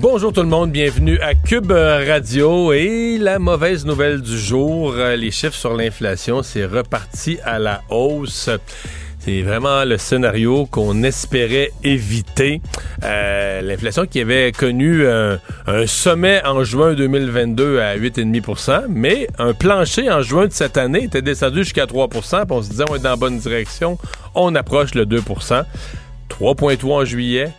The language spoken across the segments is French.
Bonjour tout le monde, bienvenue à Cube Radio et la mauvaise nouvelle du jour, euh, les chiffres sur l'inflation, c'est reparti à la hausse. C'est vraiment le scénario qu'on espérait éviter. Euh, l'inflation qui avait connu un, sommet en juin 2022 à 8,5% mais un plancher en juin de cette année était descendu jusqu'à 3% puis on se disait on est dans la bonne direction. On approche le 2% 3,3 en juillet,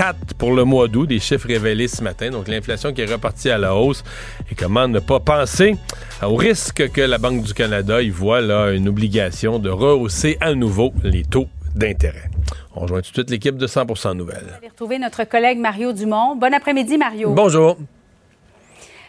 4 pour le mois d'août, des chiffres révélés ce matin. Donc l'inflation qui est repartie à la hausse. Et comment ne pas penser au risque que la Banque du Canada y voit là une obligation de rehausser à nouveau les taux d'intérêt. On rejoint tout de suite l'équipe de 100% Nouvelles. On va retrouver notre collègue Mario Dumont. Bon après-midi, Mario. Bonjour.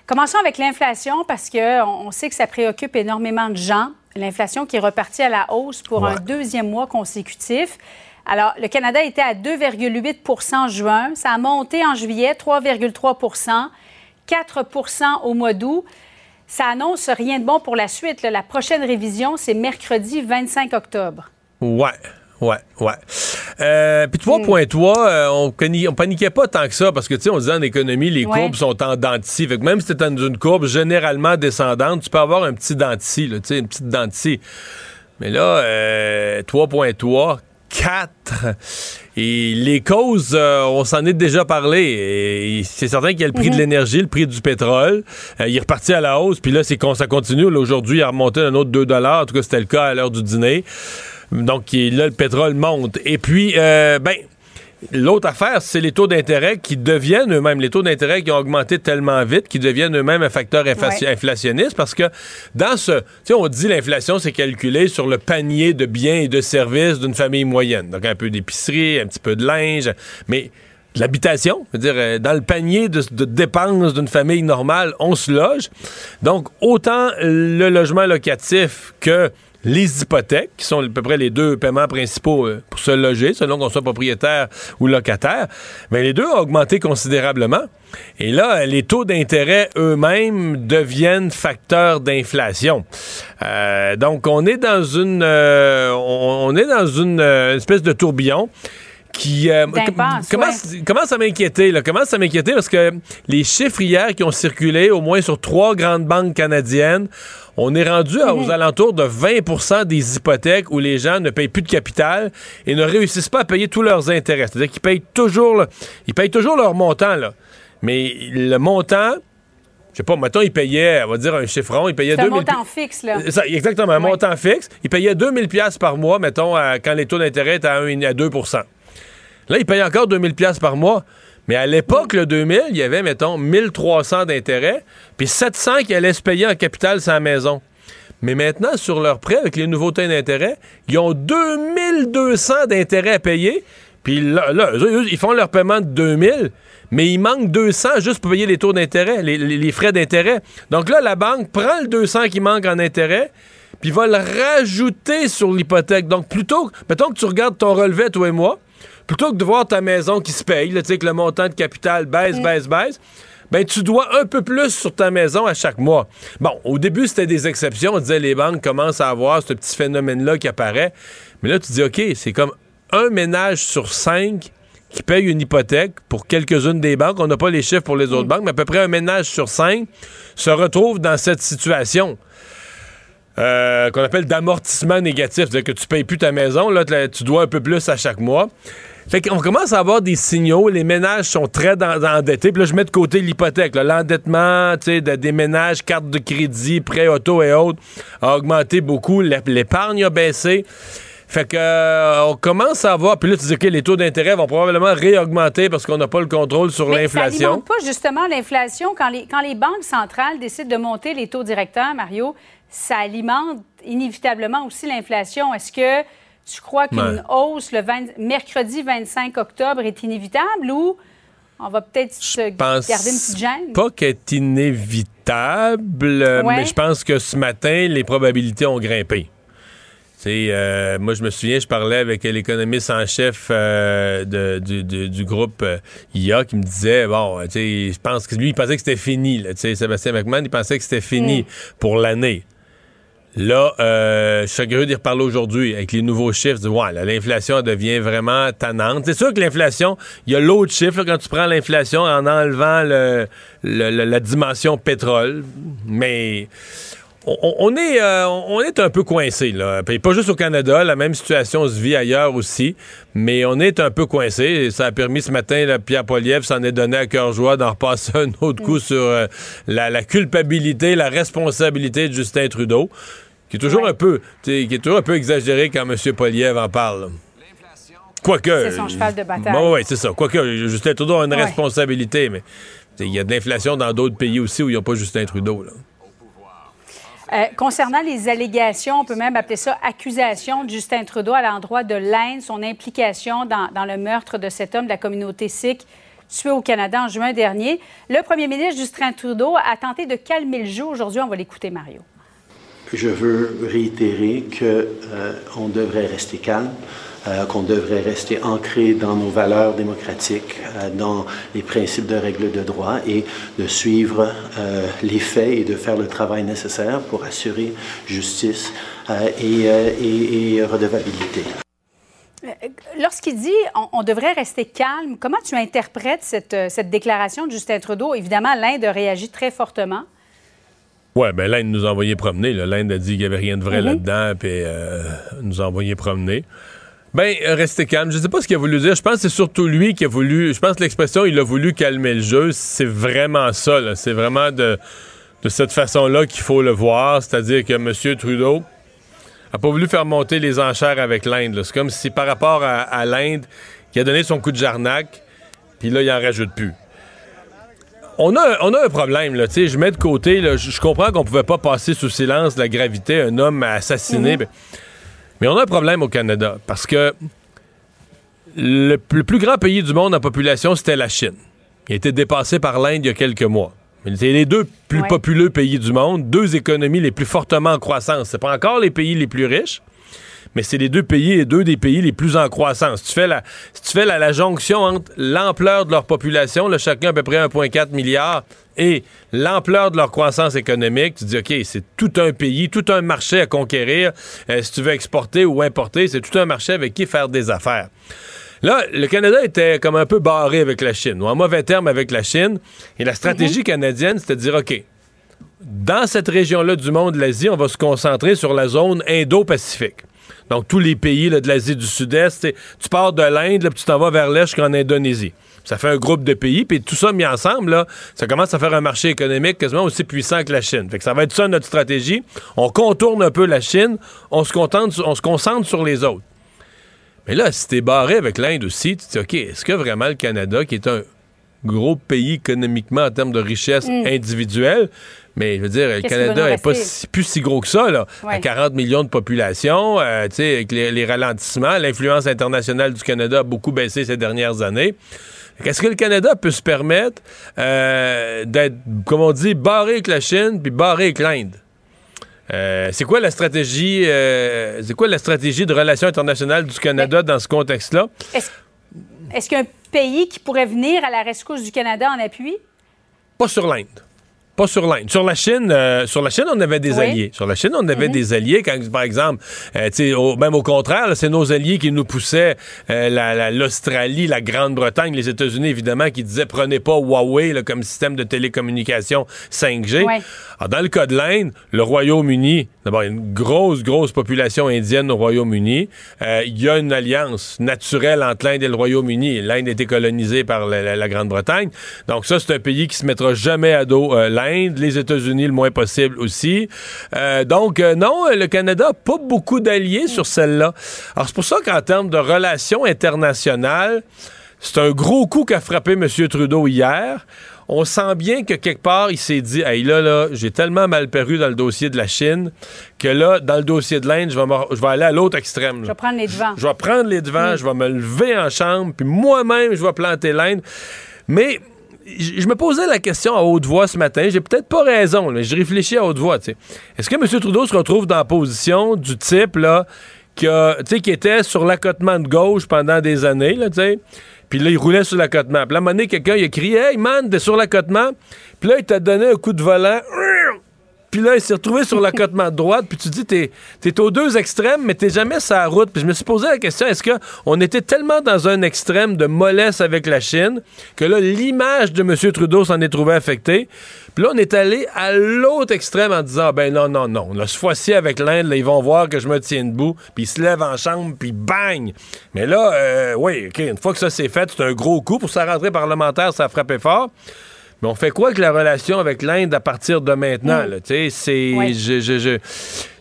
Commençons avec l'inflation parce qu'on on sait que ça préoccupe énormément de gens. L'inflation qui est repartie à la hausse pour un deuxième mois consécutif. Alors, le Canada était à 2,8 en juin. Ça a monté en juillet, 3,3% 4% au mois d'août. Ça annonce rien de bon pour la suite. La prochaine révision, c'est mercredi 25 octobre. Ouais. Ouais, ouais. Euh, puis 3.3, euh, on, on paniquait pas tant que ça parce que, tu sais, on disait en économie, les courbes sont en dentier. Fait que même si tu dans une courbe généralement descendante, tu peux avoir un petit dentier, tu sais, une petite dentier. Mais là, 3.3, euh, 4. Et les causes, euh, on s'en est déjà parlé. c'est certain qu'il y a le prix de mhm. l'énergie, le prix du pétrole. Euh, il est reparti à la hausse, puis là, c'est ça continue. Aujourd'hui, il a remonté un autre 2 En tout cas, c'était le cas à l'heure du dîner. Donc là, le pétrole monte. Et puis, euh, ben, L'autre affaire, c'est les taux d'intérêt qui deviennent eux-mêmes, les taux d'intérêt qui ont augmenté tellement vite, qui deviennent eux-mêmes un facteur inflationniste parce que dans ce, tu sais, on dit l'inflation, c'est calculé sur le panier de biens et de services d'une famille moyenne. Donc un peu d'épicerie, un petit peu de linge, mais l'habitation, dire euh, dans le panier de, de dépenses d'une famille normale, on se loge. Donc autant le logement locatif que les hypothèques, qui sont à peu près les deux paiements principaux euh, pour se loger, selon qu'on soit propriétaire ou locataire, mais les deux ont augmenté considérablement. Et là, les taux d'intérêt eux-mêmes deviennent facteurs d'inflation. Euh, donc, on est dans une, euh, on, est dans une espèce de tourbillon qui commence, à m'inquiéter commence à m'inquiéter parce que les chiffres hier qui ont circulé au moins sur trois grandes banques canadiennes on est rendu aux alentours de 20% des hypothèques où les gens ne payent plus de capital et ne réussissent pas à payer tous leurs intérêts. C'est-à-dire qu'ils payent toujours, ils payent toujours leur montant, là. Mais le montant, je sais pas, mettons, ils payaient, on va dire un chiffron, ils payaient 2000 un montant fixe, là. exactement, un montant fixe. Ils payaient 2000 pièces par mois, mettons, quand les taux d'intérêt étaient à, 1, à 2 Là, ils payent encore 2000 pièces par mois. Mais à l'époque, le 2000, il y avait, mettons, 1300 d'intérêt, puis 700 qui allaient se payer en capital sa maison. Mais maintenant, sur leur prêt, avec les nouveautés d'intérêt, ils ont 2200 d'intérêt à payer. Puis là, ils font leur paiement de 2000, mais il manque 200 juste pour payer les taux d'intérêt, les, frais d'intérêt. Donc là, la banque prend le 200 qui manque en intérêt, puis va le rajouter sur l'hypothèque. Donc plutôt, mettons que tu regardes ton relevé, toi et moi, plutôt que de voir ta maison qui se paye, tu sais, que le montant de capital baisse, baisse, baisse, ben tu dois un peu plus sur ta maison à chaque mois. Bon, au début, c'était des exceptions. On disait les banques commencent à avoir ce petit phénomène-là qui apparaît. Mais là, tu dis, OK, c'est comme un ménage sur cinq qui paye une hypothèque pour quelques-unes des banques. On n'a pas les chiffres pour les autres banques, mais à peu près un ménage sur cinq se retrouve dans cette situation. Euh, qu'on appelle d'amortissement négatif, c'est-à-dire que tu payes plus ta maison, là, tu dois un peu plus à chaque mois. Fait qu'on commence à avoir des signaux, les ménages sont très endettés, puis là, je mets de côté l'hypothèque, l'endettement, des ménages, cartes de crédit, prêts auto et autres, a augmenté beaucoup, l'épargne a baissé. Fait que euh, on commence à voir, puis là tu dis que les taux d'intérêt vont probablement réaugmenter parce qu'on n'a pas le contrôle sur l'inflation. Ça pas justement l'inflation quand les, quand les banques centrales décident de monter les taux directeurs, Mario ça alimente inévitablement aussi l'inflation. Est-ce que tu crois qu'une hausse le mercredi 25 octobre est inévitable ou On va peut-être se garder une petite gêne? Pas qu'elle est inévitable, mais je pense que ce matin, les probabilités ont grimpé. Euh, moi, je me souviens, je parlais avec l'économiste en chef euh, du, groupe euh, IA qui me disait, bon, je pense que lui, il pensait que c'était fini. Là, Sébastien McMahon, il pensait que c'était fini mm. pour l'année. Là, je suis curieux d'y reparler aujourd'hui avec les nouveaux chiffres. Ouais, l'inflation devient vraiment tannante. C'est sûr que l'inflation, il y a l'autre chiffre quand tu prends l'inflation en enlevant la dimension pétrole. Mais on, est, euh, on est un peu coincé, là. pas juste au Canada, la même situation se vit ailleurs aussi, mais on est un peu coincé. Ça a permis ce matin, là, Pierre Poliev s'en est donné à cœur joie d'en repasser un autre coup sur euh, la, culpabilité, la responsabilité de Justin Trudeau, qui est toujours un peu, qui est toujours un peu exagéré quand M. Poliev en parle. Quoique. C'est son cheval de bataille. oui, c'est ça. Quoique, Justin Trudeau a une responsabilité, mais il y a de l'inflation dans d'autres pays aussi où il n'y a pas Justin Trudeau. Là. Euh, concernant les allégations, on peut même appeler ça accusation de Justin Trudeau à l'endroit de l'Inde, son implication dans, le meurtre de cet homme de la communauté sikh tué au Canada en juin dernier. Le premier ministre Justin Trudeau a tenté de calmer le jeu. Aujourd'hui, on va l'écouter, Mario. Je veux réitérer qu'on euh, devrait rester calme. Euh, qu'on devrait rester ancré dans nos valeurs démocratiques, euh, dans les principes de règles de droit et de suivre euh, les faits et de faire le travail nécessaire pour assurer justice et, et, redevabilité. Lorsqu'il dit on, devrait rester calme, comment tu interprètes cette, cette déclaration de Justin Trudeau? Évidemment, l'Inde a réagi très fortement. Oui, bien l'Inde nous a envoyé promener. L'Inde a dit qu'il n'y avait rien de vrai mm-hmm. là-dedans, puis nous a envoyé promener. Ben, rester calme. Je sais pas ce qu'il a voulu dire. Je pense que c'est surtout lui qui a voulu. Je pense que l'expression il a voulu calmer le jeu, c'est vraiment ça. C'est vraiment de, de cette façon-là qu'il faut le voir. C'est-à-dire que M. Trudeau a pas voulu faire monter les enchères avec l'Inde. C'est comme si par rapport à, l'Inde, qui a donné son coup de jarnac, puis là, il en rajoute plus. On a, on a un problème, là. je mets de côté, je comprends qu'on pouvait pas passer sous silence la gravité, un homme assassiné. Mm-hmm. Mais on a un problème au Canada parce que le, plus grand pays du monde en population, c'était la Chine. Il a été dépassé par l'Inde il y a quelques mois. C'est les deux plus populeux pays du monde, deux économies les plus fortement en croissance. C'est pas encore les pays les plus riches, mais c'est les deux pays et deux des pays les plus en croissance. Si tu fais la, tu fais la, jonction entre l'ampleur de leur population, là, chacun à peu près 1,4 milliard, et l'ampleur de leur croissance économique, tu dis, OK, c'est tout un pays, tout un marché à conquérir. Euh, si tu veux exporter ou importer, c'est tout un marché avec qui faire des affaires. Là, le Canada était comme un peu barré avec la Chine, ou en mauvais terme avec la Chine. Et la stratégie mhm. canadienne, c'était de dire, OK, dans cette région-là du monde, l'Asie, on va se concentrer sur la zone Indo-Pacifique. Donc, tous les pays de l'Asie du Sud-Est, tu pars de l'Inde, puis tu t'en vas vers l'Est jusqu'en Indonésie. Ça fait un groupe de pays, puis tout ça mis ensemble, là, ça commence à faire un marché économique quasiment aussi puissant que la Chine. Fait que ça va être ça notre stratégie. On contourne un peu la Chine, on se, contente, on se concentre sur les autres. Mais là, si t'es barré avec l'Inde aussi, tu te dis, OK, est-ce que vraiment le Canada, qui est un gros pays économiquement en termes de richesse mm. individuelle, mais je veux dire, le Canada n'est pas plus si gros que ça, là. À 40 millions de population, euh, tu sais, avec les, ralentissements, l'influence internationale du Canada a beaucoup baissé ces dernières années. Est-ce que le Canada peut se permettre euh, d'être, comme on dit, barré avec la Chine puis barré avec l'Inde? Euh, c'est quoi la stratégie c'est quoi la stratégie de relations internationales du Canada dans ce contexte-là? Est-ce, qu'un pays qui pourrait venir à la rescousse du Canada en appui? Pas sur l'Inde. Pas sur l'Inde. Sur la Chine, euh, sur la Chine, on avait des alliés. Sur la Chine, on avait mhm. des alliés. Quand, par exemple, euh, même au contraire, c'est nos alliés qui nous poussaient euh, l'Australie, la, Grande-Bretagne, les États-Unis, évidemment, qui disaient prenez pas Huawei comme système de télécommunication 5G. dans le cas de l'Inde, le Royaume-Uni, d'abord, il y a une grosse, grosse population indienne au Royaume-Uni. Il y a une alliance naturelle entre l'Inde et le Royaume-Uni. L'Inde a été colonisée par la, la Grande-Bretagne. Donc ça, c'est un pays qui se mettra jamais à dos l'Inde les États-Unis le moins possible aussi. Euh, donc, euh, non, le Canada n'a pas beaucoup d'alliés sur celle-là. Alors, c'est pour ça qu'en termes de relations internationales, c'est un gros coup qu'a frappé M. Trudeau hier. On sent bien que quelque part, il s'est dit Hey, là, là, j'ai tellement mal paru dans le dossier de la Chine que là, dans le dossier de l'Inde, je vais, je vais aller à l'autre extrême. Je vais prendre les devants. Je vais prendre les devants, je vais me lever en chambre, puis moi-même, je vais planter l'Inde. Mais je me posais la question à haute voix ce matin. J'ai peut-être pas raison, mais je réfléchis à haute voix. Est-ce que M. Trudeau se retrouve dans la position du type là, qui, qui était sur l'accotement de gauche pendant des années, là, puis là, il roulait sur l'accotement. Puis là, à un moment donné, quelqu'un, il a crié Hey man, t'es sur l'accotement. Puis là, il t'a donné un coup de volant. Puis là, il s'est retrouvé sur l'accotement de droite. Puis tu dis, t'es es aux deux extrêmes, mais t'es jamais sur la route. Puis je me suis posé la question, est-ce qu'on était tellement dans un extrême de mollesse avec la Chine que là, l'image de M. Trudeau s'en est trouvée affectée? Puis là, on est allé à l'autre extrême en disant, ben non, non, non. Là, ce fois-ci, avec l'Inde, ils vont voir que je me tiens debout. Puis ils se lèvent en chambre, puis bang! Mais là, euh, oui, OK, une fois que ça s'est fait, c'est un gros coup. Pour sa rentrée parlementaire, ça a frappé fort. Mais on fait quoi avec la relation avec l'Inde à partir de maintenant? Mm. Tu sais, c'est. Je, je, je, je,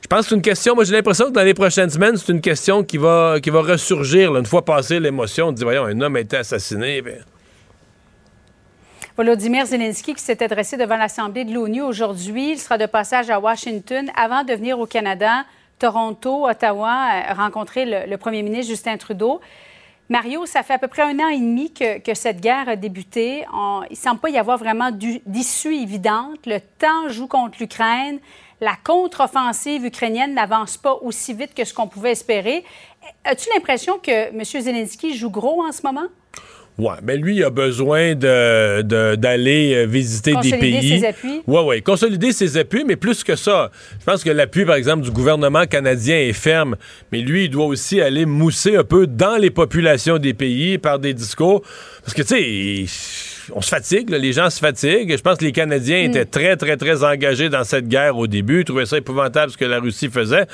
pense que c'est une question. Moi, j'ai l'impression que dans les prochaines semaines, c'est une question qui va, qui va ressurgir. une fois passée l'émotion, on dit voyons, un homme a été assassiné. Ben. Volodymyr Zelensky qui s'est adressé devant l'Assemblée de l'ONU aujourd'hui. Il sera de passage à Washington avant de venir au Canada, Toronto, Ottawa, euh, rencontrer le premier ministre Justin Trudeau. Mario, ça fait à peu près un an et demi que, cette guerre a débuté. il ne semble pas y avoir vraiment d'issue évidente. Le temps joue contre l'Ukraine. La contre-offensive ukrainienne n'avance pas aussi vite que ce qu'on pouvait espérer. As-tu l'impression que M. Zelensky joue gros en ce moment? Ouais, mais lui, il a besoin d'aller de, euh, visiter des pays. Consolider ses appuis. Oui, oui, consolider ses appuis, mais plus que ça. Je pense que l'appui, par exemple, du gouvernement canadien est ferme, mais lui, il doit aussi aller mousser un peu dans les populations des pays par des discours. Parce que, tu sais, on se fatigue, les gens se fatiguent. Je pense que les Canadiens étaient mm. très, très, très engagés dans cette guerre au début. Ils trouvaient ça épouvantable ce que la Russie faisait.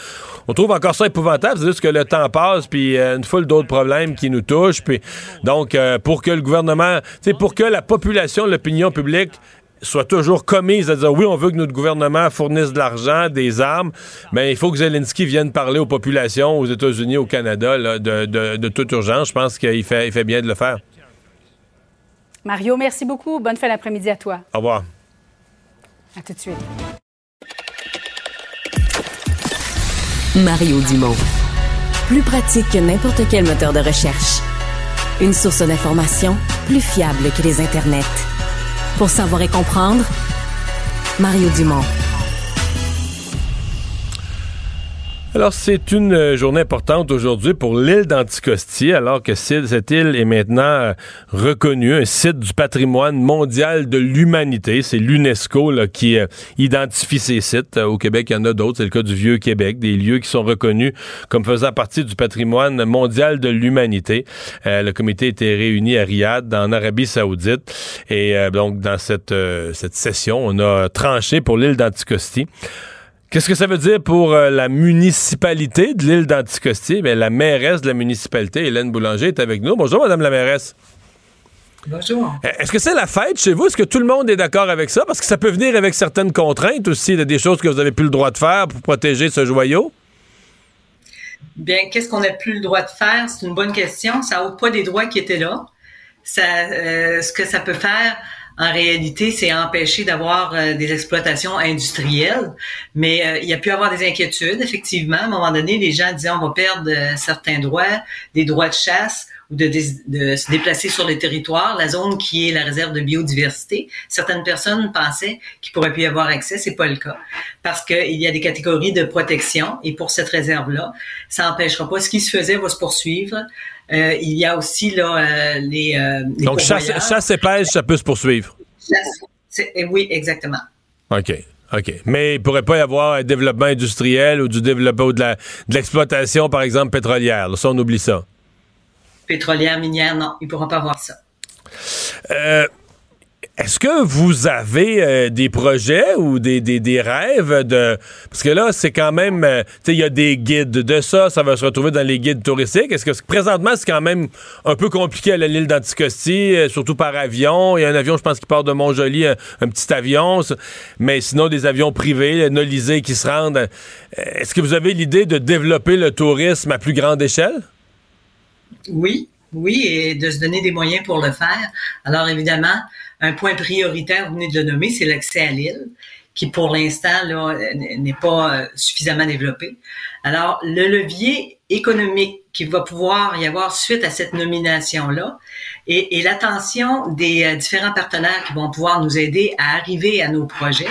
On trouve encore ça épouvantable, c'est juste que le temps passe, puis euh, une foule d'autres problèmes qui nous touchent. Puis, donc, euh, pour que le gouvernement, pour que la population, l'opinion publique soit toujours commise à dire oui, on veut que notre gouvernement fournisse de l'argent, des armes, mais il faut que Zelensky vienne parler aux populations aux États-Unis, au Canada, de, toute urgence. Je pense qu'il fait, il fait bien de le faire. Mario, merci beaucoup. Bonne fin d'après-midi à toi. Au revoir. À tout de suite. Mario Dumont. Plus pratique que n'importe quel moteur de recherche. Une source d'information plus fiable que les internets. Pour savoir et comprendre, Mario Dumont. Alors, c'est une euh, journée importante aujourd'hui pour l'île d'Anticosti, alors que cette île est maintenant euh, reconnue, un site du patrimoine mondial de l'humanité. C'est l'UNESCO qui euh, identifie ces sites. Au Québec, il y en a d'autres. C'est le cas du Vieux-Québec, des lieux qui sont reconnus comme faisant partie du patrimoine mondial de l'humanité. le comité était réuni à Riyad, en Arabie saoudite. Et donc, dans cette, cette session, on a tranché pour l'île d'Anticosti. Qu'est-ce que ça veut dire pour euh, la municipalité de l'île d'Anticosti? Bien, la mairesse de la municipalité, Hélène Boulanger, est avec nous. Bonjour, Madame la mairesse. Bonjour. Euh, est-ce que c'est la fête chez vous? Est-ce que tout le monde est d'accord avec ça? Parce que ça peut venir avec certaines contraintes aussi, des choses que vous n'avez plus le droit de faire pour protéger ce joyau. Bien, qu'est-ce qu'on n'a plus le droit de faire? C'est une bonne question. Ça n'a pas des droits qui étaient là. Ça, euh, ce que ça peut faire, en réalité, c'est empêcher d'avoir euh, des exploitations industrielles. Mais euh, il y a pu avoir des inquiétudes, effectivement. À un moment donné, les gens disaient on va perdre euh, certains droits, des droits de chasse ou de, se déplacer sur le territoire, la zone qui est la réserve de biodiversité. Certaines personnes pensaient qu'il pourrait plus y avoir accès, c'est pas le cas, parce qu'il y a des catégories de protection et pour cette réserve-là, ça n'empêchera pas ce qui se faisait va se poursuivre. Euh, il y a aussi là euh, les, euh, Donc chasse, chasse, et pêche, ça peut se poursuivre. oui, exactement. OK. OK. Mais il pourrait pas y avoir un développement industriel ou du développement ou de l'exploitation, par exemple, pétrolière. ça, on oublie ça. Pétrolière, minière, non, il ne pourra pas avoir ça. Euh, est-ce que vous avez euh, des projets ou des, des, rêves de... Parce que là, c'est quand même... Euh, tu sais, il y a des guides de ça, ça va se retrouver dans les guides touristiques. Est-ce que présentement, c'est quand même un peu compliqué à l'île d'Anticosti, euh, surtout par avion? Il y a un avion, je pense, qui part de Montjoli, un, petit avion. Mais sinon, des avions privés, nolisés qui se rendent. Est-ce que vous avez l'idée de développer le tourisme à plus grande échelle? Oui, oui, et de se donner des moyens pour le faire. Alors, évidemment un point prioritaire, vous venez de le nommer, c'est l'accès à l'île, qui pour l'instant n'est pas euh, suffisamment développé. Alors, le levier économique qu'il va pouvoir y avoir suite à cette nomination-là et, l'attention des euh, différents partenaires qui vont pouvoir nous aider à arriver à nos projets.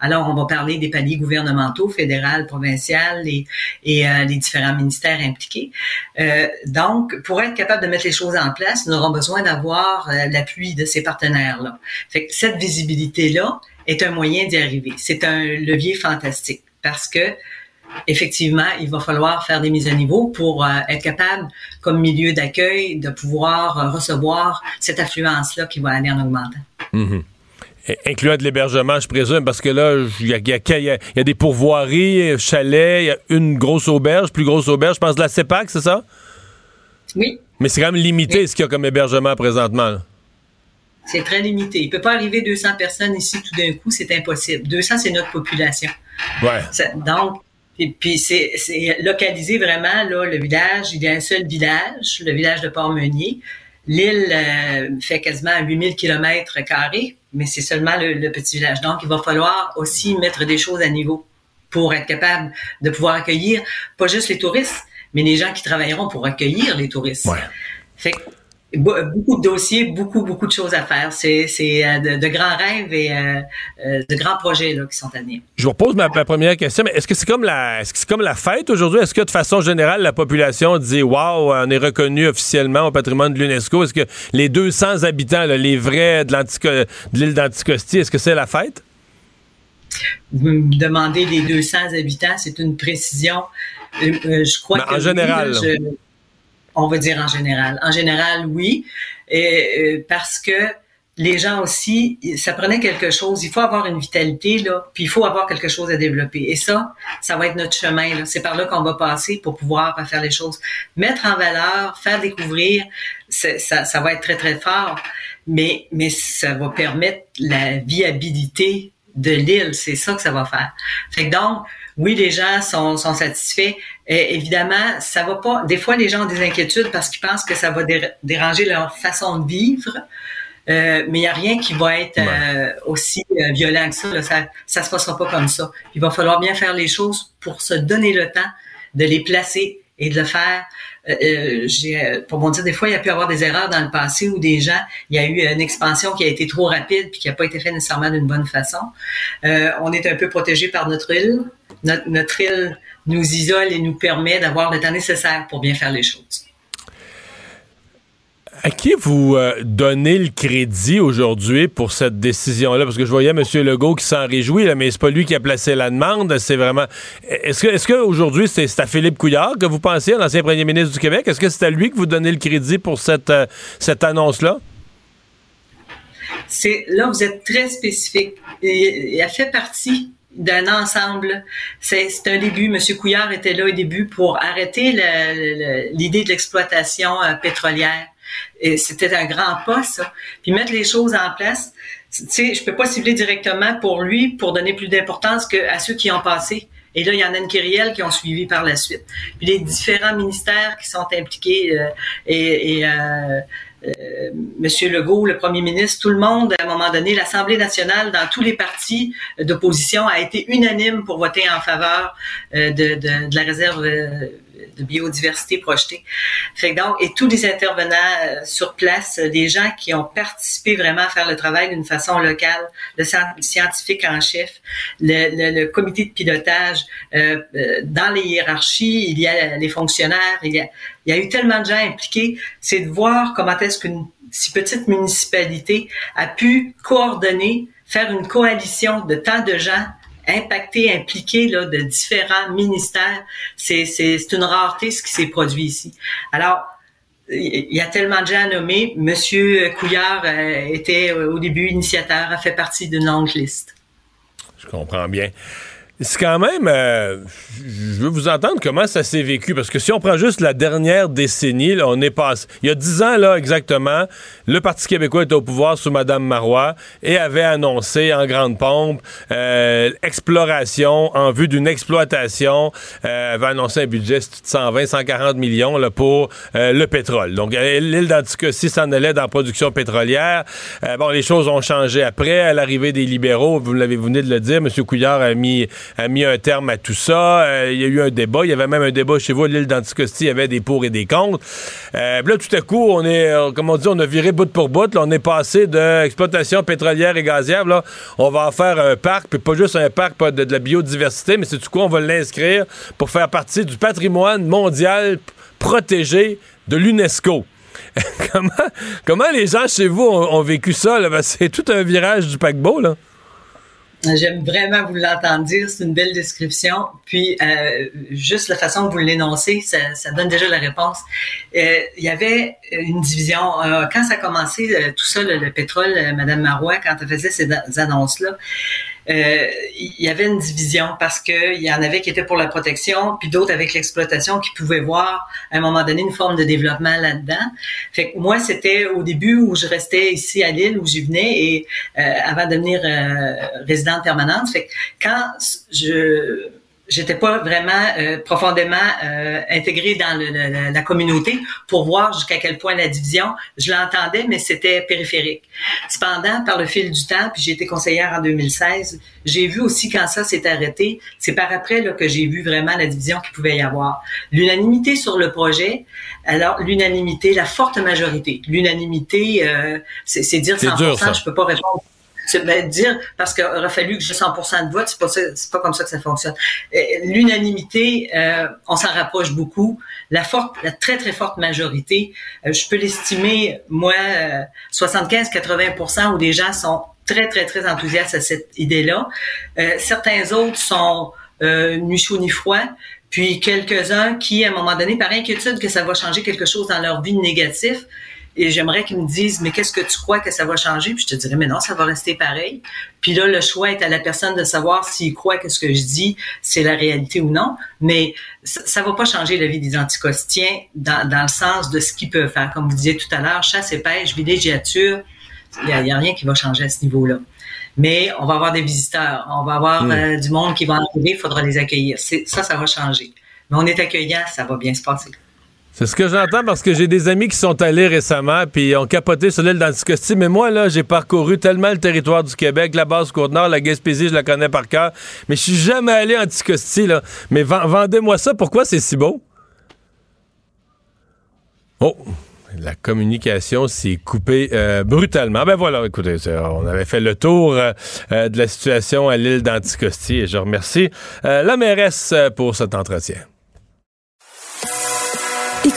Alors, on va parler des paliers gouvernementaux, fédéral, provincial et, et euh, les différents ministères impliqués. Euh, donc, pour être capable de mettre les choses en place, nous aurons besoin d'avoir l'appui de ces partenaires-là. Fait que cette visibilité-là est un moyen d'y arriver. C'est un levier fantastique parce que effectivement, il va falloir faire des mises à niveau pour euh, être capable, comme milieu d'accueil, de pouvoir euh, recevoir cette affluence-là qui va aller en augmentant. Mm Incluant de l'hébergement, je présume, parce que là, il y, a, des pourvoiries, chalets, il y a une grosse auberge, plus grosse auberge, je pense de la CEPAC, c'est ça? Oui. Mais c'est quand même limité ce qu'il y a comme hébergement présentement. C'est très limité. Il ne peut pas arriver 200 personnes ici tout d'un coup, c'est impossible. 200, c'est notre population. Ouais. donc, et puis c'est localisé vraiment là le village. Il y a un seul village, le village de Port-Meunier. L'île euh, fait quasiment 8000 km carrés, mais c'est seulement le, petit village. Donc il va falloir aussi mettre des choses à niveau pour être capable de pouvoir accueillir pas juste les touristes, mais les gens qui travailleront pour accueillir les touristes. Ouais. Fait beaucoup de dossiers, beaucoup, beaucoup de choses à faire. C'est, euh, de, grands rêves et euh, euh, de grands projets là, qui sont à venir. Je vous repose ma, première question, mais est-ce que c'est comme la que c'est comme la fête aujourd'hui? Est-ce que de façon générale, la population dit Waouh, on est reconnu officiellement au patrimoine de l'UNESCO? Est-ce que les 200 habitants, les vrais de, de l'île d'Anticosti, est-ce que c'est la fête? Vous me demandez les 200 habitants, c'est une précision. je crois en général on va dire en général. En général, oui, euh, parce que les gens aussi, ça prenait quelque chose. Il faut avoir une vitalité là, puis il faut avoir quelque chose à développer. Et ça, ça va être notre chemin. C'est par là qu'on va passer pour pouvoir faire les choses, mettre en valeur, faire découvrir. Ça, ça va être très très fort, mais mais ça va permettre la viabilité de l'île. C'est ça que ça va faire. Fait que donc oui, les gens sont, sont satisfaits. Et évidemment, ça va pas. Des fois, les gens ont des inquiétudes parce qu'ils pensent que ça va déranger leur façon de vivre. Euh, mais il n'y a rien qui va être euh, aussi euh, violent que ça, ça. Ça se passera pas comme ça. Il va falloir bien faire les choses pour se donner le temps de les placer et de le faire. j'ai, pour mon dire, des fois, il y a pu avoir des erreurs dans le passé où des gens, il y a eu une expansion qui a été trop rapide puis qui n'a pas été faite nécessairement d'une bonne façon. on est un peu protégé par notre île notre, île nous isole et nous permet d'avoir le temps nécessaire pour bien faire les choses. À qui vous euh, donnez le crédit aujourd'hui pour cette décision-là? Parce que je voyais M. Legault qui s'en réjouit, là, mais c'est pas lui qui a placé la demande. C'est vraiment. Est-ce que, est-ce qu'aujourd'hui, c'est, à Philippe Couillard que vous pensiez, l'ancien premier ministre du Québec? Est-ce que c'est à lui que vous donnez le crédit pour cette, euh, cette annonce-là? C'est, là, vous êtes très spécifique. Il a fait partie d'un ensemble. C'est un début. Monsieur Couillard était là au début pour arrêter l'idée de l'exploitation euh, pétrolière. Et c'était un grand pas, ça. Puis mettre les choses en place. Tu sais, je peux pas cibler directement pour lui pour donner plus d'importance qu'à ceux qui ont passé. Et là, il y en a une kyrielle qui ont suivi par la suite. Puis les différents ministères qui sont impliqués euh, et, et euh, Monsieur Legault, le premier ministre, tout le monde, à un moment donné, l'Assemblée nationale, dans tous les partis d'opposition, a été unanime pour voter en faveur euh, de, de, de, la réserve euh, de biodiversité projetée. Fait donc, et tous les intervenants sur place, des gens qui ont participé vraiment à faire le travail d'une façon locale, le scientifique en chef, le, comité de pilotage, euh, dans les hiérarchies, il y a les fonctionnaires, il y a, il y a eu tellement de gens impliqués, c'est de voir comment est-ce qu'une si petite municipalité a pu coordonner, faire une coalition de tant de gens impactés, impliqués là, de différents ministères. C'est, c'est, une rareté ce qui s'est produit ici. Alors, il y a tellement de gens à nommer. Monsieur Couillard euh, était euh, au début initiateur, a fait partie d'une longue liste. Je comprends bien. C'est quand même. Euh, je veux vous entendre comment ça s'est vécu. Parce que si on prend juste la dernière décennie, là, on est passé. Il y a dix ans, là, exactement, le Parti québécois était au pouvoir sous Mme Marois et avait annoncé en grande pompe euh, exploration en vue d'une exploitation. Euh, avait annoncé un budget de 120, 140 millions là, pour euh, le pétrole. Donc, l'île d'Anticosti s'en allait dans la production pétrolière. bon, les choses ont changé après, à l'arrivée des libéraux. Vous l'avez venez de le dire, M. Couillard a mis a mis un terme à tout ça. Euh, il y a eu un débat. Il y avait même un débat chez vous à l'île d'Anticosti. Il y avait des pour et des contre. Euh, là, tout à coup, on est, comme on dit, on a viré bout pour bout. on est passé d'exploitation pétrolière et gazière. Là, on va en faire un parc, puis pas juste un parc de, de la biodiversité, mais c'est du coup, on va l'inscrire pour faire partie du patrimoine mondial protégé de l'UNESCO. comment, comment les gens chez vous ont, vécu ça? C'est tout un virage du paquebot, là. J'aime vraiment vous l'entendre dire, c'est une belle description. Puis, euh, juste la façon que vous l'énoncez, ça, ça, donne déjà la réponse. Euh, il y avait une division. Euh, quand ça a commencé, tout ça, le, pétrole, Madame Marois, quand elle faisait ces annonces-là, euh, il y avait une division parce que il y en avait qui étaient pour la protection, puis d'autres avec l'exploitation qui pouvaient voir à un moment donné une forme de développement là-dedans. Fait que moi, c'était au début où je restais ici à Lille où j'y venais et euh, avant de devenir euh, résidente permanente. Fait que quand je j'étais pas vraiment euh, profondément euh, intégrée dans le, la communauté pour voir jusqu'à quel point la division, je l'entendais, mais c'était périphérique. Cependant, par le fil du temps, puis j'ai été conseillère en 2016, j'ai vu aussi quand ça s'est arrêté, c'est par après là, que j'ai vu vraiment la division qu'il pouvait y avoir. L'unanimité sur le projet, alors l'unanimité, la forte majorité. L'unanimité, euh, c'est dire 100%, dur, je peux pas répondre c'est ben, dire parce qu'il aurait fallu que j'ai 100% de vote, c'est pas pas comme ça que ça fonctionne. L'unanimité, euh, on s'en rapproche beaucoup. La forte, la très très forte majorité, euh, je peux l'estimer moi 75-80% euh, où des gens sont très très très enthousiastes à cette idée-là. certains autres sont ni chaud ni froid puis quelques-uns qui, à un moment donné, par inquiétude que ça va changer quelque chose dans leur vie négatif, et j'aimerais qu'ils me disent, mais qu'est-ce que tu crois que ça va changer? Puis je te dirais, mais non, ça va rester pareil. Puis là, le choix est à la personne de savoir s'il croit que ce que je dis, c'est la réalité ou non. Mais ça, ne va pas changer la vie des anticostiens dans, dans le sens de ce qu'ils peuvent faire. Comme vous disiez tout à l'heure, chasse et pêche, villégiature, il n'y a, rien qui va changer à ce niveau-là. Mais on va avoir des visiteurs, on va avoir hmm. euh, du monde qui va arriver, il faudra les accueillir. Ça, ça va changer. Mais on est accueillant, ça va bien se passer. C'est ce que j'entends parce que j'ai des amis qui sont allés récemment puis ont capoté sur l'île d'Anticosti. Mais moi, là, j'ai parcouru tellement le territoire du Québec, la base Côte-Nord, la Gaspésie, je la connais par cœur. Mais je suis jamais allé à Anticosti, là. Mais vendez-moi ça. Pourquoi c'est si beau? Oh! La communication s'est coupée euh, brutalement. Ben voilà, écoutez, on avait fait le tour euh, euh, de la situation à l'île d'Anticosti et je remercie la mairesse pour cet entretien.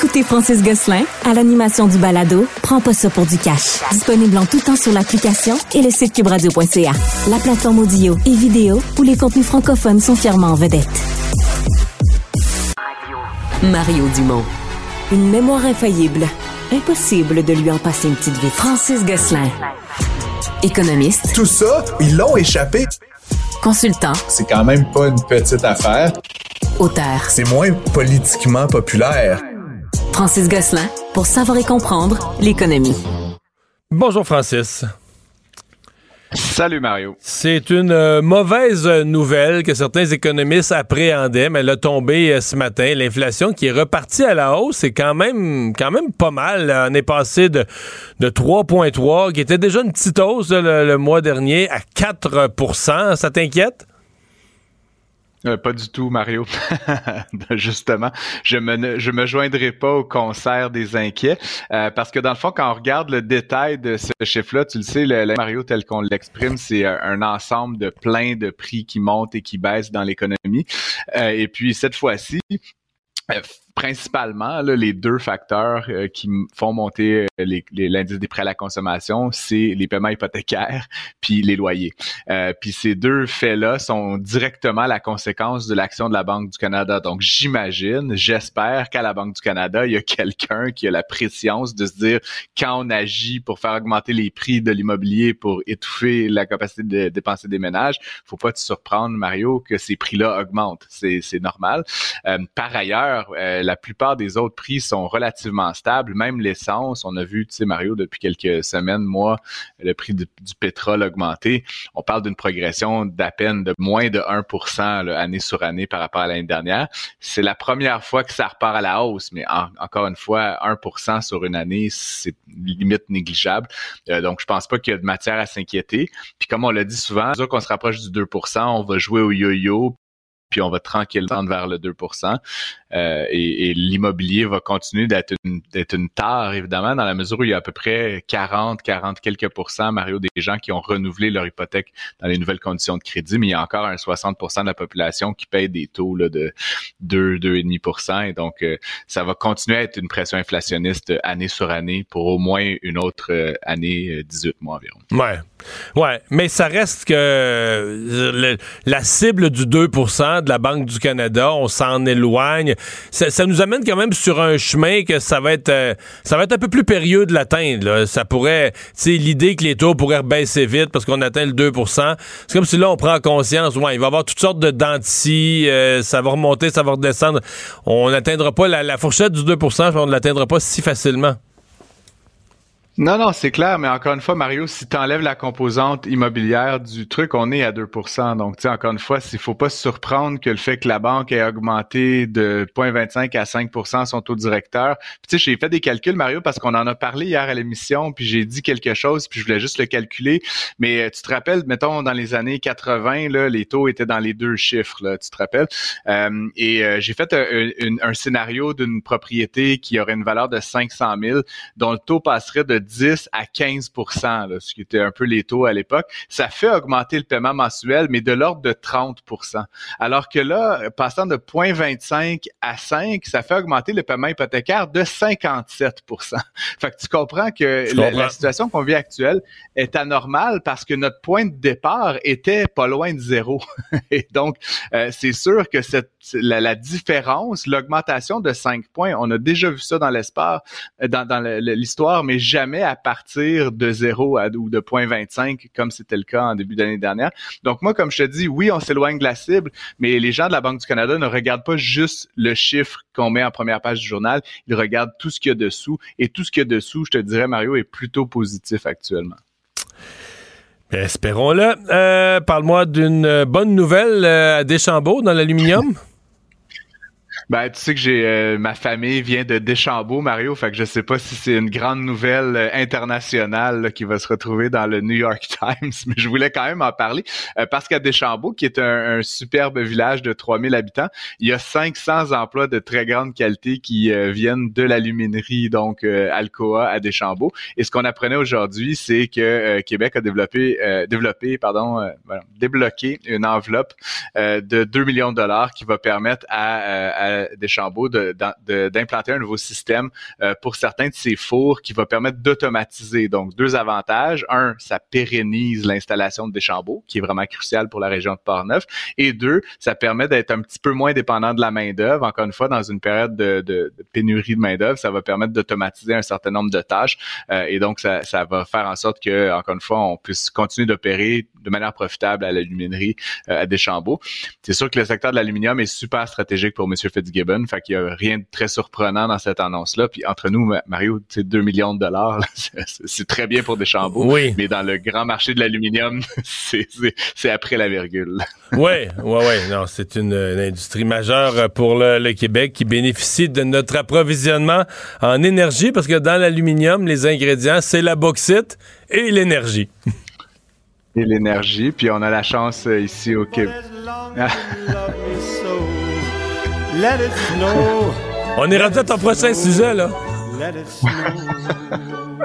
Écoutez Francis Gosselin à l'animation du balado Prends pas ça pour du cash. Disponible en tout temps sur l'application et le site cubradio.ca. La plateforme audio et vidéo où les contenus francophones sont fièrement en vedette. Mario Dumont. Une mémoire infaillible. Impossible de lui en passer une petite vite. Francis Gosselin. Économiste. Tout ça, ils l'ont échappé. Consultant. C'est quand même pas une petite affaire. Auteur. C'est moins politiquement populaire. Francis Gosselin pour savoir et comprendre l'économie. Bonjour Francis. Salut Mario. C'est une euh, mauvaise nouvelle que certains économistes appréhendaient, mais elle a tombé euh, ce matin. L'inflation qui est repartie à la hausse, c'est quand même quand même pas mal. On est passé de, de 3,3, qui était déjà une petite hausse le mois dernier, à 4% Ça t'inquiète? Euh, pas du tout, Mario. Ben, justement, je me je me joindrai pas au concert des inquiets euh, parce que dans le fond, quand on regarde le détail de ce chiffre-là, tu le sais, le, Mario tel qu'on l'exprime, c'est un ensemble de plein de prix qui montent et qui baissent dans l'économie. Euh, et puis cette fois-ci, principalement, les deux facteurs euh, qui font monter euh, l'indice des prêts à la consommation, c'est les paiements hypothécaires puis les loyers. Euh, puis ces deux faits-là sont directement la conséquence de l'action de la Banque du Canada. Donc j'imagine, j'espère qu'à la Banque du Canada, il y a quelqu'un qui a la préscience de se dire quand on agit pour faire augmenter les prix de l'immobilier pour étouffer la capacité de dépenser des ménages, faut pas te surprendre, Mario, que ces prix-là augmentent. C'est normal. par ailleurs, la plupart des autres prix sont relativement stables. Même l'essence, on a vu, tu sais, Mario, depuis quelques semaines, mois, le prix du, pétrole augmenté. On parle d'une progression d'à peine de moins de 1% année sur année par rapport à l'année dernière. C'est la première fois que ça repart à la hausse, mais encore une fois, 1% sur une année, c'est limite négligeable. Euh, donc, je pense pas qu'il y a de matière à s'inquiéter. Puis comme on l'a dit souvent, qu'on se rapproche du 2% on va jouer au yo-yo, puis on va tranquillement vers le 2% euh, et, l'immobilier va continuer d'être une, d'être une tare, évidemment, dans la mesure où il y a à peu près 40, 40 quelques pourcents, Mario, des gens qui ont renouvelé leur hypothèque dans les nouvelles conditions de crédit, mais il y a encore un 60% de la population qui paye des taux là, de 2, 2,5% et donc euh, ça va continuer à être une pression inflationniste année sur année pour au moins une autre euh, année, 18 mois environ. Ouais. Ouais, mais ça reste que la cible du 2 de la Banque du Canada, on s'en éloigne ça, nous amène quand même sur un chemin que ça va être euh, un peu plus périlleux de l'atteindre. Ça pourrait, tu l'idée que les taux pourraient baisser vite parce qu'on atteint le 2% c'est comme si là on prend conscience, ouais, il va y avoir toutes sortes de dentilles, euh, ça va remonter, ça va redescendre. On n'atteindra pas la, la, fourchette du 2% on ne l'atteindra pas si facilement. Non, non, c'est clair, mais encore une fois, Mario, si tu enlèves la composante immobilière du truc, on est à 2% Donc, tu sais, encore une fois, il faut pas se surprendre que le fait que la banque ait augmenté de 0,25 à 5% son taux directeur. tu sais, j'ai fait des calculs, Mario, parce qu'on en a parlé hier à l'émission, puis j'ai dit quelque chose, puis je voulais juste le calculer. Mais euh, tu te rappelles, mettons, dans les années 80, là, les taux étaient dans les deux chiffres, là, tu te rappelles? Euh, et euh, j'ai fait un, scénario d'une propriété qui aurait une valeur de 500 000, dont le taux passerait de 10 à 15% ce qui était un peu les taux à l'époque, ça fait augmenter le paiement mensuel, mais de l'ordre de 30% Alors que là, passant de 0,25 à 5, ça fait augmenter le paiement hypothécaire de 57 Fait que tu comprends que la, situation qu'on vit actuelle est anormale parce que notre point de départ était pas loin de zéro. Et donc, euh, c'est sûr que cette, la, différence, l'augmentation de 5 points, on a déjà vu ça dans l'espace, euh, dans, dans l'histoire, mais jamais à partir de 0 à, ou de 0.25 comme c'était le cas en début d'année dernière. Donc moi, comme je te dis, oui, on s'éloigne de la cible, mais les gens de la Banque du Canada ne regardent pas juste le chiffre qu'on met en première page du journal, ils regardent tout ce qu'il y a dessous. Et tout ce qu'il y a dessous, je te dirais, Mario, est plutôt positif actuellement. Espérons-le. Euh, parle-moi d'une bonne nouvelle euh, à Deschambault dans l'aluminium. Ben, tu sais que j'ai euh, ma famille vient de Deschambault, Mario, fait que je sais pas si c'est une grande nouvelle euh, internationale qui va se retrouver dans le New York Times, mais je voulais quand même en parler euh, parce qu'à Deschambault, qui est un, superbe village de 3000 habitants, il y a 500 emplois de très grande qualité qui viennent de l'aluminerie, donc Alcoa à Deschambault. Et ce qu'on apprenait aujourd'hui, c'est que Québec a développé, développé, pardon, débloqué une enveloppe de 2 millions de dollars qui va permettre à Deschambault d'implanter un nouveau système euh, pour certains de ces fours qui va permettre d'automatiser. Donc, deux avantages. Un, ça pérennise l'installation de Deschambault, qui est vraiment crucial pour la région de Portneuf. Et deux, ça permet d'être un petit peu moins dépendant de la main-d'œuvre. Encore une fois, dans une période de, pénurie de main-d'œuvre, ça va permettre d'automatiser un certain nombre de tâches. Euh, et donc, ça, ça va faire en sorte que, encore une fois, on puisse continuer d'opérer de manière profitable à l'aluminerie euh, à Deschambault. C'est sûr que le secteur de l'aluminium est super stratégique pour M. fait qu'il y a rien de très surprenant dans cette annonce-là. Puis entre nous, Mario, c'est 2 millions de dollars, c'est très bien pour Deschambault. Oui. Mais dans le grand marché de l'aluminium, c'est après la virgule. oui, oui, oui. Non, c'est une, industrie majeure pour le, Québec qui bénéficie de notre approvisionnement en énergie parce que dans l'aluminium, les ingrédients, c'est la bauxite et l'énergie et l'énergie. Puis on a la chance euh, ici au Québec. On est rendu à ton prochain sujet, là.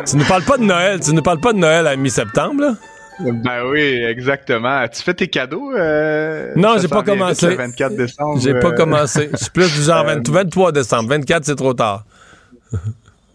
tu ne parles pas de Noël. Tu ne parles pas de Noël à mi-septembre, là? Ben oui, exactement. Tu fais tes cadeaux? Euh, non, j'ai pas commencé. Le 24 décembre. J'ai pas euh, commencé. Je suis plus du genre 23 décembre. 24, c'est trop tard.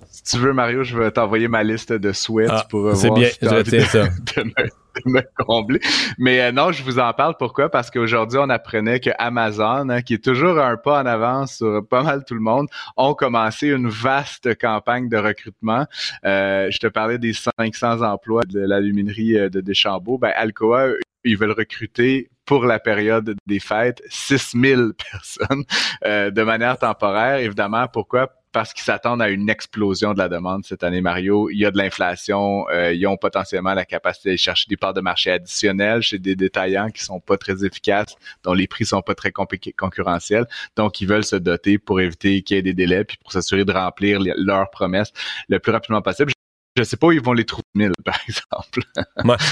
si tu veux, Mario, je vais t'envoyer ma liste de souhaits ah, pour C'est bien, je retiens ça. me combler. Mais euh, non, je vous en parle. Pourquoi? Parce qu'aujourd'hui, on apprenait que Amazon, hein, qui est toujours un pas en avance sur pas mal tout le monde, ont commencé une vaste campagne de recrutement. Euh, je te parlais des 500 emplois de l'aluminerie euh, de Deschambault. Ben, Alcoa, ils veulent recruter pour la période des fêtes 6000 personnes de manière temporaire. Évidemment, pourquoi? Parce qu'ils s'attendent à une explosion de la demande cette année, Mario. Il y a de l'inflation, euh, ils ont potentiellement la capacité de chercher des parts de marché additionnelles chez des détaillants qui sont pas très efficaces, dont les prix sont pas très concurrentiels. Donc, ils veulent se doter pour éviter qu'il y ait des délais, puis pour s'assurer de remplir leurs promesses le plus rapidement possible. Je sais pas où ils vont les trouver 1000, par exemple.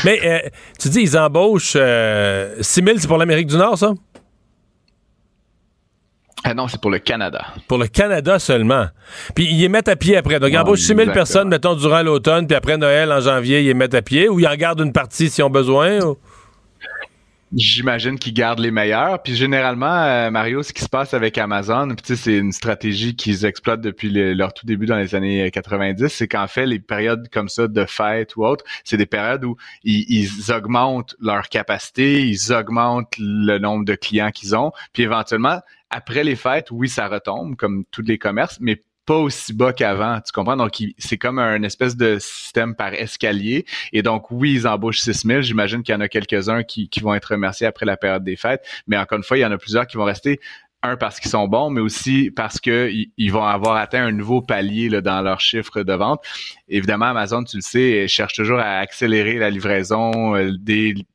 Mais euh, tu dis, ils embauchent euh, 6 000, c'est pour l'Amérique du Nord, ça? Ah non, c'est pour le Canada. Pour le Canada seulement. Puis ils les mettent à pied après. Donc, ils embauchent 6 000 personnes, mettons, durant l'automne, puis après Noël, en janvier, ils les mettent à pied, ou ils en gardent une partie s'ils ont besoin. J'imagine qu'ils gardent les meilleurs. Puis généralement, euh, Mario, ce qui se passe avec Amazon, c'est une stratégie qu'ils exploitent depuis leur tout début dans les années 90, c'est qu'en fait, les périodes comme ça de fête ou autre, c'est des périodes où ils, ils, augmentent leur capacité, ils augmentent le nombre de clients qu'ils ont, puis éventuellement, après les fêtes, oui, ça retombe comme tous les commerces, mais pas aussi bas qu'avant, tu comprends? Donc, c'est comme un espèce de système par escalier. Et donc, oui, ils embauchent 6 000. J'imagine qu'il y en a quelques-uns qui, vont être remerciés après la période des fêtes. Mais encore une fois, il y en a plusieurs qui vont rester un parce qu'ils sont bons, mais aussi parce que ils vont avoir atteint un nouveau palier là, dans leur chiffre de vente. Évidemment, Amazon, tu le sais, cherche toujours à accélérer la livraison euh,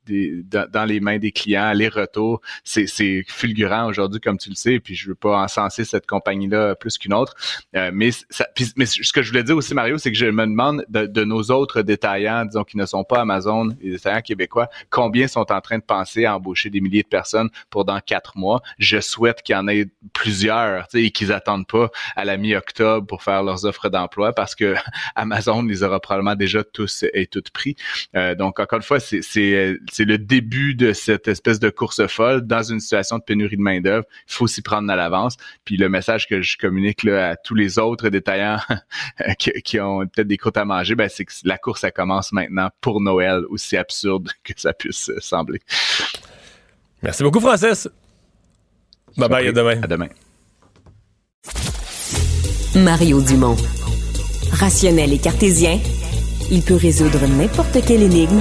dans les mains des clients, les retours. C'est, fulgurant aujourd'hui, comme tu le sais, puis je veux pas encenser cette compagnie-là plus qu'une autre. Euh, mais, ça, mais ce que je voulais dire aussi, Mario, c'est que je me demande de, nos autres détaillants, disons, qui ne sont pas Amazon, les détaillants québécois, combien sont en train de penser à embaucher des milliers de personnes pour dans quatre mois? Je souhaite qu'il y en ait plusieurs, et qu'ils attendent pas à la mi-octobre pour faire leurs offres d'emploi parce que Amazon les aura probablement déjà tous et toutes pris. Euh, donc, encore une fois, c'est c'est le début de cette espèce de course folle dans une situation de pénurie de main-d'œuvre. Il faut s'y prendre à l'avance. Puis le message que je communique là, à tous les autres détaillants qui, ont peut-être des croûtes à manger, ben, c'est que la course, ça commence maintenant pour Noël, aussi absurde que ça puisse sembler. Merci beaucoup, Francis. Bye bye, à demain. À demain. Mario Dumont. Rationnel et cartésien, il peut résoudre n'importe quelle énigme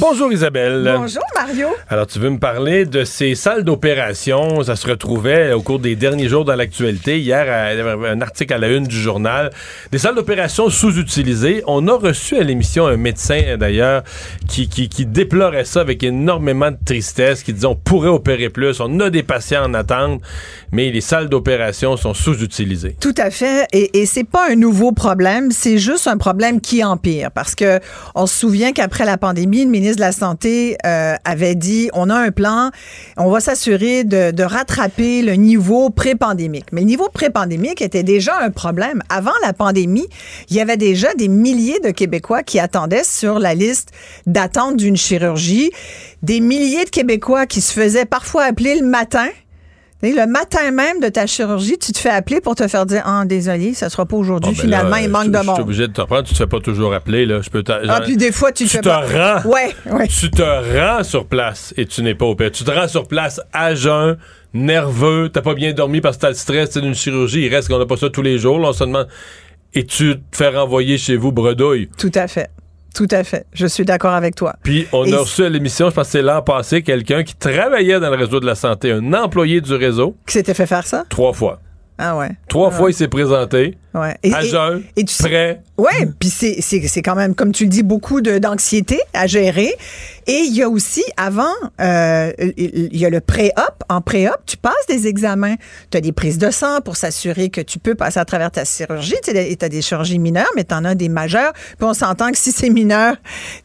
Bonjour Isabelle. Bonjour Mario. Alors tu veux me parler de ces salles d'opération? Ça se retrouvait au cours des derniers jours dans l'actualité. Hier, il y avait un article à la une du journal. Des salles d'opération sous-utilisées. On a reçu à l'émission un médecin d'ailleurs qui, qui, qui, déplorait ça avec énormément de tristesse, qui disait on pourrait opérer plus, on a des patients en attente, mais les salles d'opération sont sous-utilisées. Tout à fait. Et, et c'est pas un nouveau problème, c'est juste un problème qui empire. Parce que on se souvient qu'après la pandémie, le ministre de la Santé euh, avait dit on a un plan, on va s'assurer de, rattraper le niveau pré-pandémique. Mais le niveau pré-pandémique était déjà un problème. Avant la pandémie, il y avait déjà des milliers de Québécois qui attendaient sur la liste d'attente d'une chirurgie, des milliers de Québécois qui se faisaient parfois appeler le matin le matin même de ta chirurgie, tu te fais appeler pour te faire dire Ah, désolé, ça sera pas aujourd'hui. Ah, ben Finalement, il manque de monde. Je suis obligé de te prendre. Tu te fais pas toujours appeler. Là. Je peux ah, puis des fois, tu, te, tu te rends. Ouais, ouais. Tu te rends sur place et tu n'es pas opéré. Tu te rends sur place à jeun, nerveux, t'as pas bien dormi parce que t'as le stress d'une chirurgie. Il reste qu'on n'a pas ça tous les jours. Là, on se demande. Et tu te fais renvoyer chez vous bredouille? Tout à fait. Tout à fait. Je suis d'accord avec toi. Puis on a reçu à l'émission, je pense que c'est l'an passé, quelqu'un qui travaillait dans le réseau de la santé, un employé du réseau. Qui s'était fait faire ça? Trois fois. Ah ouais. Trois ah fois, il s'est présenté. Ouais. Et, à jeun, et, tu prêt. Ouais, puis c'est quand même, comme tu le dis, beaucoup d'anxiété à gérer. Et il y a aussi, avant, euh, il y a le pré-op. En pré-op, tu passes des examens. Tu as des prises de sang pour s'assurer que tu peux passer à travers ta chirurgie. Tu as des chirurgies mineures, mais tu en as des majeures. Puis on s'entend que si c'est mineur,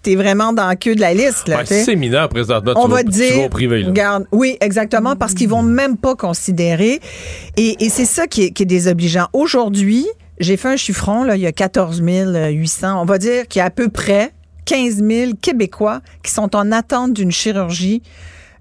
tu es vraiment dans le queue de la liste. Là, si c'est mineur, présentement, on tu, va vas, dire, au privé. Regarde, oui, exactement, parce qu'ils vont même pas considérer. Et, et c'est ça qui est, qui est désobligeant. Aujourd'hui, j'ai fait un chiffron, là, il y a 14 800. On va dire qu'il y a à peu près 15 000 Québécois qui sont en attente d'une chirurgie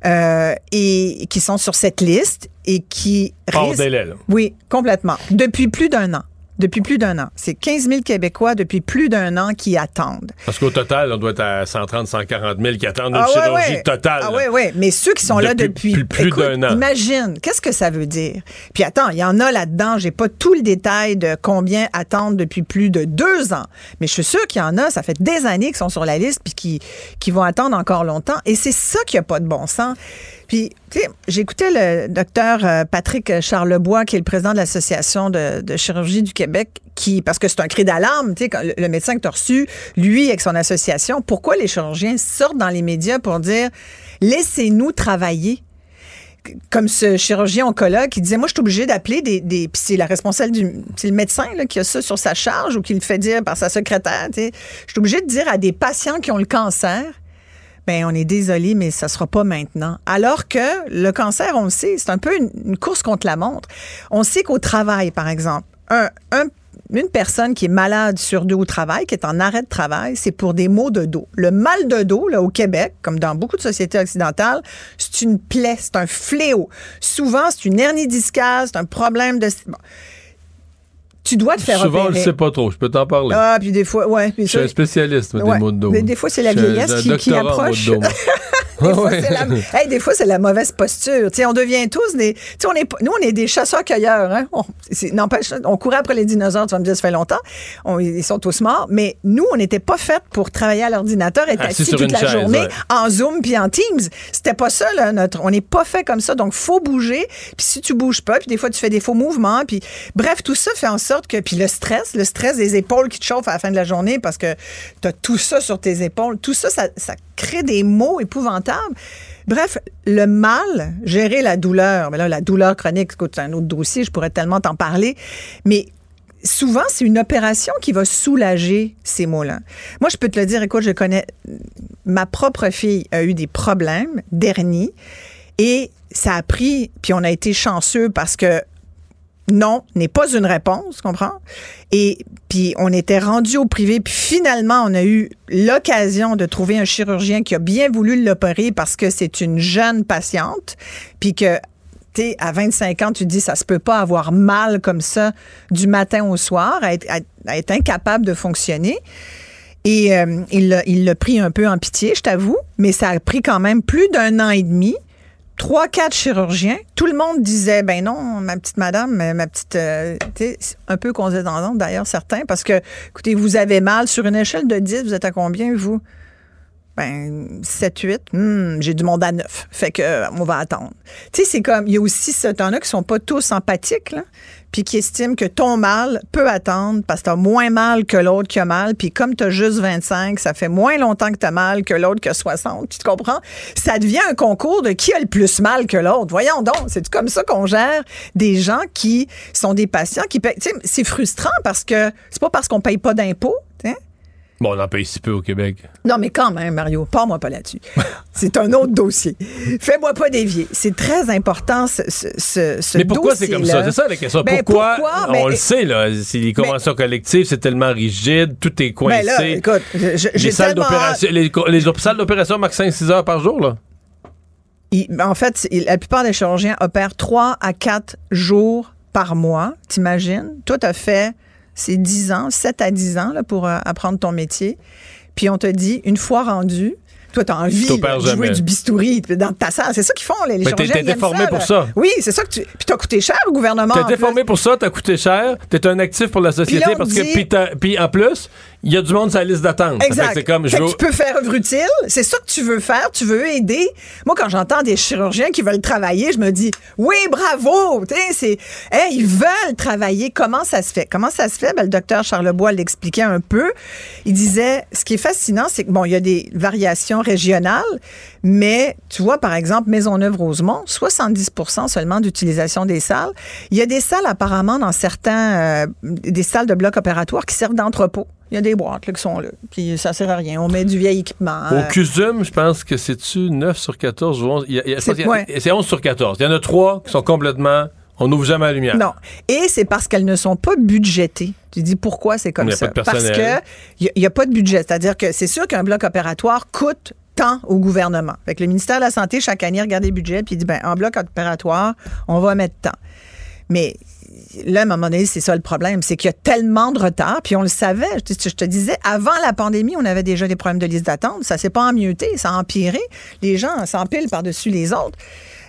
euh, et qui sont sur cette liste et qui Hors délai, Oui, complètement. Depuis plus d'un an depuis plus d'un an. C'est 15 000 Québécois depuis plus d'un an qui attendent. Parce qu'au total, on doit être à 130, 140 000 qui attendent une ah chirurgie totale. Ah oui, oui. Mais ceux qui sont là depuis plus, d'un an. Imagine, qu'est-ce que ça veut dire? Puis attends, il y en a là-dedans. J'ai pas tout le détail de combien attendent depuis plus de deux ans. Mais je suis sûre qu'il y en a, ça fait des années qu'ils sont sur la liste puis qui, qui vont attendre encore longtemps. Et c'est ça qui a pas de bon sens. Puis, tu sais, j'écoutais le docteur euh, Patrick Charlebois, qui est le président de l'Association de, chirurgie du Québec, qui, parce que c'est un cri d'alarme, tu sais, le, médecin que tu as reçu, lui, avec son association, pourquoi les chirurgiens sortent dans les médias pour dire laissez-nous travailler? comme ce chirurgien oncologue qui disait moi je suis obligé d'appeler des, des puis c'est la responsable du c'est le médecin là, qui a ça sur sa charge ou qui le fait dire par sa secrétaire je suis obligé de dire à des patients qui ont le cancer ben on est désolé mais ça sera pas maintenant alors que le cancer on le sait c'est un peu une, course contre la montre on sait qu'au travail par exemple un, un une personne qui est malade sur deux au travail, qui est en arrêt de travail, c'est pour des maux de dos. Le mal de dos, là, au Québec, comme dans beaucoup de sociétés occidentales, c'est une plaie, c'est un fléau. Souvent, c'est une hernie discale, c'est un problème de... Tu dois te faire Souvent, opérer. on le sait pas trop. Je peux t'en parler. Ah, puis des fois, ouais. Puis je suis un spécialiste ouais. des maux de dos. Des, des fois, c'est la vieillesse qui, qui approche. des, fois, ouais. la, hey, des fois, c'est la mauvaise posture. T'sais, on devient tous des. On est, nous, on est des chasseurs-cueilleurs. Hein? On, on courait après les dinosaures, tu vas me dire, ça fait longtemps. On, ils sont tous morts. Mais nous, on n'était pas fait pour travailler à l'ordinateur, être assis, assis toute la chaise, journée ouais. en Zoom puis en Teams. C'était pas ça, là, notre. On n'est pas fait comme ça. Donc, faut bouger. Puis si tu bouges pas, puis des fois, tu fais des faux mouvements. Puis bref, tout ça fait en sorte que. Puis le stress, le stress des épaules qui te chauffent à la fin de la journée parce que tu as tout ça sur tes épaules. Tout ça, ça, ça crée des maux épouvantables. Bref, le mal, gérer la douleur, mais là, la douleur chronique, c'est un autre dossier, je pourrais tellement t'en parler, mais souvent, c'est une opération qui va soulager ces maux-là. Moi, je peux te le dire, écoute, je connais, ma propre fille a eu des problèmes d'hernie et ça a pris, puis on a été chanceux parce que non n'est pas une réponse, comprends? Et puis on était rendu au privé, puis finalement on a eu l'occasion de trouver un chirurgien qui a bien voulu l'opérer parce que c'est une jeune patiente, puis que tu à 25 ans, tu dis ça se peut pas avoir mal comme ça du matin au soir, à être incapable de fonctionner. Et euh, il l'a pris un peu en pitié, je t'avoue, mais ça a pris quand même plus d'un an et demi trois, quatre chirurgiens. Tout le monde disait, ben non, ma petite madame, ma petite, euh, un peu condescendante d'ailleurs, certains, parce que, écoutez, vous avez mal sur une échelle de 10, vous êtes à combien, vous? Ben, 7, 8. Hmm, j'ai du monde à 9. Fait que, euh, on va attendre. Tu sais, c'est comme, il y a aussi ce temps-là qui sont pas tous empathiques, là, puis qui estiment que ton mal peut attendre parce que t'as moins mal que l'autre qui a mal, puis comme t'as juste 25, ça fait moins longtemps que t'as mal que l'autre qui a 60. Tu te comprends? Ça devient un concours de qui a le plus mal que l'autre. Voyons donc, c'est comme ça qu'on gère des gens qui sont des patients qui payent. C'est frustrant parce que c'est pas parce qu'on paye pas d'impôts, hein? Bon, on en paye si peu au Québec. Non, mais quand même, Mario, pars-moi pas là-dessus. c'est un autre dossier. Fais-moi pas dévier. C'est très important, ce, ce, ce Mais pourquoi c'est comme ça? C'est ça la question. Ben, pourquoi, pourquoi? On ben, le sait, là. Les conventions ben, collectives, c'est tellement rigide, tout est coincé. Là, écoute, je, les, salles d'opération, les, les, salles d'opération marquent 5-6 heures par jour, là. Il, en fait, la plupart des chirurgiens opèrent 3 à 4 jours par mois, t'imagines? Toi, t'as fait c'est 10 ans, 7 à 10 ans là, pour euh, apprendre ton métier. Puis on te dit, une fois rendu, toi, tu as envie de jouer du bistouri dans ta salle. C'est ça qu'ils font, les, les Mais t'es chirurgiens. déformé ça, pour là. ça. Oui, c'est ça que tu. Puis t'as coûté cher au gouvernement. T'es déformé plus. pour ça, t'as coûté cher, t'es un actif pour la société Puis parce que. t'as- puis en plus, il y a du monde sur la liste d'attente. Exact. C'est comme je Fait que veux- tu peux faire œuvre utile. C'est ça que tu veux faire. Tu veux aider. Moi, quand j'entends des chirurgiens qui veulent travailler, je me dis, oui, bravo. C'est, hey, ils veulent travailler. Comment ça se fait? Comment ça se fait? Ben, le docteur Charlebois l'expliquait un peu. Il disait, ce qui est fascinant, c'est que bon, il y a des variations régionales, mais tu vois, par exemple, Maisonneuve-Rosemont, 70 seulement d'utilisation des salles. Il y a des salles apparemment dans certains, euh, des salles de blocs opératoires qui servent d'entrepôt. Il y a des boîtes là, qui sont là. Puis ça sert à rien. On met du vieil équipement. Au CUSUM, je pense que c'est-tu 9 sur 14 ou 11. Il y a- il y a- je C'est pense qu'il y a- ouais. C'est 11 sur 14. Il y en a trois qui sont complètement. On n'ouvre jamais la lumière. Non. Et c'est parce qu'elles ne sont pas budgétées. Tu dis pourquoi c'est comme ça? parce que il n'y a, pas de budget. C'est-à-dire que c'est sûr qu'un bloc opératoire coûte tant au gouvernement. Fait que le ministère de la Santé, chaque année, regarde les budgets puis il dit, ben, en bloc opératoire, on va mettre tant. Mais là, à un moment c'est ça le problème. C'est qu'il y a tellement de retard, puis on le savait. Je te, disais, avant la pandémie, on avait déjà des problèmes de liste d'attente. Ça s'est pas emmioté, ça a empiré. Les gens s'empilent par-dessus les autres.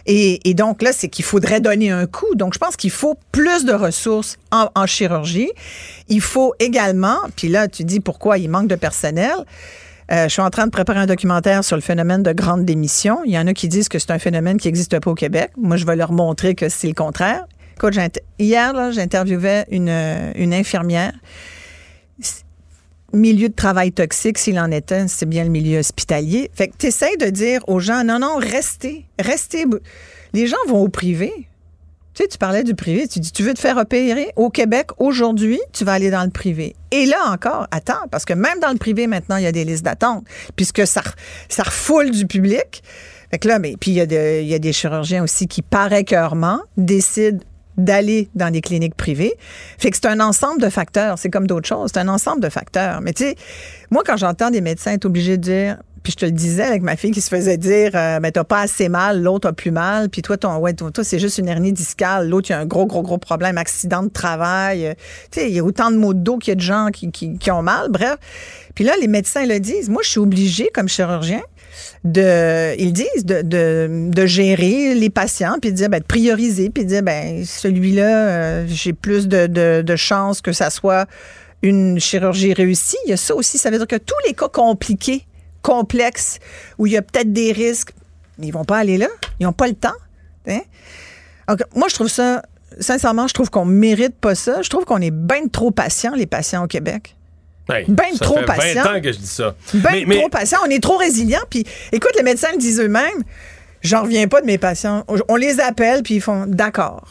Et, donc là, c'est qu'il faudrait donner un coup. Donc, je pense qu'il faut plus de ressources en, en chirurgie. Il faut également, puis là, tu dis pourquoi il manque de personnel. Euh, je suis en train de préparer un documentaire sur le phénomène de grande démission. Il y en a qui disent que c'est un phénomène qui n'existe pas au Québec. Moi, je vais leur montrer que c'est le contraire. Hier, j'interviewais une, infirmière milieu de travail toxique, s'il en un, c'est bien le milieu hospitalier. Fait que tu essaies de dire aux gens, non, non, restez, restez. Les gens vont au privé. Tu sais, tu parlais du privé, tu dis, tu veux te faire opérer au Québec aujourd'hui, tu vas aller dans le privé. Et là encore, attends, parce que même dans le privé, maintenant, il y a des listes d'attente, puisque ça, ça refoule du public. Fait que là, mais puis il y, a il y a des chirurgiens aussi qui, par écœurement, décident d'aller dans des cliniques privées. Fait que c'est un ensemble de facteurs. C'est comme d'autres choses. C'est un ensemble de facteurs. Mais tu sais, moi, quand j'entends des médecins être obligés de dire, puis je te le disais avec ma fille qui se faisait dire, euh, mais t'as pas assez mal, l'autre a plus mal, puis toi, ton, ouais, toi, c'est juste une hernie discale, l'autre, il y a un gros, gros, gros problème, accident de travail. tu sais, il y a autant de maux de dos qu'il y a de gens qui, qui, qui ont mal, bref. Puis là, les médecins le disent. Moi, je suis obligée, comme chirurgien, de, ils disent, de, gérer les patients, puis de dire, ben, de prioriser, puis de dire, ben, celui-là, euh, j'ai plus de, de, chances que ça soit une chirurgie réussie. Il y a ça aussi. Ça veut dire que tous les cas compliqués, complexes, où il y a peut-être des risques, ils vont pas aller là. Ils n'ont pas le temps. Hein. Donc, moi, je trouve ça, sincèrement, je trouve qu'on mérite pas ça. Je trouve qu'on est bien trop patient, les patients au Québec. Ben, ben trop fait patient. 20 ans que je dis ça. Ben trop patient. On est trop résilient. Puis, écoute, les médecins le disent eux-mêmes. J'en reviens pas de mes patients. On les appelle, puis ils font d'accord.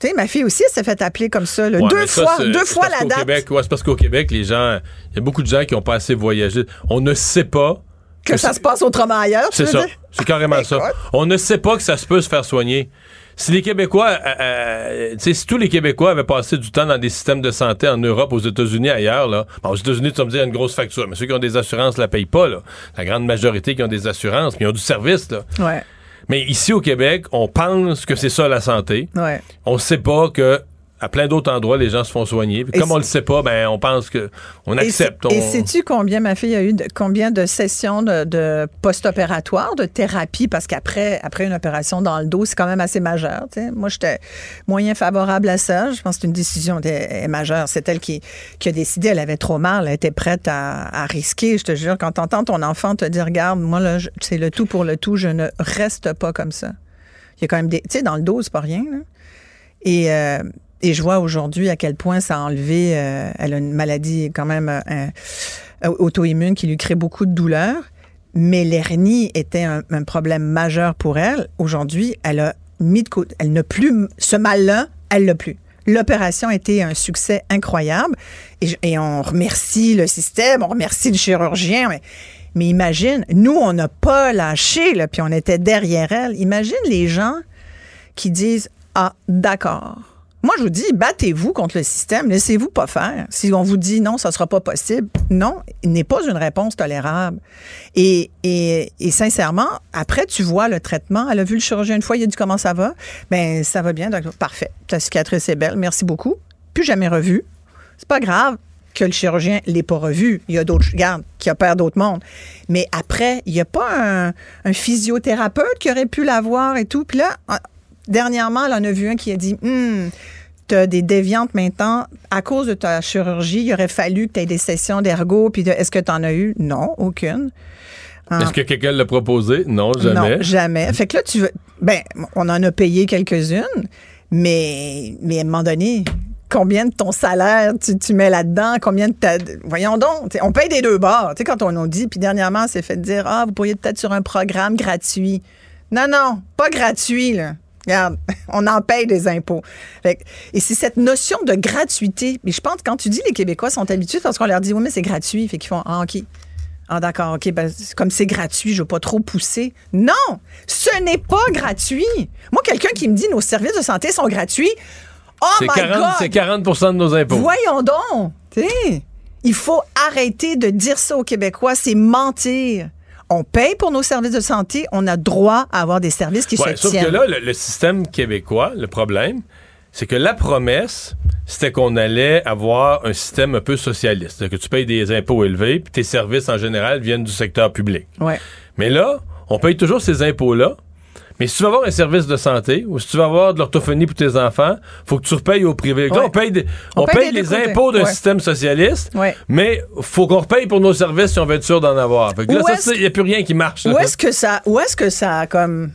Tu sais, ma fille aussi s'est fait appeler comme ça. deux fois, deux fois la date. Québec, c'est parce qu'au Québec, les gens, il y a beaucoup de gens qui n'ont pas assez voyagé. On ne sait pas que, ça se passe autrement ailleurs. C'est ça. C'est carrément ça. On ne sait pas que ça se peut se faire soigner si les Québécois, euh, euh si tous les Québécois avaient passé du temps dans des systèmes de santé en Europe, aux États-Unis, ailleurs, là, aux États-Unis, tu vas me dire, il y a une grosse facture, mais ceux qui ont des assurances la payent pas, là. La grande majorité qui ont des assurances, mais ils ont du service, là. Ouais. Mais ici au Québec, on pense que c'est ça la santé. Ouais. On sait pas que à plein d'autres endroits, les gens se font soigner. comme on le sait pas, ben on pense que on accepte. Et sais-tu combien ma fille a eu de, combien de sessions de, post-opératoire, de thérapie, parce qu'après après une opération dans le dos, c'est quand même assez majeur. Moi, j'étais moyen favorable à ça. Je pense que c'est une décision majeure. C'est elle qui, qui a décidé. Elle avait trop mal. Elle était prête à, risquer. Je te jure, quand t'entends ton enfant te dire, regarde, moi là, c'est le tout pour le tout. Je ne reste pas comme ça. Il y a quand même des, tu sais, dans le dos, c'est pas rien. Et euh, et je vois aujourd'hui à quel point ça a enlevé. Euh, elle a une maladie quand même euh, auto-immune qui lui crée beaucoup de douleurs. Mais l'hernie était un, problème majeur pour elle. Aujourd'hui, elle a mis de côté. Elle n'a plus ce mal-là. Elle l'a plus. L'opération a été un succès incroyable. Et, on remercie le système, on remercie le chirurgien. Mais, imagine, nous, on n'a pas lâché, puis on était derrière elle. Imagine les gens qui disent Ah, d'accord moi, je vous dis, battez-vous contre le système. Laissez-vous pas faire. Si on vous dit non, ça sera pas possible, non, il n'est pas une réponse tolérable. Et, et, et, sincèrement, après, tu vois le traitement. Elle a vu le chirurgien une fois, il a dit comment ça va? Ben, ça va bien. Donc, parfait. Ta cicatrice est belle. Merci beaucoup. Plus jamais revu. C'est pas grave que le chirurgien l'ait pas revu. Il y a d'autres, regarde, qui opèrent d'autres mondes. Mais après, il n'y a pas un, un, physiothérapeute qui aurait pu l'avoir et tout. Puis là, Dernièrement, elle en a vu un qui a dit hum, tu as des déviantes maintenant. À cause de ta chirurgie, il aurait fallu que tu aies des sessions d'ergo. Puis est-ce que tu en as eu? Non, aucune. Ah. Est-ce que quelqu'un l'a proposé? Non, jamais. Non, jamais. Fait que là, tu veux. Ben, on en a payé quelques-unes, mais, mais à un moment donné, combien de ton salaire tu, mets là-dedans, combien de ta... Voyons donc, on paye des deux bords. Tu sais, quand on nous dit, puis dernièrement, c'est fait dire, ah, vous pourriez peut-être sur un programme gratuit. Non, non, pas gratuit, là. Regarde, on en paye des impôts. et c'est cette notion de gratuité. Mais je pense que quand tu dis les Québécois sont habitués parce qu'on leur dit oui, mais c'est gratuit. Fait qu'ils font Ah, OK. Ah, d'accord, OK. Ben, comme c'est gratuit, je ne veux pas trop pousser. Non, ce n'est pas gratuit. Moi, quelqu'un qui me dit nos services de santé sont gratuits. Oh my 40, God! C'est 40 de nos impôts. Voyons donc. il faut arrêter de dire ça aux Québécois. C'est mentir on paye pour nos services de santé, on a droit à avoir des services qui ouais, se sauf que là, le, système québécois, le problème, c'est que la promesse, c'était qu'on allait avoir un système un peu socialiste, que tu payes des impôts élevés, puis tes services en général viennent du secteur public. Ouais. Mais là, on paye toujours ces impôts-là, Mais si tu vas avoir un service de santé ou si tu vas avoir de l'orthophonie pour tes enfants, faut que tu repayes au privé. Là, on paye, on, paye, les impôts d'un système socialiste, mais faut qu'on repaye pour nos services si on veut être sûr d'en avoir. Fait que là, il n'y a plus rien qui marche. Où est-ce que ça, où est-ce que ça, comme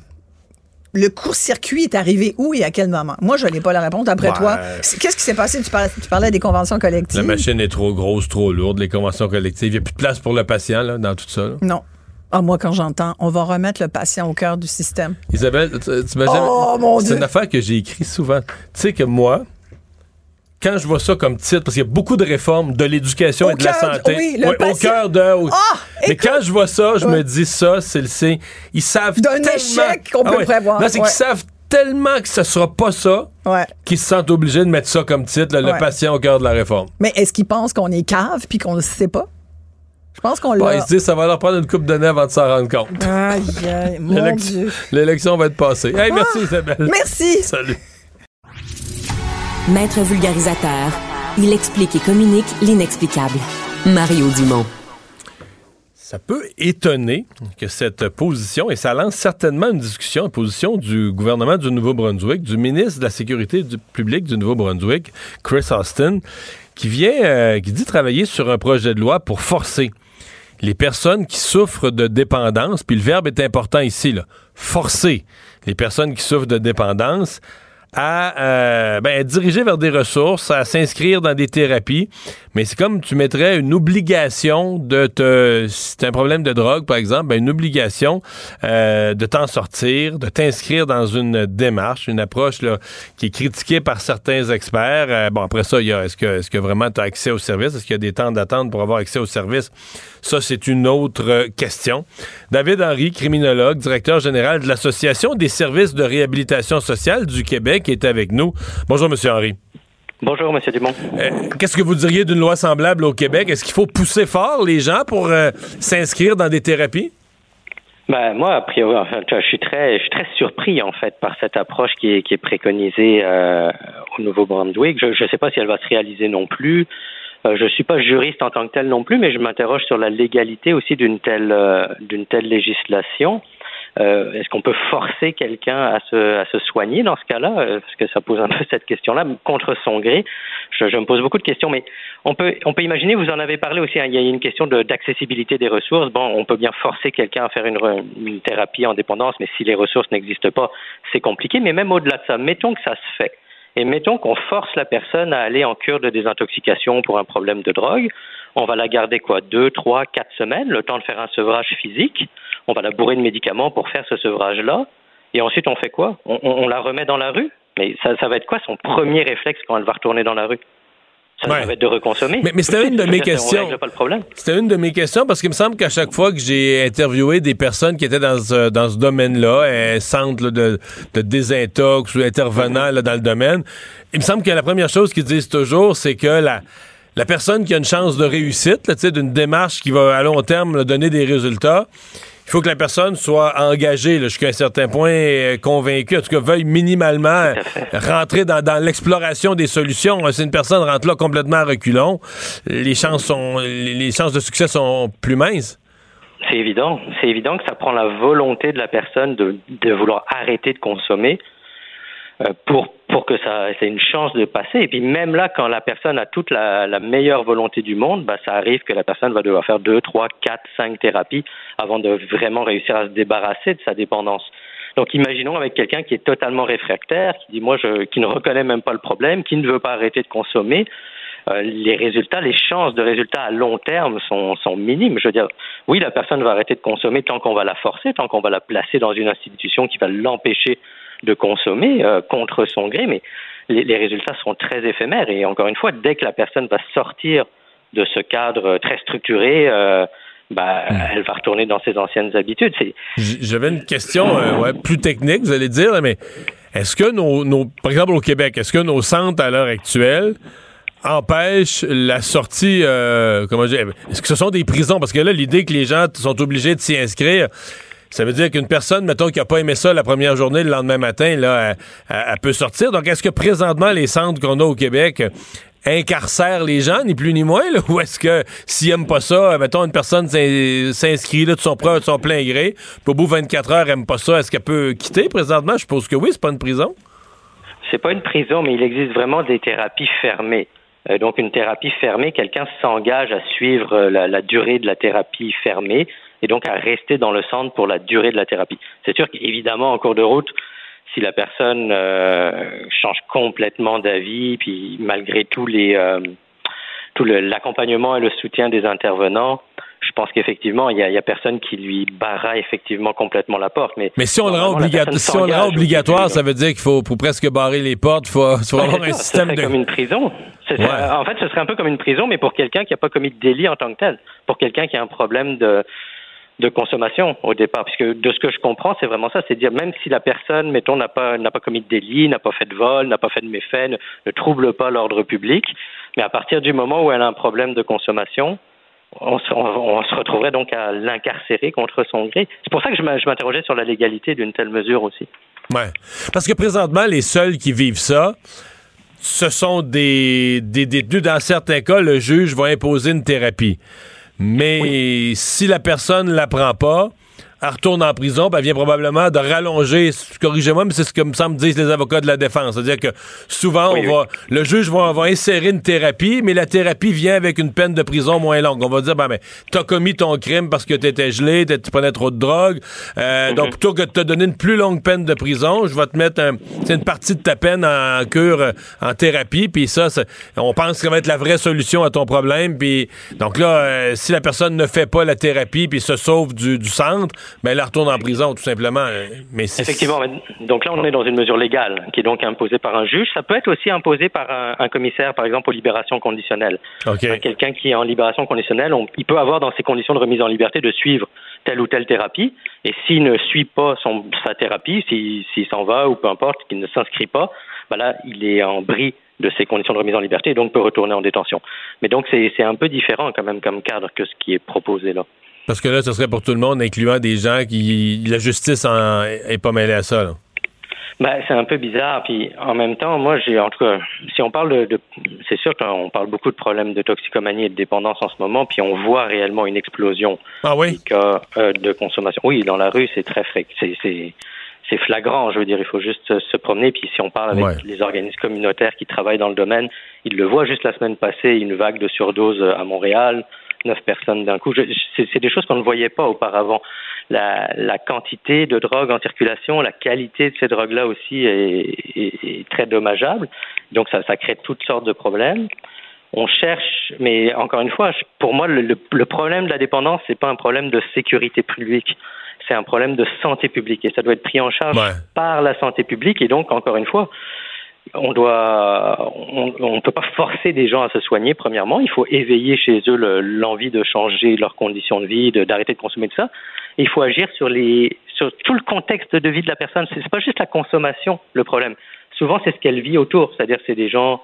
le court-circuit est arrivé où et à quel moment? Moi, je n'ai pas la réponse. Après toi, qu'est-ce qui s'est passé? Tu parlais, des conventions collectives. La machine est trop grosse, trop lourde, les conventions collectives. Il n'y a plus de place pour le patient là, dans tout ça. Non. Ah, moi, quand j'entends, on va remettre le patient au cœur du système. Isabelle, tu, imagines? Oh, c'est une affaire que j'ai écrit souvent. Tu sais que moi, quand je vois ça comme titre, parce qu'il y a beaucoup de réformes de l'éducation et de la santé, oui, au cœur de. Ah, mais quand je vois ça, je me dis ça, c'est le signe. Ils savent d'un échec qu'on ah peut prévoir. Là, c'est qu'ils savent tellement que ce sera pas ça qu'ils se sentent obligés de mettre ça comme titre, le patient au cœur de la réforme. Mais est-ce qu'ils pensent qu'on est cave puis qu'on ne sait pas? Je pense qu'on l'a. ils se disent ça va leur prendre une coupe de nez avant de s'en rendre compte. Aïe, aïe, mon Dieu. L'élection va être passée. Hey, merci Isabelle. Merci. Salut. Maître vulgarisateur, il explique et communique l'inexplicable. Mario Dumont. Ça peut étonner que cette position, et ça lance certainement une discussion, une position du gouvernement du Nouveau-Brunswick, du ministre de la Sécurité publique du Nouveau-Brunswick, Chris Austin, qui vient, euh, qui dit travailler sur un projet de loi pour forcer les personnes qui souffrent de dépendance, puis le verbe est important ici, là, forcer les personnes qui souffrent de dépendance à euh, ben, dirigé vers des ressources, à s'inscrire dans des thérapies. Mais c'est comme tu mettrais une obligation de te... Si tu un problème de drogue, par exemple, ben, une obligation euh, de t'en sortir, de t'inscrire dans une démarche, une approche là, qui est critiquée par certains experts. Euh, bon, après ça, il y a est-ce que, est-ce que vraiment tu as accès au service? Est-ce qu'il y a des temps d'attente pour avoir accès au service? Ça, c'est une autre question. David Henry, criminologue, directeur général de l'Association des services de réhabilitation sociale du Québec, est avec nous. Bonjour, M. Henry. Bonjour, M. Dumont. Euh, qu'est-ce que vous diriez d'une loi semblable au Québec? Est-ce qu'il faut pousser fort les gens pour euh, s'inscrire dans des thérapies? Ben, moi, a priori, je suis très, je suis très surpris en fait par cette approche qui est, qui est préconisée euh, au Nouveau-Brunswick. Je ne sais pas si elle va se réaliser non plus. Je ne suis pas juriste en tant que tel non plus, mais je m'interroge sur la légalité aussi d'une telle, d'une telle législation. Euh, est-ce qu'on peut forcer quelqu'un à se, soigner dans ce cas-là? Parce que ça pose un peu cette question-là, contre son gré. Je, me pose beaucoup de questions, mais on peut, on peut imaginer, vous en avez parlé aussi, hein, il y a une question d'accessibilité des ressources. Bon, on peut bien forcer quelqu'un à faire une, une thérapie en dépendance, mais si les ressources n'existent pas, c'est compliqué. Mais même au-delà de ça, mettons que ça se fait. Et mettons qu'on force la personne à aller en cure de désintoxication pour un problème de drogue. On va la garder quoi? Deux, trois, quatre semaines, le temps de faire un sevrage physique. On va la bourrer de médicaments pour faire ce sevrage-là. Et ensuite, on fait quoi? On, la remet dans la rue? Mais ça, ça va être quoi son premier réflexe quand elle va retourner dans la rue? Ça va être de reconsommer. Mais, c'était une de mes questions. C'était une de mes questions parce qu'il me semble qu'à chaque fois que j'ai interviewé des personnes qui étaient dans ce, dans ce domaine-là, un centre de, de désintox ou intervenant dans le domaine, il me semble que la première chose qu'ils disent toujours, c'est que la, la personne qui a une chance de réussite, d'une démarche qui va à long terme donner des résultats, il faut que la personne soit engagée jusqu'à un certain point, euh, convaincue, en tout cas veuille minimalement rentrer dans, l'exploration des solutions. Si une personne rentre là complètement à reculons, les chances sont les chances de succès sont plus minces. C'est évident. C'est évident que ça prend la volonté de la personne de, de vouloir arrêter de consommer euh, pour pour que ça ait une chance de passer. Et puis même là, quand la personne a toute la, la meilleure volonté du monde, bah, ça arrive que la personne va devoir faire deux, trois, quatre, cinq thérapies avant de vraiment réussir à se débarrasser de sa dépendance. Donc imaginons avec quelqu'un qui est totalement réfractaire, qui dit moi je, qui ne reconnaît même pas le problème, qui ne veut pas arrêter de consommer. Euh, les résultats, les chances de résultats à long terme sont, sont minimes. Je veux dire, oui, la personne va arrêter de consommer tant qu'on va la forcer, tant qu'on va la placer dans une institution qui va l'empêcher de consommer euh, contre son gré, mais les, résultats seront très éphémères. Et encore une fois, dès que la personne va sortir de ce cadre très structuré, euh, bah, hmm. elle va retourner dans ses anciennes habitudes. J'avais une question euh, plus technique, vous allez dire, mais est-ce que nos, par exemple au Québec, est-ce que nos centres à l'heure actuelle empêchent la sortie, comment dire, est-ce que ce sont des prisons? Parce que là, l'idée que les gens sont obligés de s'y inscrire, ça veut dire qu'une personne, mettons, qui n'a pas aimé ça la première journée, le lendemain matin, là, elle, peut sortir. Donc, est-ce que présentement, les centres qu'on a au Québec incarcère les gens, ni plus ni moins, ou est-ce que s'ils aiment pas ça, mettons une personne s'inscrit là de son, de son plein gré, puis au bout de 24 heures, aime pas ça, est-ce qu'elle peut quitter présentement? Je suppose que oui, c'est pas une prison. C'est pas une prison, mais il existe vraiment des thérapies fermées. Euh, donc une thérapie fermée, quelqu'un s'engage à suivre euh, la, durée de la thérapie fermée et donc à rester dans le centre pour la durée de la thérapie. C'est sûr qu'évidemment, en cours de route, si la personne euh, change complètement d'avis, puis malgré tous les tout l'accompagnement et le soutien des intervenants, je pense qu'effectivement, il n'y a, personne qui lui barra effectivement complèement la porte. Mais, mais si on le rend, obligatoire, ça veut dire qu'il faut pour presque barrer les portes, il faut, avoir un système de... comme une prison. En fait, ce serait un peu comme une prison, mais pour quelqu'un qui n'a pas commis de délit en tant que tel. Pour quelqu'un qui a un problème de, de consommation au départ. Puisque de ce que je comprends, c'est vraiment ça. C'est dire, même si la personne, mettons, n'a pas, n'a pas commis de délit, n'a pas fait de vol, n'a pas fait de méfait, ne trouble pas l'ordre public, mais à partir du moment où elle a un problème de consommation, on se, retrouverait donc à l'incarcérer contre son gré. C'est pour ça que je m'interrogeais sur la légalité d'une telle mesure aussi. Ouais. Parce que présentement, les seuls qui vivent ça, ce sont des, des détenus. Dans certains cas, le juge va imposer une thérapie. Mais si la personne ne la prend pas, elle retourne en prison, ben, elle vient probablement de rallonger, corrigez-moi, mais c'est ce que me semble disent les avocats de la défense. C'est-à-dire que souvent, on va, le juge va, va, insérer une thérapie, mais la thérapie vient avec une peine de prison moins longue. On va dire, ben, ben t'as commis ton crime parce que t'étais gelé, tu prenais trop de drogue, euh, donc plutôt que de te donner une plus longue peine de prison, je vais te mettre un, une partie de ta peine en cure, euh, en thérapie, puis ça, on pense que ça va être la vraie solution à ton problème, puis donc là, euh, si la personne ne fait pas la thérapie puis se sauve du, du centre, mais elle retourne en prison, tout simplement. Mais Effectivement. Donc là, on est dans une mesure légale qui est donc imposée par un juge. Ça peut être aussi imposé par un, commissaire, par exemple, aux libérations conditionnelles. Quelqu'un qui est en libération conditionnelle, il peut avoir dans ses conditions de remise en liberté de suivre telle ou telle thérapie. Et s'il ne suit pas son, sa thérapie, s'il s'en va ou peu importe, qu'il ne s'inscrit pas, ben là, il est en bris de ses conditions de remise en liberté et donc peut retourner en détention. Mais donc, c'est un peu différent quand même comme cadre que ce qui est proposé là. Parce que là, ce serait pour tout le monde, incluant des gens qui. La justice en, est pas mêlée à ça. Ben, c'est un peu bizarre. Puis en même temps, moi, j'ai en tout cas, si on parle de, c'est sûr qu'on parle beaucoup de problèmes de toxicomanie et de dépendance en ce moment, puis on voit réellement une explosion ah oui? Euh, de consommation. Oui, dans la rue, c'est très fréquent. C'est, c'est flagrant. Je veux dire, il faut juste se promener. Puis si on parle avec les organismes communautaires qui travaillent dans le domaine, ils le voient juste la semaine passée, une vague de surdose à Montréal neuf personnes d'un coup. C'est des choses qu'on ne voyait pas auparavant. La, la, quantité de drogue en circulation, la qualité de ces drogues-là aussi est, est, très dommageable. Donc ça, ça crée toutes sortes de problèmes. On cherche, mais encore une fois, pour moi, le, le problème de la dépendance, c'est pas un problème de sécurité publique, c'est un problème de santé publique et ça doit être pris en charge par la santé publique. Et donc, encore une fois, on doit, on ne peut pas forcer des gens à se soigner. Premièrement, il faut éveiller chez eux l'envie de changer leurs conditions de vie, d'arrêter de, consommer de ça. il faut agir sur les, sur tout le contexte de vie de la personne. C'est pas juste la consommation le problème. Souvent, c'est ce qu'elle vit autour. C'est-à-dire, c'est des gens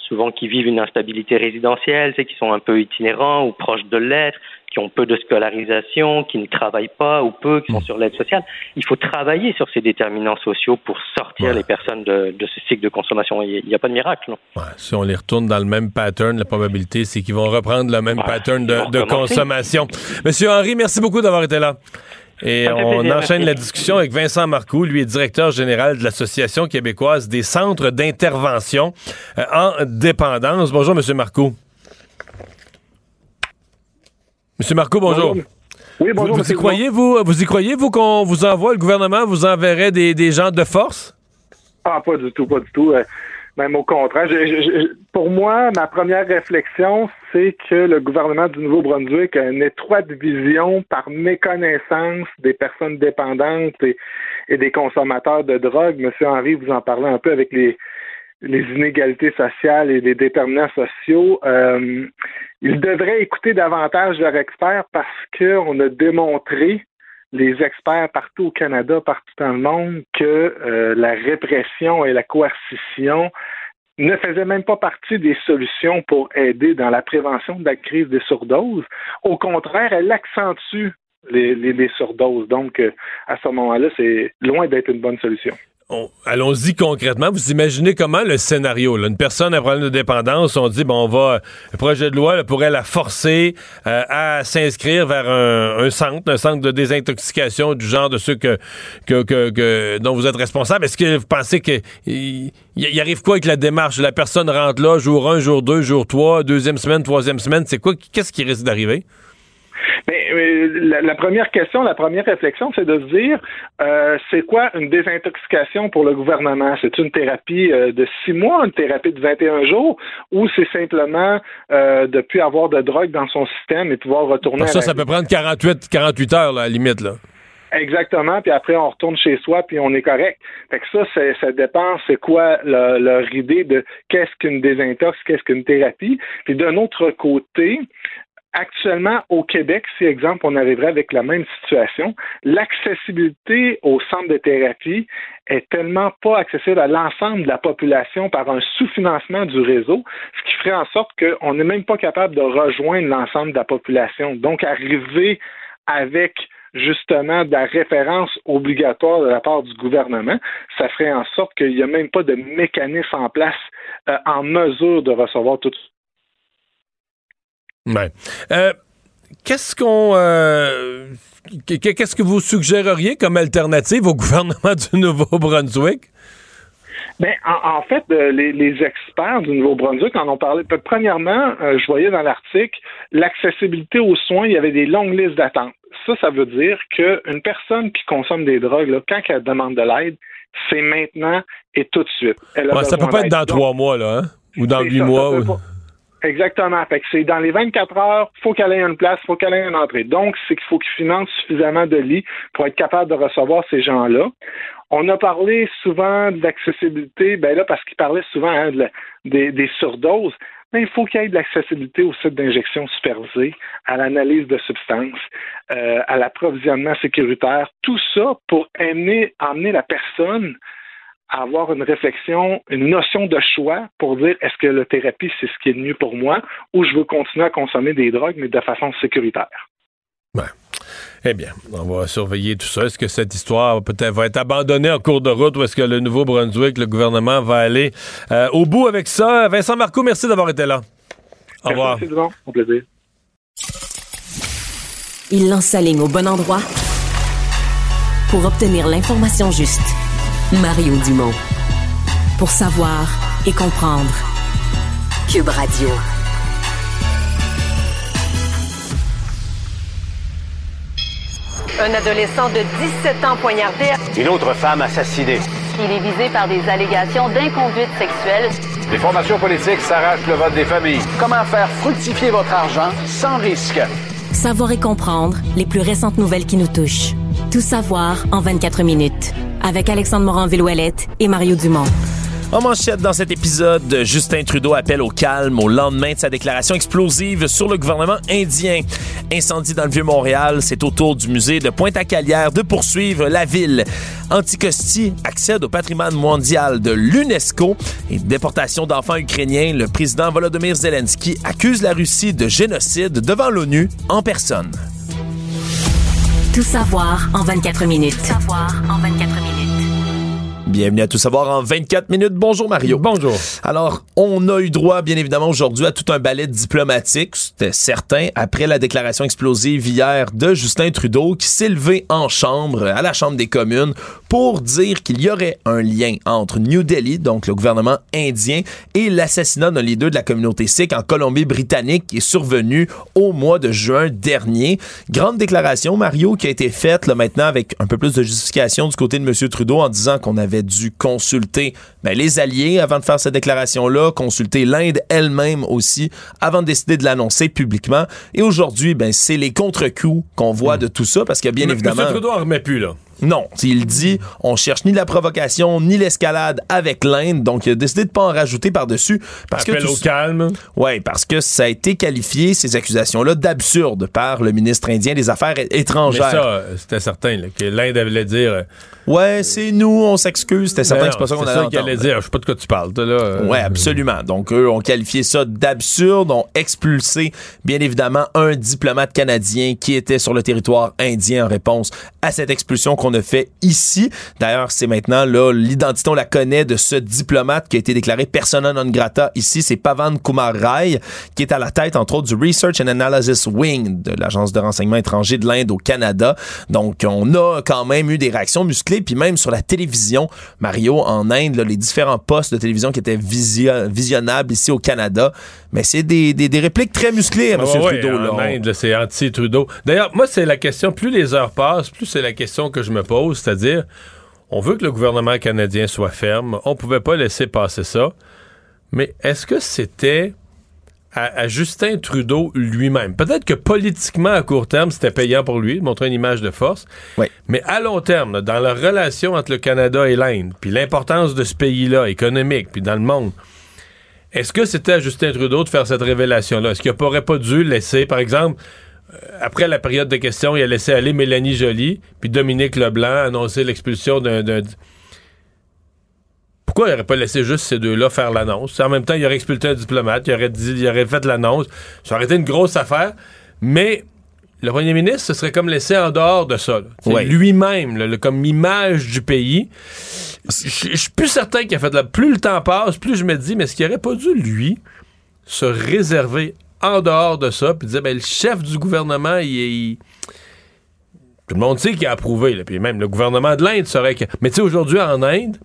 souvent qui vivent une instabilité résidentielle, c'est qui sont un peu itinérants ou proches de l'être, qui ont peu de scolarisation, qui ne travaillent pas ou peu, qui sont hmm. sur l'aide sociale. Il faut travailler sur ces déterminants sociaux pour sortir les personnes de, ce cycle de consommation. Il n'y a pas de miracle. si on les retourne dans le même pattern, la probabilité, c'est qu'ils vont reprendre le même pattern de, consommation. Monsieur Henry, merci beaucoup d'avoir été là. Et on enchaîne la discussion avec Vincent Marcoux, lui est directeur général de l'Association québécoise des centres d'intervention euh, en dépendance. Bonjour, Monsieur Marcoux. Monsieur Marco, bonjour. Oui, bonjour. Vous, y croyez, vous, vous y croyez, vous, qu'on vous envoie, le gouvernement vous enverrait des, des gens de force? Ah, pas du tout, pas du tout. Euh, même au contraire. Pour moi, ma première réflexion, c'est que le gouvernement du Nouveau-Brunswick a une étroite vision par méconnaissance des personnes dépendantes et, des consommateurs de drogue. Monsieur Henry, vous en parlez un peu avec les, les inégalités sociales et les déterminants sociaux, euh, ils devraient écouter davantage leurs experts parce qu'on a démontré, les experts partout au Canada, partout dans le monde, que euh, la répression et la coercition ne faisaient même pas partie des solutions pour aider dans la prévention de la crise des surdoses. Au contraire, elle accentue les, les, surdoses. Donc, euh, à ce moment-là, c'est loin d'être une bonne solution. Allons-y concrètement. Vous imaginez comment le scénario, une personne a un problème de dépendance, on dit, bon, on va, le projet de loi pourrait la forcer euh, à s'inscrire vers un, centre, un centre de désintoxication du genre de ceux que, dont vous êtes responsable. Est-ce que vous pensez que il, arrive quoi avec la démarche? La personne rentre là, jour 1, jour 2, jour 3, deuxième semaine, troisième semaine, c'est quoi? Qu'est-ce qui risque d'arriver? Mais, euh, la, première question, la première réflexion, c'est de se dire, euh, c'est quoi une désintoxication pour le gouvernement? C'est une thérapie euh, de six mois, une thérapie de 21 jours, ou c'est simplement de plus avoir de drogue dans son système et pouvoir retourner ça, ça peut prendre 48, 48 heures, à la limite, là. Exactement, puis après on retourne chez soi, puis on est correct. Fait que ça, ça dépend, c'est quoi leur idée de qu'est-ce qu'une désintox, qu'est-ce qu'une thérapie. Puis d'un autre côté, actuellement, au Québec, si, exemple, on arriverait avec la même situation, l'accessibilité au centre de thérapie est tellement pas accessible à l'ensemble de la population par un sous-financement du réseau, ce qui ferait en sorte qu'on n'est même pas capable de rejoindre l'ensemble de la population. Donc, arriver avec justement de la référence obligatoire de la part du gouvernement, ça ferait en sorte qu'il n'y a même pas de mécanisme en place euh, en mesure de recevoir tout euh, qu'est-ce qu'on. Euh, qu'est-ce que vous suggéreriez comme alternative au gouvernement du Nouveau-Brunswick? Bien, en, fait, euh, les, experts du Nouveau-Brunswick en ont parlé. Premièrement, je voyais dans l'article l'accessibilité aux soins, il y avait des longues listes d'attente. Ça, ça veut dire qu'une personne qui consomme des drogues, quand elle demande de l'aide, c'est maintenant et tout de suite. ça peut pas être dans trois mois, là, hein? ou dans huit mois. Exactement. Fait que c'est dans les 24 heures, faut qu'elle ait une place, faut qu'elle ait une entrée. Donc, c'est qu'il faut qu'ils financent suffisamment de lits pour être capable de recevoir ces gens-là. On a parlé souvent de l'accessibilité, ben là, parce qu'il parlait souvent hein, des, surdoses. Mais il faut qu'il y ait de l'accessibilité au site d'injection supervisé, à l'analyse de substances, euh, à l'approvisionnement sécuritaire, tout ça pour amener, amener la personne avoir une réflexion, une notion de choix pour dire est-ce que la thérapie, c'est ce qui est mieux pour moi ou je veux continuer à consommer des drogues, mais de façon sécuritaire? Ouais. Eh bien, on va surveiller tout ça. Est-ce que cette histoire peut-être va être abandonnée en cours de route ou est-ce que le Nouveau-Brunswick, le gouvernement, va aller euh, au bout avec ça? Vincent Marco, merci d'avoir été là. Au revoir. Merci, Au plaisir. Il lance sa ligne au bon endroit pour obtenir l'information juste. Mario Dumont. Pour savoir et comprendre. Cube Radio. Un adolescent de 17 ans poignardé. Une autre femme assassinée. Il est visé par des allégations d'inconduite sexuelle. Les formations politiques s'arrachent le vote des familles. Comment faire fructifier votre argent sans risque? Savoir et comprendre les plus récentes nouvelles qui nous touchent. Tout savoir en 24 minutes avec Alexandre Morin-Villouellette et Mario Dumont. En manchette dans cet épisode, Justin Trudeau appelle au calme au lendemain de sa déclaration explosive sur le gouvernement indien. Incendie dans le Vieux-Montréal, c'est au tour du musée de Pointe-à-Calière de poursuivre la ville. Anticosti accède au patrimoine mondial de l'UNESCO et déportation d'enfants ukrainiens. Le président Volodymyr Zelensky accuse la Russie de génocide devant l'ONU en personne. Tout savoir en 24 minutes. Tout savoir en 24 minutes. Bienvenue à Tout savoir en 24 minutes. Bonjour Mario. Bonjour. Alors, on a eu droit, bien évidemment, aujourd'hui à tout un ballet diplomatique, c'était certain, après la déclaration explosive hier de Justin Trudeau qui s'est levé en chambre, à la Chambre des communes, pour dire qu'il y aurait un lien entre New Delhi, donc le gouvernement indien, et l'assassinat d'un leader de la communauté sikh en Colombie-Britannique qui est survenu au mois de juin dernier. Grande déclaration, Mario, qui a été faite là, maintenant avec un peu plus de justification du côté de M. Trudeau en disant qu'on avait dû consulter ben, les alliés avant de faire cette déclaration-là, consulter l'Inde elle-même aussi avant de décider de l'annoncer publiquement. Et aujourd'hui, ben, c'est les contre-coups qu'on voit hmm. de tout ça parce qu'il y a bien évidemment... M. Trudeau en remet plus, là. Non, il dit on cherche ni la provocation ni l'escalade avec l'Inde, donc il a décidé de pas en rajouter par-dessus parce que au calme. Ouais, parce que ça a été qualifié ces accusations-là d'absurdes par le ministre indien des Affaires étrangères. Mais ça, c'était certain que l'Inde allait dire. Euh, ouais, c'est nous, on s'excuse. C'était certain que c'est pas ça qu'on allait ça allait dire. Je sais pas de quoi tu parles. Là. Ouais, absolument. Donc eux ont qualifié ça d'absurde, ont expulsé bien évidemment un diplomate canadien qui était sur le territoire indien en réponse à cette expulsion qu'on qu'on a fait ici. D'ailleurs, c'est maintenant là l'identité, on la connaît de ce diplomate qui a été déclaré persona non grata ici. C'est Pavan Kumar Rai, qui est à la tête, entre autres, du Research and Analysis Wing de l'Agence de renseignement étranger de l'Inde au Canada. Donc, on a quand même eu des réactions musclées, puis même sur la télévision, Mario, en Inde, là, les différents postes de télévision qui étaient visionnables ici au Canada, mais c'est des, des, répliques très musclées M. Trudeau. En Inde, c'est anti-Trudeau. D'ailleurs, moi, c'est la question, plus les heures passent, plus c'est la question que je me pose, c'est-à-dire, on veut que le gouvernement canadien soit ferme, on pouvait pas laisser passer ça, mais est-ce que c'était à, Justin Trudeau lui-même? Peut-être que politiquement, à court terme, c'était payant pour lui, montrer une image de force. Mais à long terme, dans la relation entre le Canada et l'Inde, puis l'importance de ce pays-là, économique, puis dans le monde, est-ce que c'était à Justin Trudeau de faire cette révélation-là? Est-ce qu'il n'aurait pas dû laisser, par exemple, après la période de questions, il a laissé aller Mélanie Joly, puis Dominique Leblanc annoncer l'expulsion d'un pourquoi il n'aurait pas laissé juste ces deux-là faire l'annonce? En même temps, il aurait expulsé un diplomate, il aurait, dit, il aurait fait l'annonce. Ça aurait été une grosse affaire. Mais le premier ministre se serait comme laissé en dehors de ça. Lui-même, comme image du pays. Je suis plus certain qu'il a fait de la... Plus le temps passe, plus je me dis, mais est-ce qu'il n'aurait pas dû, lui, se réserver en dehors de ça, puis dire, ben, le chef du gouvernement, il, Tout le monde sait qu'il a approuvé, puis même le gouvernement de l'Inde serait... Que... Mais tu sais, aujourd'hui, en Inde,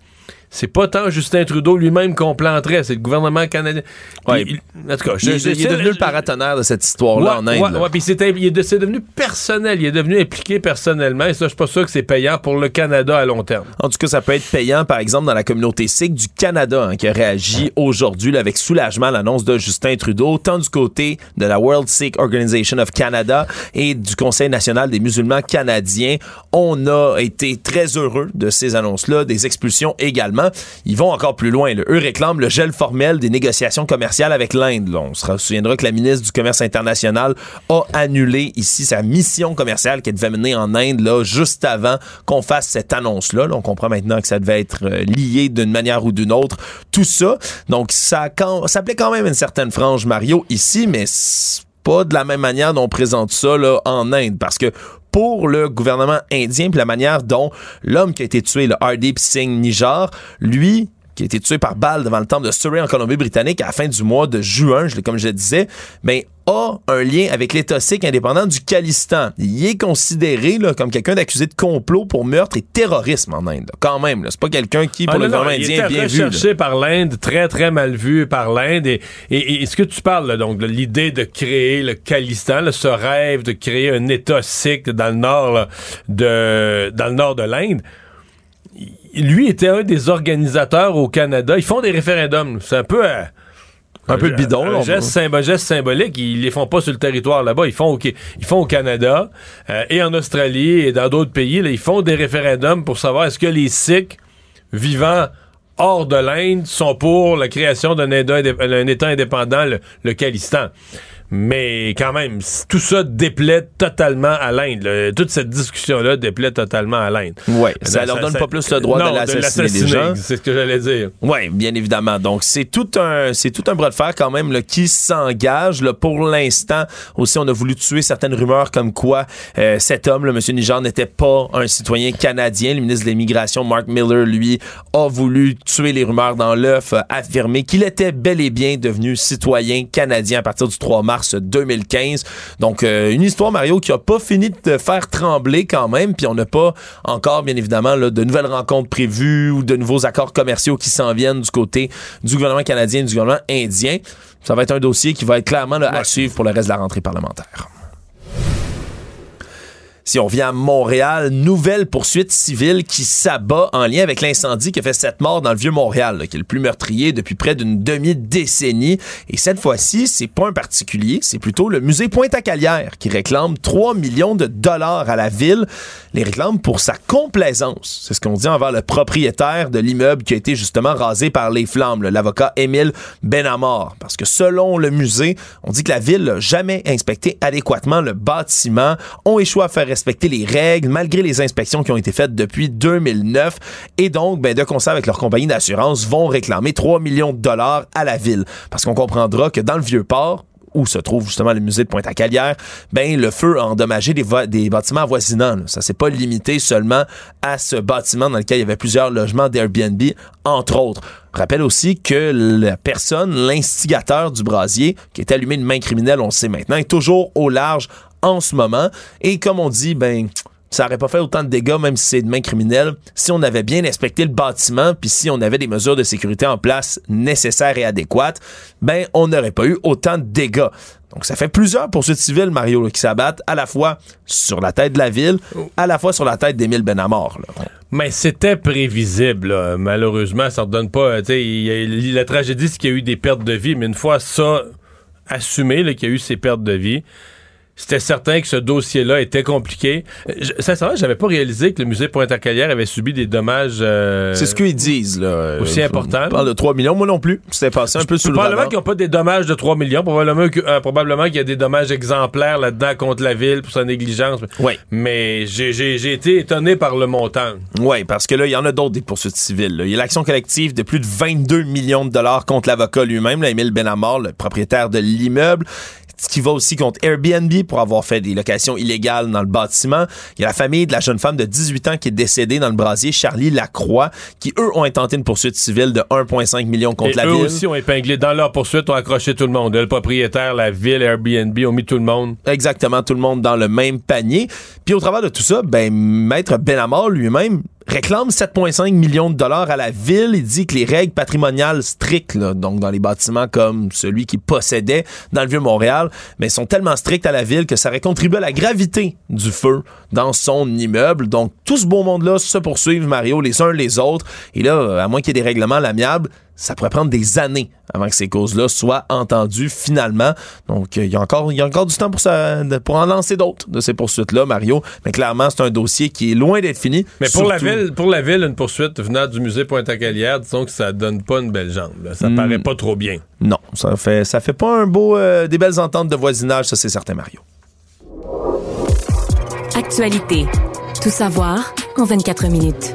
c'est pas tant Justin Trudeau lui-même qu'on planterait, c'est le gouvernement canadien. en tout cas, il, est devenu le paratonnerre de cette histoire-là en Inde. Ouais, puis c'est devenu personnel, il est devenu impliqué personnellement, et ça, je suis pas sûr que c'est payant pour le Canada à long terme. En tout cas, ça peut être payant, par exemple, dans la communauté sikh du Canada, hein, qui a réagi aujourd'hui avec soulagement à l'annonce de Justin Trudeau, tant du côté de la World Sikh Organization of Canada et du Conseil national des musulmans canadiens. On a été très heureux de ces annonces-là, des expulsions également ils vont encore plus loin. Eux réclament le gel formel des négociations commerciales avec l'Inde. On se souviendra que la ministre du Commerce international a annulé ici sa mission commerciale qui devait mener en Inde là, juste avant qu'on fasse cette annonce-là. on comprend maintenant que ça devait être euh, lié d'une manière ou d'une autre. Tout ça. Donc, ça, plaît quand même une certaine frange, Mario, ici, mais pas de la même manière dont on présente ça là, en Inde. Parce que pour le gouvernement indien, puis la manière dont l'homme qui a été tué, le Hardeep Singh Nijar, lui, qui a été tué par balle devant le temple de Surrey en Colombie-Britannique à la fin du mois de juin, comme je le disais, mais a un lien avec l'État sikh indépendant du Khalistan. Il est considéré là, comme quelqu'un d'accusé de complot pour meurtre et terrorisme en Inde. Quand même, c'est pas quelqu'un qui, pour ah, le gouvernement indien, est bien vu. recherché par l'Inde, très, très mal vu par l'Inde. Et, et, ce que tu parles, donc, de l'idée de créer le Khalistan, ce rêve de créer un État sikh dans le nord, de, dans le nord de l'Inde, lui était un des organisateurs au Canada. Ils font des référendums. C'est un peu... Euh, un, peu bidon. Un, geste, symbolique, ils les font pas sur le territoire là-bas, ils font au, ils font au Canada euh, et en Australie et dans d'autres pays. ils font des référendums pour savoir est-ce que les Sikhs vivant hors de l'Inde sont pour la création d'un État, indépendant, le, le Khalistan. Mais quand même, tout ça déplaît totalement à l'Inde. Toute cette discussion-là déplaît totalement à l'Inde. Oui, ça, leur donne pas plus le droit de l'assassiner des C'est ce que j'allais dire. Oui, bien évidemment. Donc, c'est tout un c'est tout un bras de fer quand même là, qui s'engage. Pour l'instant, aussi, on a voulu tuer certaines rumeurs comme quoi euh, cet homme, le monsieur Niger, n'était pas un citoyen canadien. Le ministre de l'Immigration, Mark Miller, lui, a voulu tuer les rumeurs dans l'œuf, affirmer qu'il était bel et bien devenu citoyen canadien à partir du 3 mars 2015. Donc, euh, une histoire, Mario, qui a pas fini de faire trembler quand même, puis on n'a pas encore, bien évidemment, de nouvelles rencontres prévues ou de nouveaux accords commerciaux qui s'en viennent du côté du gouvernement canadien et du gouvernement indien. Ça va être un dossier qui va être clairement à suivre pour le reste de la rentrée parlementaire. Si on vient à Montréal, nouvelle poursuite civile qui s'abat en lien avec l'incendie qui a fait sept morts dans le Vieux-Montréal, qui est le plus meurtrier depuis près d'une demi-décennie. Et cette fois-ci, c'est pas un particulier, c'est plutôt le musée Pointe-à-Calière qui réclame 3 millions de dollars à la ville. Les réclame pour sa complaisance. C'est ce qu'on dit envers le propriétaire de l'immeuble qui a été justement rasé par les flammes, l'avocat Émile Benamor. Parce que selon le musée, on dit que la ville n'a jamais inspecté adéquatement le bâtiment, ont échoué à faire respecter les règles malgré les inspections qui ont été faites depuis 2009 et donc ben, de concert avec leur compagnie d'assurance vont réclamer 3 millions de dollars à la ville parce qu'on comprendra que dans le vieux port où se trouve justement le musée de Pointe-à-Calière, ben le feu a endommagé des, bâtiments avoisinants. Ça s'est pas limité seulement à ce bâtiment dans lequel il y avait plusieurs logements d'Airbnb, entre autres. Rappelle aussi que la personne, l'instigateur du brasier, qui est allumé une main criminelle, on le sait maintenant, est toujours au large en ce moment. Et comme on dit, ben ça aurait pas fait autant de dégâts, même si c'est de main criminelle, si on avait bien inspecté le bâtiment, puis si on avait des mesures de sécurité en place nécessaires et adéquates, ben on n'aurait pas eu autant de dégâts. Donc ça fait plusieurs poursuites civiles, Mario, qui s'abattent à la fois sur la tête de la ville, à la fois sur la tête d'Émile Benamor. Mais c'était prévisible, malheureusement, ça ne donne pas. la tragédie, c'est qu'il y a eu des pertes de vie, mais une fois ça assumé, qu'il y a eu ces pertes de vie, c'était certain que ce dossier-là était compliqué. Je, sincèrement, j'avais pas réalisé que le musée Pointe-à-Calière avait subi des dommages. Euh, c'est ce qu'ils disent, là. Aussi important. On parle de 3 millions, moi non plus. C'était passé un peu sous le Probablement qu'ils n'ont pas des dommages de 3 millions. Probablement, euh, probablement qu'il y a des dommages exemplaires là-dedans contre la ville pour sa négligence. Oui. Mais j'ai été étonné par le montant. Oui, parce que là, il y en a d'autres des poursuites civiles. Il y a l'action collective de plus de 22 millions de dollars contre l'avocat lui-même, Émile Benamor, le propriétaire de l'immeuble ce qui va aussi contre Airbnb pour avoir fait des locations illégales dans le bâtiment. Il y a la famille de la jeune femme de 18 ans qui est décédée dans le brasier, Charlie Lacroix, qui eux ont intenté une poursuite civile de 1,5 million contre la eux ville. aussi ont épinglé dans leur poursuite, ont accroché tout le monde. Le propriétaire, la ville, Airbnb ont mis tout le monde. Exactement, tout le monde dans le même panier. Puis au travers de tout ça, ben maître Benamor lui-même réclame 7,5 millions de dollars à la ville. Il dit que les règles patrimoniales strictes, donc dans les bâtiments comme celui qui possédait dans le Vieux-Montréal, mais sont tellement strictes à la ville que ça aurait contribué à la gravité du feu dans son immeuble. Donc tout ce beau monde-là se poursuivent, Mario, les uns les autres. Et là, à moins qu'il y ait des règlements l'amiable, ça pourrait prendre des années avant que ces causes-là soient entendues finalement. Donc, il y, a encore, y a encore du temps pour, ça, pour en lancer d'autres de ces poursuites-là, Mario. Mais clairement, c'est un dossier qui est loin d'être fini. Mais pour la ville, pour la ville, une poursuite venant du musée Pointe-à-Calière, disons que ça donne pas une belle jambe. Ça hmm. paraît pas trop bien. Non, ça fait, ça fait pas un beau, euh, des belles ententes de voisinage, ça c'est certain, Mario. Actualité. Tout savoir en 24 minutes.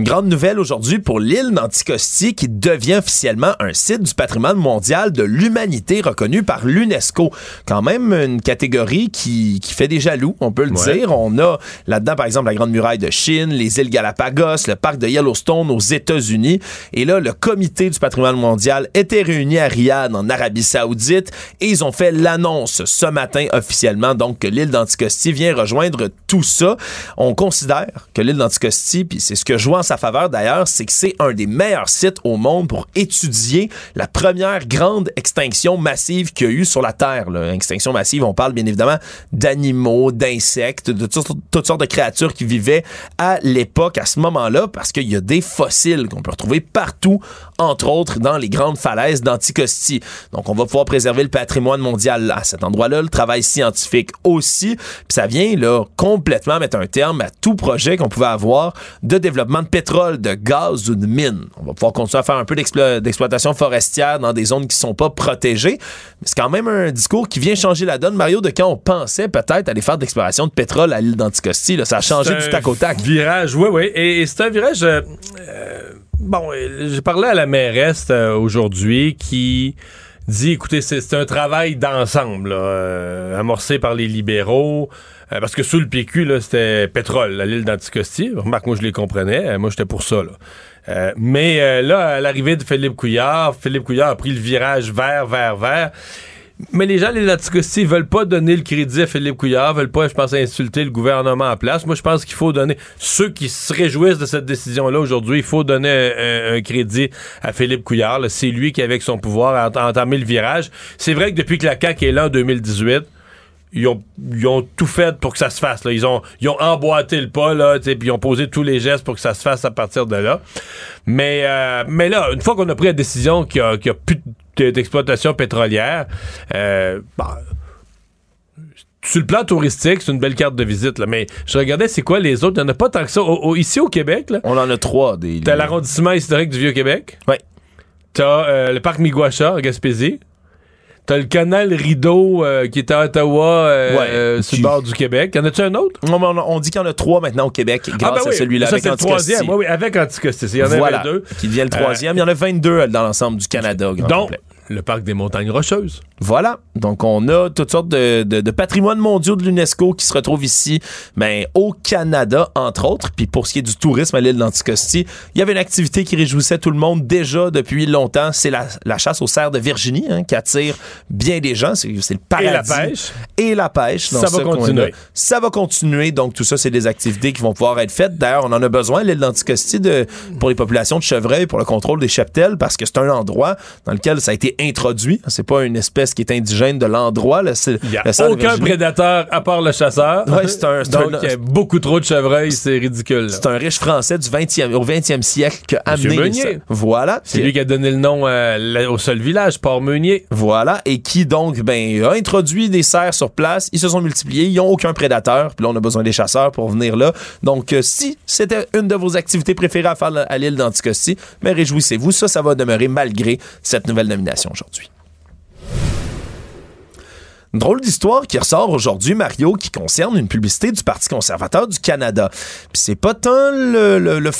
Une grande nouvelle aujourd'hui pour l'île d'Anticosti qui devient officiellement un site du patrimoine mondial de l'humanité reconnu par l'UNESCO. Quand même une catégorie qui, qui fait des jaloux, on peut le dire. On a là-dedans, par exemple, la Grande Muraille de Chine, les îles Galapagos, le parc de Yellowstone aux États-Unis. Et là, le comité du patrimoine mondial était réuni à Riyad, en Arabie Saoudite, et ils ont fait l'annonce ce matin officiellement, donc que l'île d'Anticosti vient rejoindre tout ça. On considère que l'île d'Anticosti, puis c'est ce que je vois en sa faveur d'ailleurs, c'est que c'est un des meilleurs sites au monde pour étudier la première grande extinction massive qu'il y a eu sur la Terre. Là. Extinction massive, on parle bien évidemment d'animaux, d'insectes, de toutes, sortes de créatures qui vivaient à l'époque, à ce moment-là, parce qu'il y a des fossiles qu'on peut retrouver partout, entre autres dans les grandes falaises d'Anticosti. Donc on va pouvoir préserver le patrimoine mondial à cet endroit-là, le travail scientifique aussi, puis ça vient là complètement mettre un terme à tout projet qu'on pouvait avoir de développement de pétrole, de gaz ou de mine. On va pouvoir continuer à faire un peu d'exploitation forestière dans des zones qui sont pas protégées. Mais c'est quand même un discours qui vient changer la donne, Mario, de quand on pensait peut-être aller faire de l'exploration de pétrole à l'île d'Anticosti. Ça a changé du tac au tac. Virage, oui, oui. Et, c'est un virage. Euh, euh, bon, j'ai parlé à la mairesse euh, aujourd'hui qui dit écoutez, c'est un travail d'ensemble, amorcé par les libéraux. Euh, parce que sous le PQ, c'était pétrole, la l'île d'Anticosti. Remarque, moi, je les comprenais. Euh, moi, j'étais pour ça. Euh, mais là, à l'arrivée de Philippe Couillard, Philippe Couillard a pris le virage vert, vert, vert. Mais les gens, les Anticosti, veulent pas donner le crédit à Philippe Couillard, veulent pas, je pense, insulter le gouvernement en place. Moi, je pense qu'il faut donner, ceux qui se réjouissent de cette décision-là aujourd'hui, il faut donner un, crédit à Philippe Couillard. C'est lui qui, avec son pouvoir, a entamé le virage. C'est vrai que depuis que la CAQ est là en 2018, ils ont, ils ont, tout fait pour que ça se fasse. Là. Ils, ont, ils ont emboîté le pas, là, puis ils ont posé tous les gestes pour que ça se fasse à partir de là. Mais, euh, mais là, une fois qu'on a pris la décision qu'il n'y a, plus d'exploitation pétrolière, euh, bah, sur le plan touristique, c'est une belle carte de visite, là, mais je regardais c'est quoi les autres? Il n'y en a pas tant que ça. ici au Québec, là, on en a trois. Des, t'as l'arrondissement historique du Vieux-Québec. Oui. T'as euh, le parc Miguacha à Gaspésie. T'as le canal Rideau euh, qui est à Ottawa, euh, euh, sur le bord du Québec. Y en a-tu un autre? on, dit qu'il y en a trois maintenant au Québec, ah, grâce ben à celui-là avec le troisième. Oui, oui, avec Anticosti. Il y en voilà, deux. Qui devient le troisième. Il y en a 22 dans l'ensemble du Canada. Donc, le parc des montagnes rocheuses. Voilà. Donc, on a toutes sortes de, de, de patrimoines mondiaux de l'UNESCO qui se retrouvent ici, ben, au Canada, entre autres. Puis pour ce qui est du tourisme à l'île d'Anticosti, il y avait une activité qui réjouissait tout le monde déjà depuis longtemps. C'est la, la chasse aux cerfs de Virginie, hein, qui attire bien des gens. C'est le paradis. Et la pêche. Et la pêche. dans Ça va continuer. Ça va continuer. Donc, tout ça, c'est des activités qui vont pouvoir être faites. D'ailleurs, on en a besoin, l'île d'Anticosti, pour les populations de chevreuils, pour le contrôle des cheptels, parce que c'est un endroit dans lequel ça a été introduit. C'est pas une espèce qui est indigène de l'endroit. Il n'y a aucun prédateur à part le chasseur. Ouais, c'est un- Donc, il y a beaucoup trop de chevreuils, c'est ridicule. C'est un riche français du 20e, au 20e siècle qui a amené Meunier. Voilà. C'est lui qui a donné le nom euh, au seul village, Port-Meunier. Voilà, et qui donc ben a introduit des cerfs sur place. Ils se sont multipliés, ils n'ont aucun prédateur. Puis là, on a besoin des chasseurs pour venir là. Donc, euh, si c'était une de vos activités préférées à faire à l'île d'Anticosti, mais réjouissez-vous, ça, ça va demeurer malgré cette nouvelle nomination aujourd'hui. Une drôle d'histoire qui ressort aujourd'hui, Mario, qui concerne une publicité du Parti conservateur du Canada. Puis c'est pas tant le,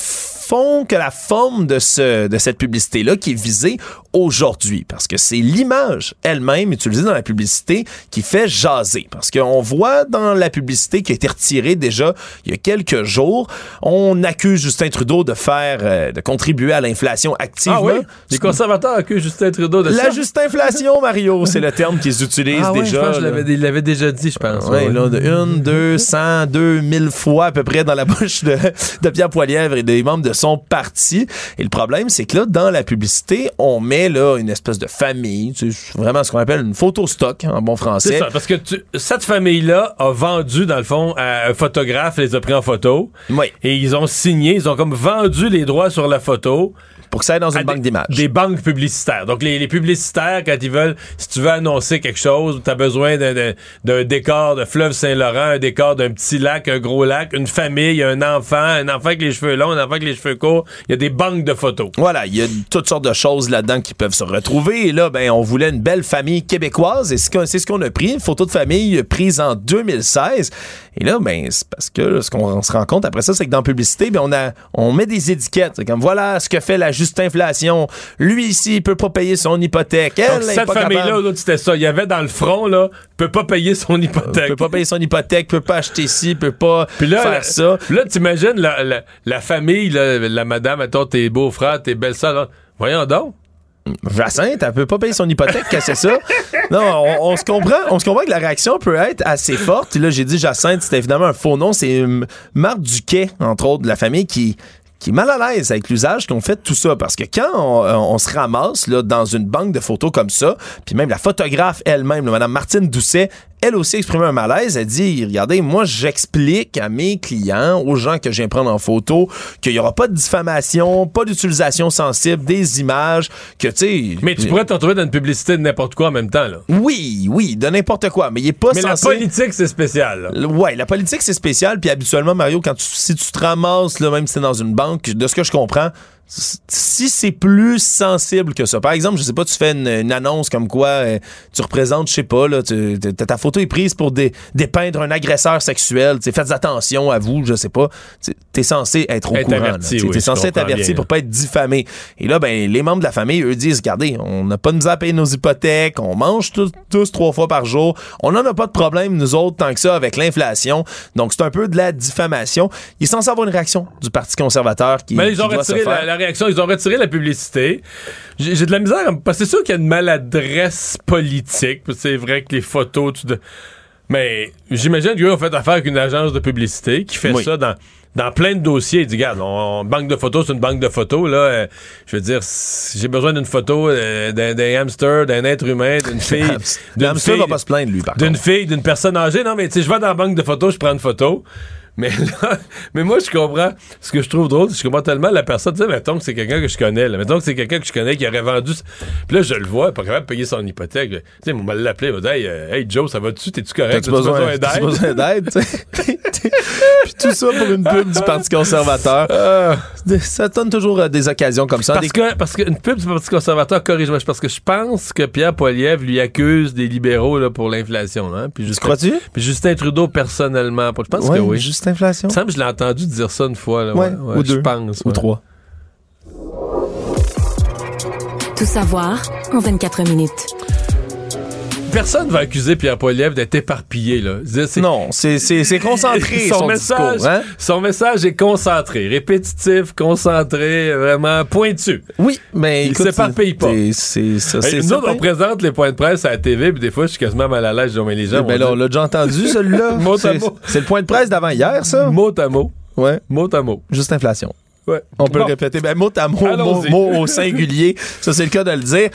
fond que la forme de, ce, de cette publicité-là qui est visée aujourd'hui. Parce que c'est l'image elle-même utilisée dans la publicité qui fait jaser. Parce qu'on voit dans la publicité qui a été retirée déjà il y a quelques jours, on accuse Justin Trudeau de faire, euh, de contribuer à l'inflation activement. Ah oui? Les conservateurs accusent Justin Trudeau de La ça? justinflation, Mario, c'est le terme qu'ils utilisent Ah déjà. je pense je il l'avait déjà dit, je pense. Ouais. là, de une, deux, cent, deux mille fois à peu près dans la bouche de, de Pierre Poilièvre et des membres de son parti. Et le problème, c'est que là, dans la publicité, on met là une espèce de famille, tu sais, vraiment ce qu'on appelle une photo stock en bon français. C'est ça, parce que tu- cette famille-là a vendu, dans le fond, à un photographe, les a pris en photo. Et ils ont signé, ils ont comme vendu les droits sur la photo. Pour que ça aille dans une banque d'images. Des banques publicitaires. Donc, les, les publicitaires, quand ils veulent, si tu veux annoncer quelque chose, tu as besoin d'un- décor de fleuve Saint-Laurent, un décor d'un petit lac, un gros lac, une famille, un enfant, un enfant avec les cheveux longs, un enfant avec les cheveux courts. Il y a des banques de photos. Voilà, il y a toutes sortes de choses là-dedans qui peuvent se retrouver. Et là, ben, on voulait une belle famille québécoise. Et c'est ce qu'on a pris, une photo de famille prise en 2016. Et là, ben, c'est parce que là, ce qu'on on se rend compte après ça, c'est que dans la publicité, ben, on, a, on met des étiquettes. C'est comme voilà ce que fait la juste inflation. Lui ici, il peut pas payer son hypothèque. Elle, Donc, cette famille-là, là, c'était ça. Il y avait dans le front, là, peut pas payer son hypothèque. peut pas payer son hypothèque, peut pas acheter ci, peut pas Puis là, faire ça. puis là, t'imagines la, la, la famille, là, la madame, attends, tes beaux-frères, tes belles-sœurs. Voyons donc. Jacinthe, elle peut pas payer son hypothèque, c'est ça? Non, on, se comprend, on se comprend que la réaction peut être assez forte. Là, j'ai dit Jacinthe, c'était évidemment un faux nom. C'est Marc Duquet, entre autres, de la famille, qui qui est mal à l'aise avec l'usage qu'on fait de tout ça. Parce que quand on, euh, se ramasse dans une banque de photos comme ça, puis même la photographe elle-même, Mme Martine Doucet, elle aussi exprimé un malaise. Elle dit, regardez, moi, j'explique à mes clients, aux gens que je viens prendre en photo, qu'il n'y aura pas de diffamation, pas d'utilisation sensible des images, que, tu sais... Mais tu pourrais te retrouver dans une publicité de n'importe quoi en même temps, là. Oui, oui, de n'importe quoi, mais il est pas Mais censé... la politique, c'est spécial. là. Ouais, la politique, c'est spécial. Puis habituellement, Mario, quand tu, si tu te ramasses, là, même si c'est dans une banque, de ce que je comprends, si c'est plus sensible que ça. Par exemple, je sais pas, tu fais une, une annonce comme quoi euh, tu représentes, je sais pas, là, tu- ta photo est prise pour dé- dépeindre un agresseur sexuel. Faites attention à vous, je sais pas. Tu es censé être au Être courant. oui, T'es censé être averti bien. pour pas être diffamé. Et là, ben, les membres de la famille, eux, disent, regardez, on n'a pas de misère à payer nos hypothèques, on mange tous, tous trois fois par jour, on n'en a pas de problème, nous autres, tant que ça, avec l'inflation. Donc, c'est un peu de la diffamation. Il est censé avoir une réaction du Parti conservateur qui, Mais ils ont qui doit se la réaction, ils ont retiré la publicité. J'ai de la misère, à me- parce que c'est sûr qu'il y a une maladresse politique. C'est vrai que les photos, tu de- mais j'imagine qu'ils ont fait affaire avec une agence de publicité qui fait Oui. ça dans, dans plein de dossiers. Ils disent, regarde, on, banque de photos, c'est une banque de photos. Là, Euh, je veux dire, si j'ai besoin d'une photo euh, d'un, hamster, d'un être humain, d'une fille. d'une L'hamster va pas se plaindre, lui, par D'une fille, d'une personne âgée. Non, mais tu sais, je vais dans la banque de photos, je prends une photo. Mais là, mais moi, je comprends. Ce que je trouve drôle, c'est que je comprends tellement la personne. Tu sais, mettons que c'est quelqu'un que je connais. Là. Mettons que c'est quelqu'un que je connais qui aurait vendu. Puis là, je le vois, pas capable de payer son hypothèque. Tu sais, on m'a l'appelé. Il m'a dit Hey, euh, hey, Joe, ça va-tu? T'es-tu correct? T'as-tu besoin, besoin d'aide? tu? Puis tout ça pour une pub du Parti conservateur. Ça donne toujours euh, des occasions comme ça. Parce Des- que, parce qu'une pub du Parti conservateur, corrige-moi, parce que je pense que Pierre Poilievre lui accuse des libéraux là, pour l'inflation. Hein? Puis Justin- crois-tu? Puis Justin Trudeau personnellement. Je pense Ouais, que oui. Juste inflation? Il me semble que je l'ai entendu dire ça une fois. Là, Ouais, ouais, ou Je deux. pense. Ou trois. Tout savoir en 24 minutes. Personne va accuser Pierre Poilievre d'être éparpillé. Là. non, c'est concentré son, message. Discours, hein? Son message est concentré, répétitif, concentré, vraiment pointu. Oui, mais il s'éparpille pas. C'est ça. Nous autres, on présente les points de presse à la TV, puis des fois, je suis quasiment mal à l'aise. Mais les gens. Ben là, on l'a déjà entendu, celui-là. mot à mot. C'est le point de presse d'avant hier, ça? Mot à mot. Ouais. Mot à mot. Juste inflation. Ouais. On peut bon. le répéter. Ben, mot à mot, mot, mot, au singulier. Ça, c'est le cas de le dire.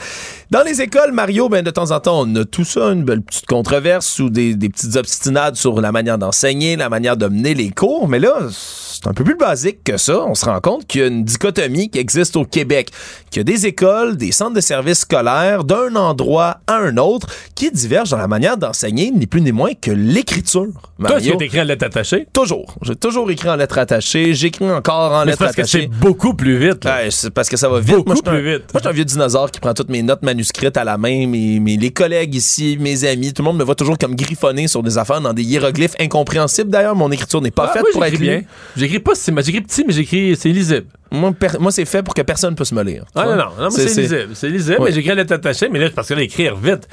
Dans les écoles, Mario, ben, de temps en temps, on a tout ça, une belle petite controverse ou des, des petites obstinades sur la manière d'enseigner, la manière de mener les cours. Mais là, c'est un peu plus basique que ça. On se rend compte qu'il y a une dichotomie qui existe au Québec, qu'il y a des écoles, des centres de services scolaires d'un endroit à un autre qui divergent dans la manière d'enseigner, ni plus ni moins que l'écriture. Toi, tu as écrit en lettres attachées? Toujours. J'ai toujours écrit en lettres attachées. J'écris encore en lettres attachées. C'est beaucoup plus vite. Là. Ouais, c'est parce que ça va vite. Beaucoup moi, plus un, vite. Moi, je suis un vieux dinosaure qui prend toutes mes notes manuscrites à la main. Mes, mes, les collègues ici, mes amis, tout le monde me voit toujours comme griffonner sur des affaires dans des hiéroglyphes incompréhensibles. D'ailleurs, mon écriture n'est pas Ah, faite moi, pour être bien. J'écris pas, c'est- j'écris petit, mais j'écris, c'est lisible. Moi, moi, c'est fait pour que personne puisse me lire. Ah non, non, non, c'est lisible. C'est lisible, Oui. mais j'écris lettre attachée, mais là, c'est parce que là, écrire vite.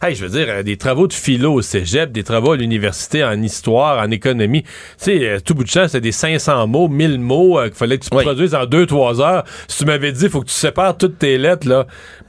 Hey, je veux dire, euh, des travaux de philo au cégep, des travaux à l'université en histoire, en économie. Tu sais, euh, tout bout de champ, c'est des 500 mots, 1000 mots euh, qu'il fallait que tu produises en 2-3 heures. Si tu m'avais dit, il faut que tu sépares toutes tes lettres, là,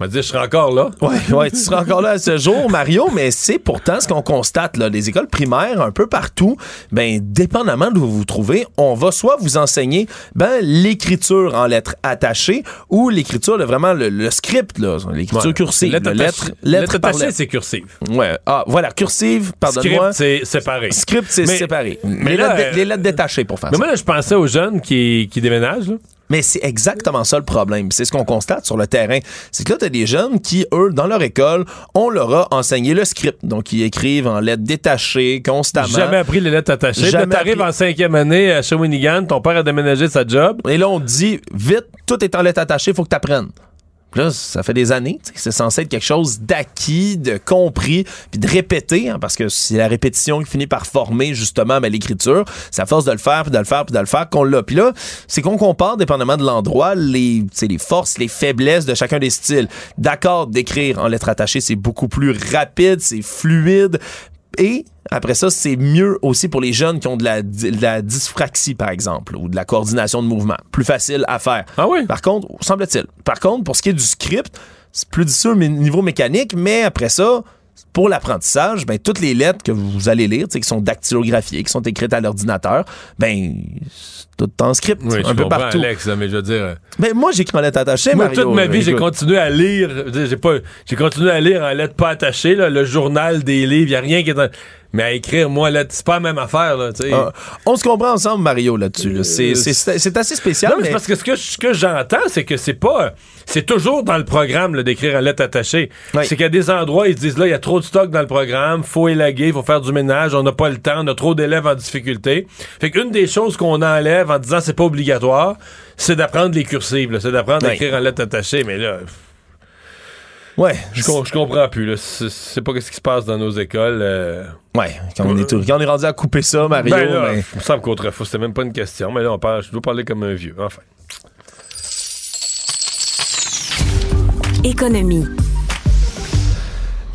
je dit, je serais encore là. Ouais, ouais, tu seras encore là à ce jour, Mario, mais c'est pourtant ce qu'on constate, là. Les écoles primaires, un peu partout, ben, dépendamment d'où vous vous trouvez, on va soit vous enseigner, ben, l'écriture en lettres attachées ou l'écriture, vraiment, le, le script, là, l'écriture Ouais. cursive. Lettre lettre, lettre lettre par attachée, lettre. c'est cursive. Ouais. Ah, voilà, cursive, pardonne-moi. Script, c'est séparé. Script, c'est Mais- séparé. mais les, là, lettres, euh, les lettres détachées pour faire Mais ça. moi, là, je pensais aux jeunes qui, qui déménagent, là. Mais c'est exactement ça le problème. C'est ce qu'on constate sur le terrain. C'est que là, t'as des jeunes qui, eux, dans leur école, on leur a enseigné le script. Donc, ils écrivent en lettres détachées constamment. Jamais appris les lettres attachées. Jamais t'arrives appris. en cinquième année à Shawinigan, ton père a déménagé sa job. Et là, on te dit, vite, tout est en lettres attachées, faut que t'apprennes. Là, ça fait des années, c'est censé être quelque chose d'acquis, de compris, puis de répéter, hein, parce que c'est la répétition qui finit par former justement ben, l'écriture. C'est à force de le faire, puis de le faire, puis de le faire qu'on l'a. Puis là, c'est qu'on compare, dépendamment de l'endroit, les, les forces, les faiblesses de chacun des styles. D'accord, d'écrire en lettres attachées, c'est beaucoup plus rapide, c'est fluide. Et après ça, c'est mieux aussi pour les jeunes qui ont de la, de la dyspraxie, par exemple, ou de la coordination de mouvement. Plus facile à faire. Ah oui? Par contre, semble-t-il. Par contre, pour ce qui est du script, c'est plus difficile au niveau mécanique, mais après ça, pour l'apprentissage, ben, toutes les lettres que vous allez lire, qui sont dactylographiées, qui sont écrites à l'ordinateur, ben, en script, Oui, un peu comprends, partout. Alex, mais je veux dire... euh, Mais moi, j'écris en lettres attachées, Moi, Mario. toute ma vie, j'ai continué à lire. J'ai pas, j'ai continué à lire en lettres pas attachées, là, le journal des livres. Il a rien qui est. en- Mais à écrire, moi, là, c'est pas la même affaire, là, tu sais. Ah, on se comprend ensemble, Mario, là-dessus. là. C'est- C'est c'est assez spécial. Non, mais parce que ce que, ce que j'entends, c'est que c'est pas. C'est toujours dans le programme là, d'écrire en lettres attachées. Oui. C'est qu'il y a des endroits, ils se disent là, il y a trop de stock dans le programme, faut élaguer, faut faire du ménage, on n'a pas le temps, on a trop d'élèves en difficulté. Fait qu'une des choses qu'on enlève en disant c'est pas obligatoire, c'est d'apprendre les cursives, là, c'est d'apprendre à écrire en lettres attachées. Mais là, Ouais. je, com- je comprends plus. C'est, pas ce qui se passe dans nos écoles. euh. Ouais, quand on, est, tout- quand on est rendu à couper ça, Mario, Ben là, ben- il me semble qu'autrefois, c'était même pas une question. Mais là, on parle, je dois parler comme un vieux. Enfin. Économie.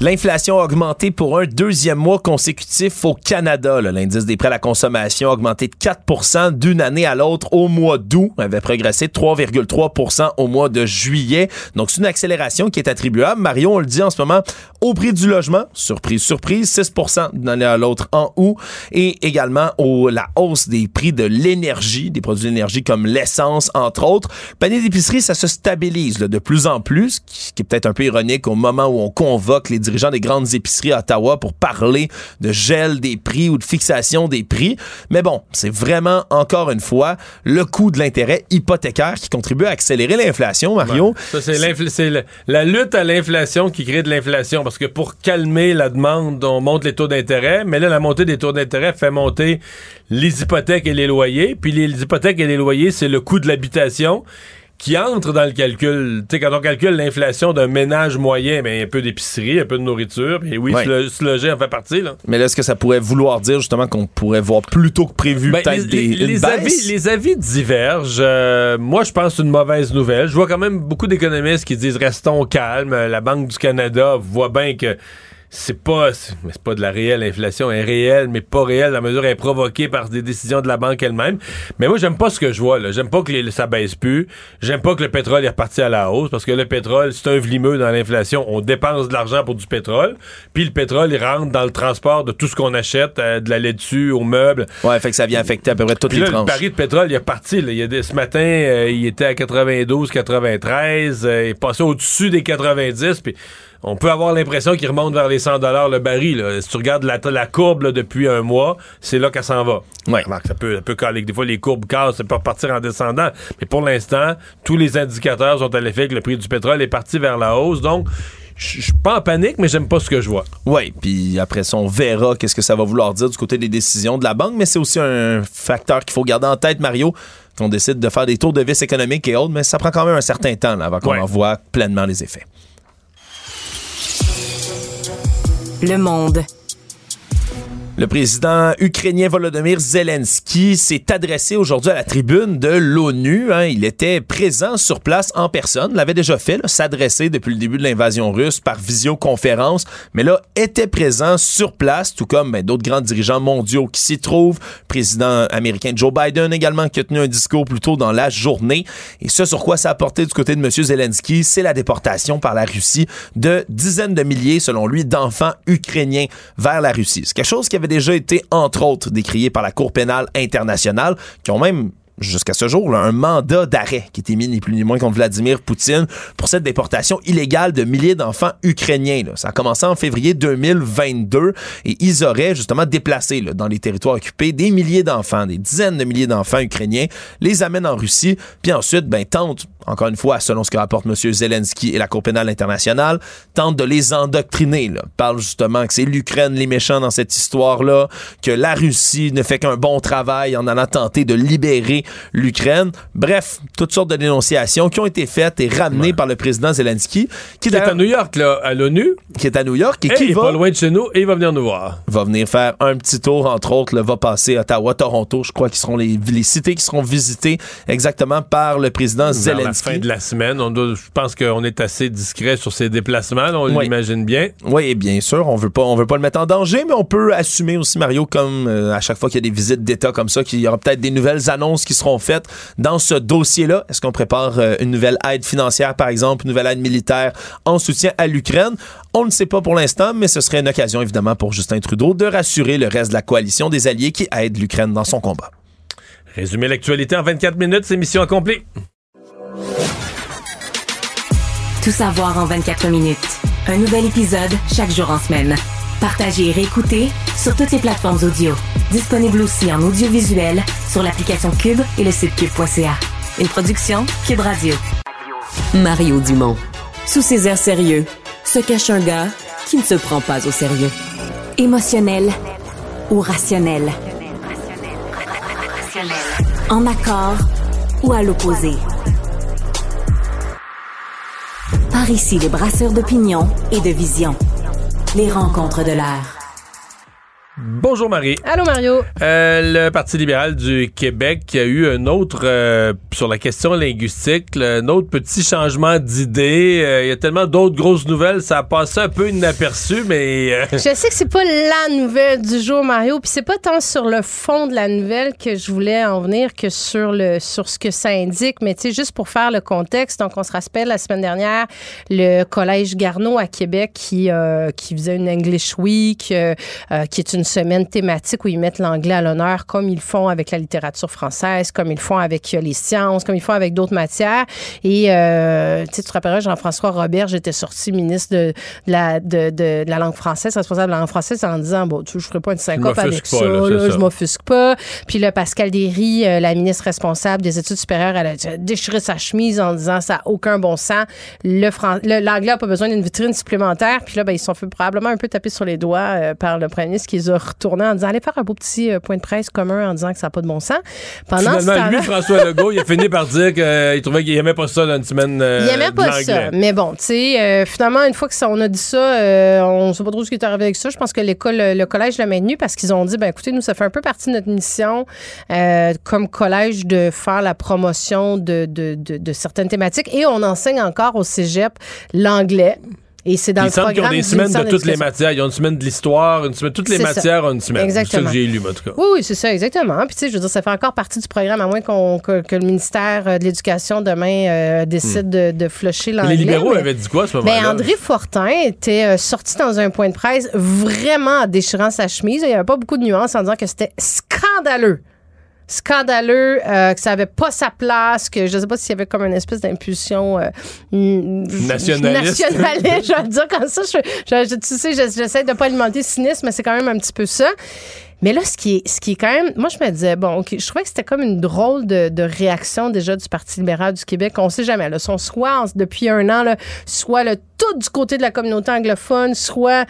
L'inflation a augmenté pour un deuxième mois consécutif au Canada. L'indice des prêts à la consommation a augmenté de 4% d'une année à l'autre au mois d'août. Avait progressé de 3,3% au mois de juillet. Donc, c'est une accélération qui est attribuable. Mario, on le dit en ce moment, au prix du logement. Surprise, surprise, 6% d'une année à l'autre en août. Et également au, la hausse des prix de l'énergie, des produits d'énergie comme l'essence, entre autres. Panier d'épicerie, ça se stabilise là, de plus en plus, ce qui est peut-être un peu ironique au moment où on convoque les dirigeants des grandes épiceries à Ottawa pour parler de gel des prix ou de fixation des prix. Mais bon, c'est vraiment, encore une fois, le coût de l'intérêt hypothécaire qui contribue à accélérer l'inflation, Mario. Ça, c'est, la lutte à l'inflation qui crée de l'inflation. Parce que pour calmer la demande, on monte les taux d'intérêt. Mais là, la montée des taux d'intérêt fait monter les hypothèques et les loyers. Puis les hypothèques et les loyers, c'est le coût de l'habitation qui entre dans le calcul. Tu sais, quand on calcule l'inflation d'un ménage moyen, ben, un peu d'épicerie, un peu de nourriture, et oui, Ouais. se, lo- se loger en fait partie, là. Mais là, est-ce que ça pourrait vouloir dire justement qu'on pourrait voir plus tôt que prévu Ben, peut-être des les- une les avis, les avis divergent. Euh, moi, je pense que c'est une mauvaise nouvelle. Je vois quand même beaucoup d'économistes qui disent restons calmes. La Banque du Canada voit bien que c'est pas c'est mais pas de la réelle inflation, elle est réelle, mais pas réelle. La mesure est provoquée par des décisions de la banque elle-même. Mais moi, j'aime pas ce que je vois. là. J'aime pas que les- ça baisse plus. J'aime pas que le pétrole est reparti à la hausse parce que le pétrole, c'est un vlimeux dans l'inflation. On dépense de l'argent pour du pétrole, puis le pétrole, il rentre dans le transport de tout ce qu'on achète, euh, de la laitue aux meubles. Ouais, fait que ça vient affecter à peu près toutes Puis les là, le baril de pétrole, il est parti. Là. Il y a des- ce matin, euh, il était à 92, 93. euh, il est passé au-dessus des 90. Puis on peut avoir l'impression qu'il remonte vers les 100 le baril. là. Si tu regardes la, la courbe là, depuis un mois, c'est là qu'elle s'en va. Ouais. Ça peut, ça peut caler. Des fois, les courbes cassent, ça peut repartir en descendant. Mais pour l'instant, tous les indicateurs sont à l'effet que le prix du pétrole est parti vers la hausse. Donc, je je suis pas en panique, mais j'aime pas ce que je vois. Oui, puis après ça, on verra qu'est-ce que ça va vouloir dire du côté des décisions de la banque, mais c'est aussi un facteur qu'il faut garder en tête, Mario, qu'on décide de faire des tours de vis économiques et autres, mais ça prend quand même un certain temps là, avant qu'on Ouais. en voit pleinement les effets. Le monde. Le président ukrainien Volodymyr Zelensky s'est adressé aujourd'hui à la tribune de l'ONU. hein. Il était présent sur place en personne, l'avait déjà fait, s'adresser depuis le début de l'invasion russe par visioconférence, mais là, était présent sur place, tout comme ben, d'autres grands dirigeants mondiaux qui s'y trouvent. Président américain Joe Biden également, qui a tenu un discours plus tôt dans la journée. Et ce sur quoi ça a porté du côté de M. Zelensky, c'est la déportation par la Russie de dizaines de milliers, selon lui, d'enfants ukrainiens vers la Russie. C'est quelque chose qui avait déjà été, entre autres, décrié par la Cour pénale internationale, qui ont même jusqu'à ce jour, un mandat d'arrêt qui était mis ni plus ni moins contre Vladimir Poutine pour cette déportation illégale de milliers d'enfants ukrainiens. Ça a commencé en février 2022 et ils auraient justement déplacé dans les territoires occupés des milliers d'enfants, des dizaines de milliers d'enfants ukrainiens, les amènent en Russie, puis ensuite ben, tentent, encore une fois, selon ce que rapporte M. Zelensky et la Cour pénale internationale, tentent de les endoctriner. Là. Parle justement que c'est l'Ukraine les méchants dans cette histoire-là, que la Russie ne fait qu'un bon travail en allant tenter de libérer l'Ukraine. Bref, toutes sortes de dénonciations qui ont été faites et ramenées par le président Zelensky, qui, Qui est à New York, là, à l'ONU. qui est à New York et Et qui il est va pas loin de chez nous et il va venir nous voir. va venir faire un petit tour, entre autres, là, va passer Ottawa, Toronto, je crois qu'ils seront les, les cités qui seront visitées exactement par le président Vers fin de la semaine. On doit- je pense qu'on est assez discret sur ses déplacements. là, on Oui. l'imagine bien. Oui, et bien sûr, on veut pas, on veut pas le mettre en danger, mais on peut assumer aussi Mario comme euh, à chaque fois qu'il y a des visites d'État comme ça, qu'il y aura peut-être des nouvelles annonces qui seront faites dans ce dossier-là. Est-ce qu'on prépare euh, une nouvelle aide financière, par exemple, une nouvelle aide militaire en soutien à l'Ukraine? On ne sait pas pour l'instant, mais ce serait une occasion évidemment pour Justin Trudeau de rassurer le reste de la coalition des alliés qui aident l'Ukraine dans son combat. Résumer l'actualité en 24 minutes, c'est mission accomplie. Tout savoir en 24 minutes. Un nouvel épisode chaque jour en semaine. Partagez et réécoutez sur toutes les plateformes audio. Disponible aussi en audiovisuel sur l'application Cube et le site cube.ca. Une production Cube Radio. Mario Dumont. Sous ses airs sérieux, se cache un gars qui ne se prend pas au sérieux. Émotionnel ou rationnel? En accord ou à l'opposé? Par ici, les brasseurs d'opinion et de vision. Les rencontres de l'air. Bonjour Marie. Allô Mario. Euh, le Parti libéral du Québec qui a eu un autre, euh, sur la question linguistique, là, un autre petit changement d'idée. Euh, Il y a tellement d'autres grosses nouvelles, ça a passé un peu inaperçu, mais... euh, Je sais que c'est pas la nouvelle du jour, Mario, puis c'est pas tant sur le fond de la nouvelle que je voulais en venir que sur le sur ce que ça indique, mais tu sais juste pour faire le contexte, donc on se rappelle la semaine dernière le collège Garneau à Québec qui euh, qui faisait une English Week, euh, euh, qui est une semaine thématique où ils mettent l'anglais à l'honneur comme ils font avec la littérature française, comme ils font avec euh, les sciences, comme ils font avec d'autres matières. Et euh, tu te rappelleras, Jean-François Robert, j'étais sorti ministre de, de la, de, la langue française, responsable de la langue française, en disant, bon, tu je ferai pas une syncope avec ça, pas, là, là, c'est je ça. m'offusque pas. Puis là, Pascal Derry, euh, la ministre responsable des études supérieures, elle a déchiré sa chemise en disant, ça n'a aucun bon sens. Le fran- L'anglais n'a pas besoin d'une vitrine supplémentaire. Puis là, ben, ils se sont fait probablement un peu taper sur les doigts euh, par le premier ministre qui les retourné en disant allez faire un beau petit euh, point de presse commun en disant que ça n'a pas de bon sens. Pendant Finalement, lui, François Legault, il a fini par dire qu'il trouvait qu'il aimait pas ça dans une semaine. il aimait pas ça. Mais bon, tu sais, finalement, une fois qu'on a dit ça, on ne sait pas trop ce qui est arrivé avec ça. Je pense que l'école, le collège l'a maintenu parce qu'ils ont dit ben écoutez, nous, ça fait un peu partie de notre mission comme collège de faire la promotion de, de, de, de certaines thématiques et on enseigne encore au cégep l'anglais. Et c'est dans il le semble programme. qu'ils ont des semaines de toutes les matières. Ils ont une semaine de l'histoire, une semaine. Toutes les matières ont une semaine. Exactement. C'est ça que j'ai lu, en tout cas. Oui, oui, c'est ça, exactement. Puis, tu sais, je veux dire, ça fait encore partie du programme, à moins qu'on, que, que, le ministère de l'Éducation demain euh, décide de, de flusher l'anglais. Les libéraux mais, avaient dit quoi à ce moment-là? Ben, André Fortin était euh, sorti dans un point de presse vraiment en déchirant sa chemise. Il n'y avait pas beaucoup de nuances en disant que c'était scandaleux scandaleux, euh, que ça avait pas sa place, que je sais pas s'il y avait comme une espèce d'impulsion euh, nationaliste. nationaliste, je vais le dire comme ça. Je, je, tu sais, j'essaie de pas alimenter le cynisme, mais c'est quand même un petit peu ça. Mais là, ce qui est, ce qui est quand même, moi, je me disais, bon, OK, je trouvais que c'était comme une drôle de, de, réaction déjà du Parti libéral du Québec. On sait jamais. Là, sont soit, depuis un an, là, soit le tout du côté de la communauté anglophone, soit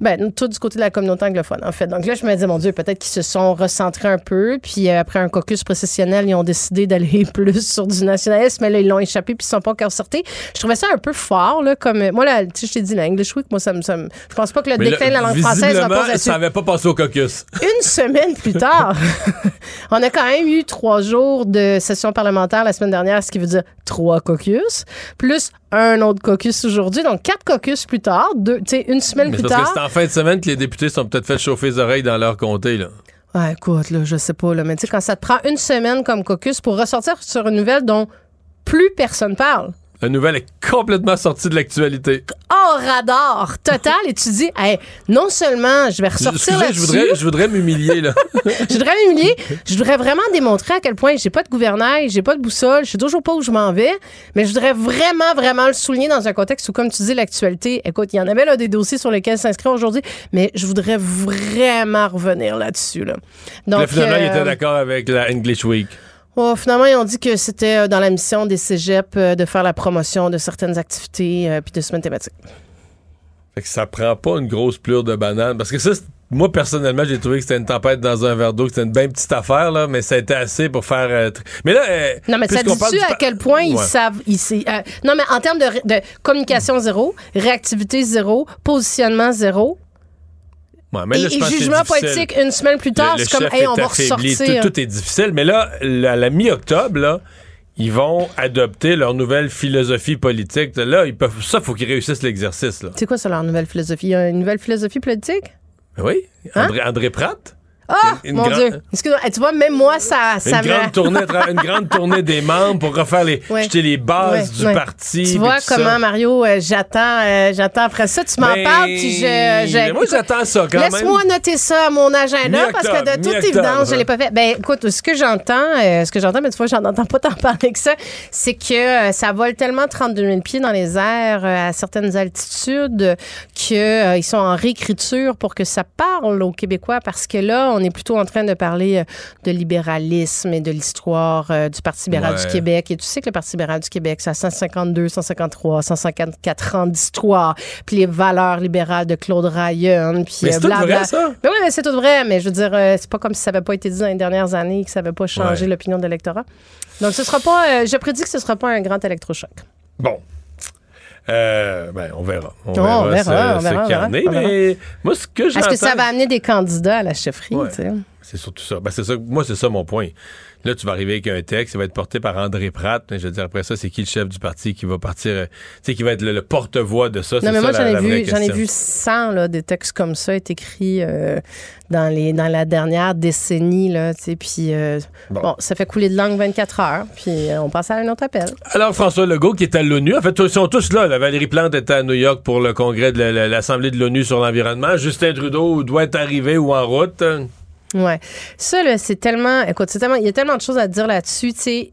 ben, tout du côté de la communauté anglophone, en fait. Donc là, je me disais, mon Dieu, peut-être qu'ils se sont recentrés un peu. Puis euh, après un caucus processionnel, ils ont décidé d'aller plus sur du nationalisme. Mais là, ils l'ont échappé puis ils sont pas encore sortis. Je trouvais ça un peu fort, là. Comme, moi, là, tu sais, je t'ai dit, l'English Week, moi, ça me. Ça me je pense pas que le mais déclin là, de la langue française va pas ça n'avait pas passé au caucus. Une semaine plus tard, on a quand même eu trois jours de session parlementaire la semaine dernière, ce qui veut dire trois caucus, plus un autre caucus aujourd'hui. Donc, quatre caucus plus tard, deux, une semaine Mais plus parce tard. que c'est en fin de semaine que les députés sont peut-être fait chauffer les oreilles dans leur comté, là. Écoute, là, je sais pas, là, mais tu sais, quand ça te prend une semaine comme caucus pour ressortir sur une nouvelle dont plus personne parle. La nouvelle est complètement sortie de l'actualité. Hors radar total. Et tu dis, hey, non seulement je vais ressortir là je voudrais, je voudrais m'humilier, là. je voudrais m'humilier. Je voudrais vraiment démontrer à quel point j'ai pas de gouvernail, j'ai pas de boussole, je sais toujours pas où je m'en vais. Mais je voudrais vraiment, vraiment le souligner dans un contexte où, comme tu dis, l'actualité, écoute, il y en avait là des dossiers sur lesquels s'inscrire aujourd'hui, mais je voudrais vraiment revenir là-dessus, là. Donc, là, finalement, euh, il était d'accord avec la English Week. Oh, finalement, ils ont dit que c'était dans la mission des cégeps de faire la promotion de certaines activités euh, puis de semaines thématiques. Fait que ça prend pas une grosse plure de banane. Parce que ça, moi, personnellement, j'ai trouvé que c'était une tempête dans un verre d'eau, que c'était une bien petite affaire, là, mais ça a été assez pour faire. Euh, mais là. Euh, non, mais ça dit-tu à quel point ils savent. Ils, euh, non, mais en termes de, de communication zéro, réactivité zéro, positionnement zéro, Ouais, mais là, et, pense jugement politique une semaine plus tard, c'est comme, hey, on va ressortir. Tout, tout, est difficile. Mais là, à la mi-octobre, là, ils vont adopter leur nouvelle philosophie politique. Là, ils peuvent, ça, faut qu'ils réussissent l'exercice. C'est quoi ça, leur nouvelle philosophie? Il y a une nouvelle philosophie politique? Oui. André, hein? André Pratt. Ah, oh, mon Dieu. Excuse-moi. Tu vois, même moi, ça, ça une, grande tournée, une grande tournée des membres pour refaire les, ouais. jeter les bases ouais, du ouais. parti. Tu vois comment, ça. Mario, euh, j'attends, euh, j'attends après ça. Tu m'en Mais... parles, puis je. je moi, j'attends ça quand même. Laisse-moi noter ça à mon agenda parce que de toute évidence, je l'ai pas fait. Ben, écoute, ce que j'entends, euh, ce que j'entends, mais tu vois, j'en entends pas t'en parler que ça, c'est que ça vole tellement 32 000 pieds dans les airs à certaines altitudes qu'ils sont en réécriture pour que ça parle aux Québécois parce que là, on est plutôt en train de parler de libéralisme et de l'histoire euh, du Parti libéral Ouais. du Québec. Et tu sais que le Parti libéral du Québec, ça a 152, 153, 154 ans d'histoire. Puis les valeurs libérales de Claude Ryan. Puis Mais c'est euh, tout blabla. vrai, ça? Ben oui, mais c'est tout vrai. Mais je veux dire, euh, c'est pas comme si ça n'avait pas été dit dans les dernières années, que ça n'avait pas changé Ouais. l'opinion de l'électorat. Donc, ce sera pas, euh, je prédis que ce sera pas un grand électrochoc. Bon. Euh, ben, on verra. On Oh, verra, on verra, ce, ce qu'il y en est, mais moi, ce que j'entends... Est-ce que ça va amener des candidats à la chefferie? Ouais. C'est surtout ça. Ben, c'est ça. Moi, c'est ça mon point. Là, tu vas arriver avec un texte, il va être porté par André Pratt. Mais je veux dire, après ça, c'est qui le chef du parti qui va partir, euh, tu sais, qui va être le, le porte-voix de ça? Non, mais ça, moi, j'en ai, vu, ai vu 100 là, des textes comme ça être écrits euh, dans, les, dans la dernière décennie. Là, tu sais, puis, euh, Bon. bon. ça fait couler de langue 24 heures. Puis, euh, on passe à un autre appel. Alors, François Legault, qui est à l'ONU, en fait, ils sont tous là. La Valérie Plante était à New York pour le congrès de la- la- l'Assemblée de l'ONU sur l'environnement. Justin Trudeau doit être arrivé ou en route. Ouais. Ça, là, c'est tellement. Écoute, c'est tellement. Il y a tellement de choses à dire là-dessus. Tu sais,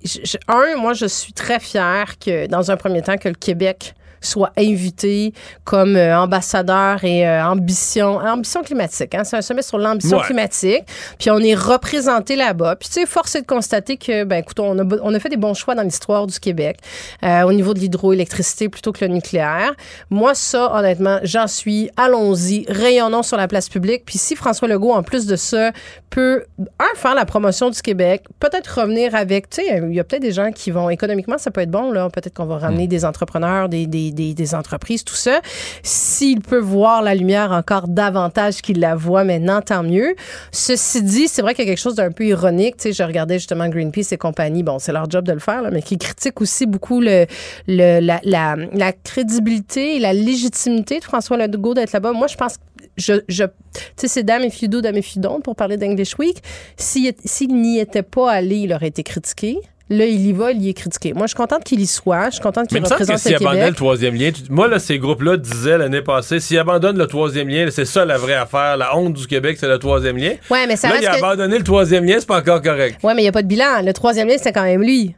un, moi, je suis très fière que, dans un premier temps, que le Québec soit invité comme euh, ambassadeur et euh, ambition, ambition climatique. Hein? C'est un sommet sur l'ambition Ouais. climatique. Puis on est représenté là-bas. Puis tu sais, force est de constater que, ben écoute, on a, on a fait des bons choix dans l'histoire du Québec euh, au niveau de l'hydroélectricité plutôt que le nucléaire. Moi, ça, honnêtement, j'en suis. Allons-y, rayonnons sur la place publique. Puis si François Legault, en plus de ça, peut, un, faire la promotion du Québec, peut-être revenir avec, tu sais, il y a peut-être des gens qui vont, économiquement, ça peut être bon, là. Peut-être qu'on va ramener des entrepreneurs, des, des, des, entreprises, tout ça. S'il peut voir la lumière encore davantage qu'il la voit maintenant, tant mieux. Ceci dit, c'est vrai qu'il y a quelque chose d'un peu ironique. Tu sais, je regardais justement Greenpeace et compagnie. Bon, c'est leur job de le faire, mais qui critiquent aussi beaucoup la, crédibilité et la légitimité de François Legault d'être là-bas. Moi, je pense je, tu sais, c'est dame et fido, dame et fidon pour parler d'English Week. S'il n'y était pas allé, il aurait été critiqué. Là, il y va, il y est critiqué. Moi, je suis contente qu'il y soit. Je suis contente qu'il que représente s'il le abandonnait le Québec. troisième lien, moi, là, ces groupes-là disaient l'année passée, s'il abandonne le troisième lien, c'est ça la vraie affaire. La honte du Québec, c'est le troisième lien. Ouais, mais ça là, reste il a que- abandonné le troisième lien, c'est pas encore correct. Ouais, mais il n'y a pas de bilan. Le troisième lien, c'était quand même lui.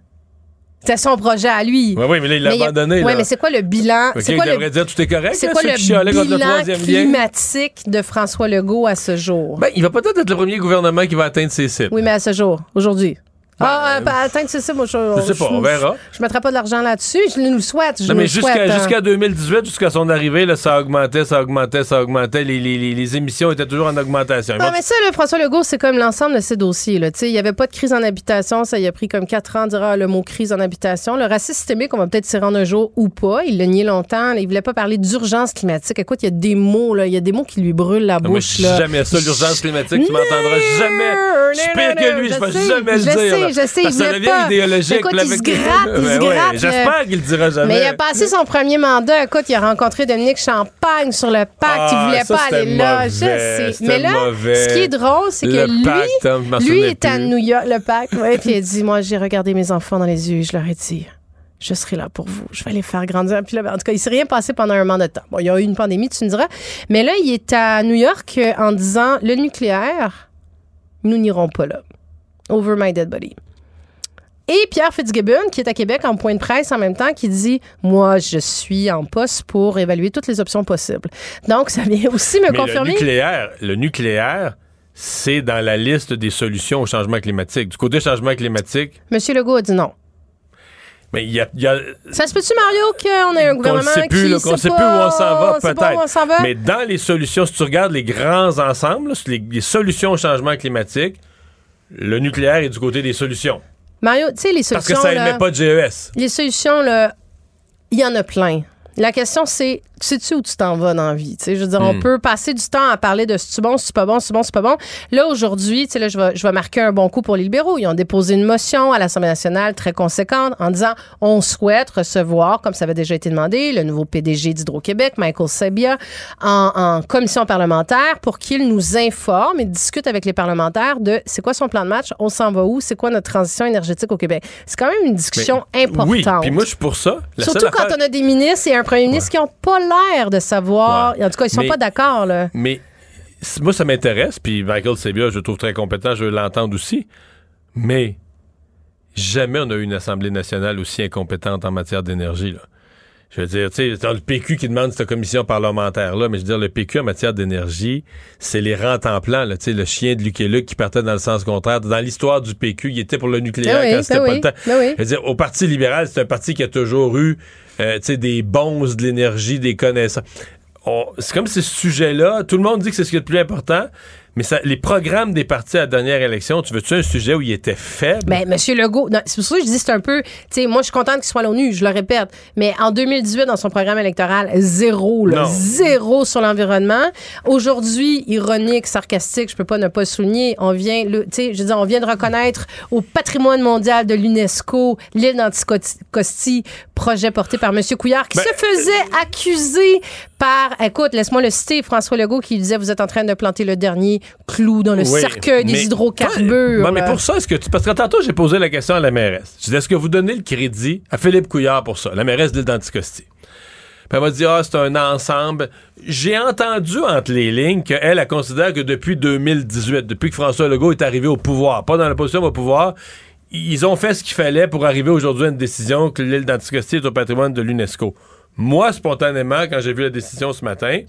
C'était son projet à lui. Oui, oui, mais là, il l'a abandonné. Là. mais c'est quoi le bilan? Ok, c'est il quoi devrait le, dire tout est correct. c'est quoi le le bilan lien? climatique de François Legault à ce jour? Ben, il va peut-être être le premier gouvernement qui va atteindre ses cibles. oui, mais à ce jour, aujourd'hui. Ah, ben, atteindre ce moi, je, je sais pas, on verra. Je, je mettrai pas de l'argent là-dessus. Je nous le souhaite. Je Non, mais le jusqu'à hein. jusqu'à 2018, jusqu'à son arrivée, là, ça augmentait, ça augmentait, ça augmentait. Les, les, les, les émissions étaient toujours en augmentation. Non, vont- mais ça, là, François Legault, c'est comme l'ensemble de ces dossiers. là. Il n'y avait pas de crise en habitation. Ça y a pris comme quatre ans ah, le mot crise en habitation. Le racisme systémique, on va peut-être s'y rendre un jour ou pas. Il l'a nié longtemps. Il voulait pas parler d'urgence climatique. Écoute, il y a des mots, là. Il y a des mots qui lui brûlent la bouche. jamais ça, l'urgence climatique. Tu m'entendras jamais. Je suis pire que lui, je peux sais, jamais le dire. Sais, je sais, Parce il ça devient pas. idéologique. Écoute, il se gratte, il se Ben ouais, gratte, J'espère là. qu'il le dira jamais. Mais il a passé son premier mandat. Écoute, il a rencontré Dominique Champagne sur le pacte. il Ah, voulait pas aller là. Je sais. Mais là, ce qui est drôle, c'est que lui, hein, lui est à. New York, le pacte. Ouais, puis il a dit, moi, j'ai regardé mes enfants dans les yeux. Je leur ai dit, je serai là pour vous. Je vais les faire grandir. Puis là, ben, en tout cas, il s'est rien passé pendant un mandat de temps. Bon, il y a eu une pandémie, tu me diras. Mais là, il est à New York euh, en disant, le nucléaire, nous n'irons pas là. Over my dead body. Et Pierre Fitzgibbon, qui est à Québec en point de presse en même temps, qui dit Moi, je suis en poste pour évaluer toutes les options possibles. Donc, ça vient aussi me Mais confirmer. le nucléaire, le nucléaire, c'est dans la liste des solutions au changement climatique. Du côté changement climatique, Monsieur Legault a dit non. mais il y a, il y a- Ça se peut-tu, Mario, qu'on ait un gouvernement sait plus, qui là, qu'on sait sait pas- plus où on s'en va, on on peut-être. Mais dans les solutions, si tu regardes les grands ensembles, là, les, les solutions au changement climatique, le nucléaire est du côté des solutions. Mario, tu sais, les Parce solutions. que ça émet pas de GES. Les solutions, là, il y en a plein. La question, c'est, sais-tu où tu t'en vas dans la vie? Tu sais, je veux dire, on Hmm. peut passer du temps à parler de c'est-tu bon, c'est pas bon, c'est bon, c'est pas bon. Là, aujourd'hui, tu sais, là, je vais, je vais marquer un bon coup pour les libéraux. Ils ont déposé une motion à l'Assemblée nationale très conséquente en disant on souhaite recevoir, comme ça avait déjà été demandé, le nouveau PDG d'Hydro-Québec, Michael Sabia, en, en commission parlementaire pour qu'il nous informe et discute avec les parlementaires de c'est quoi son plan de match, on s'en va où, c'est quoi notre transition énergétique au Québec. C'est quand même une discussion Mais- importante. Oui, puis moi, je suis pour ça. La Surtout quand affaire- on a des ministres et un premier ministre qui n'ont pas l'air de savoir. En tout cas, ils sont Mais- pas d'accord, là. Mais moi, ça m'intéresse, puis Michael Sebia, je le trouve très compétent, je veux l'entendre aussi. Mais jamais on a eu une Assemblée nationale aussi incompétente en matière d'énergie. là. Je veux dire, tu sais, c'est le PQ qui demande cette commission parlementaire-là, mais je veux dire, le PQ en matière d'énergie, c'est les rentes en plan, là, tu sais, le chien de Luc et Luc qui partait dans le sens contraire. Dans l'histoire du PQ, il était pour le nucléaire Ben oui, quand c'était ben pas oui, le temps. ben oui. Je veux dire, au Parti libéral, c'est un parti qui a toujours eu, euh, des bons de l'énergie, des connaissances. On- C'est comme ces sujets-là, tout le monde dit que c'est ce qui est le plus important, mais ça, les programmes des partis à la dernière élection, tu veux-tu un sujet où il était faible? Ben, Monsieur Legault, c'est pour ça que je dis c'est un peu. Tu sais, moi, je suis contente qu'il soit à l'ONU, je le répète. Mais en 2018, dans son programme électoral, zéro, là, zéro sur l'environnement. Aujourd'hui, ironique, sarcastique, je peux pas ne pas souligner. On vient, le- tu sais, je dire, on vient de reconnaître au patrimoine mondial de l'UNESCO l'île d'Anticosti, projet porté par Monsieur Couillard, qui Ben, se faisait accuser par, écoute, laisse-moi le citer, François Legault, qui disait, vous êtes en train de planter le dernier clou dans le Oui, cercueil des mais- hydrocarbures. Bon, mais pour ça, est-ce que tu. Parce que tantôt, j'ai posé la question à la mairesse. Je disais, est-ce que vous donnez le crédit à Philippe Couillard pour ça, la mairesse de l'île d'Anticosti? Puis elle m'a dit, ah, c'est un ensemble. J'ai entendu entre les lignes qu'elle, elle considère que depuis 2018, depuis que François Legault est arrivé au pouvoir, pas dans la position mais au pouvoir, ils ont fait ce qu'il fallait pour arriver aujourd'hui à une décision que l'île d'Anticosti est au patrimoine de l'UNESCO. Moi, spontanément, quand j'ai vu la décision ce matin,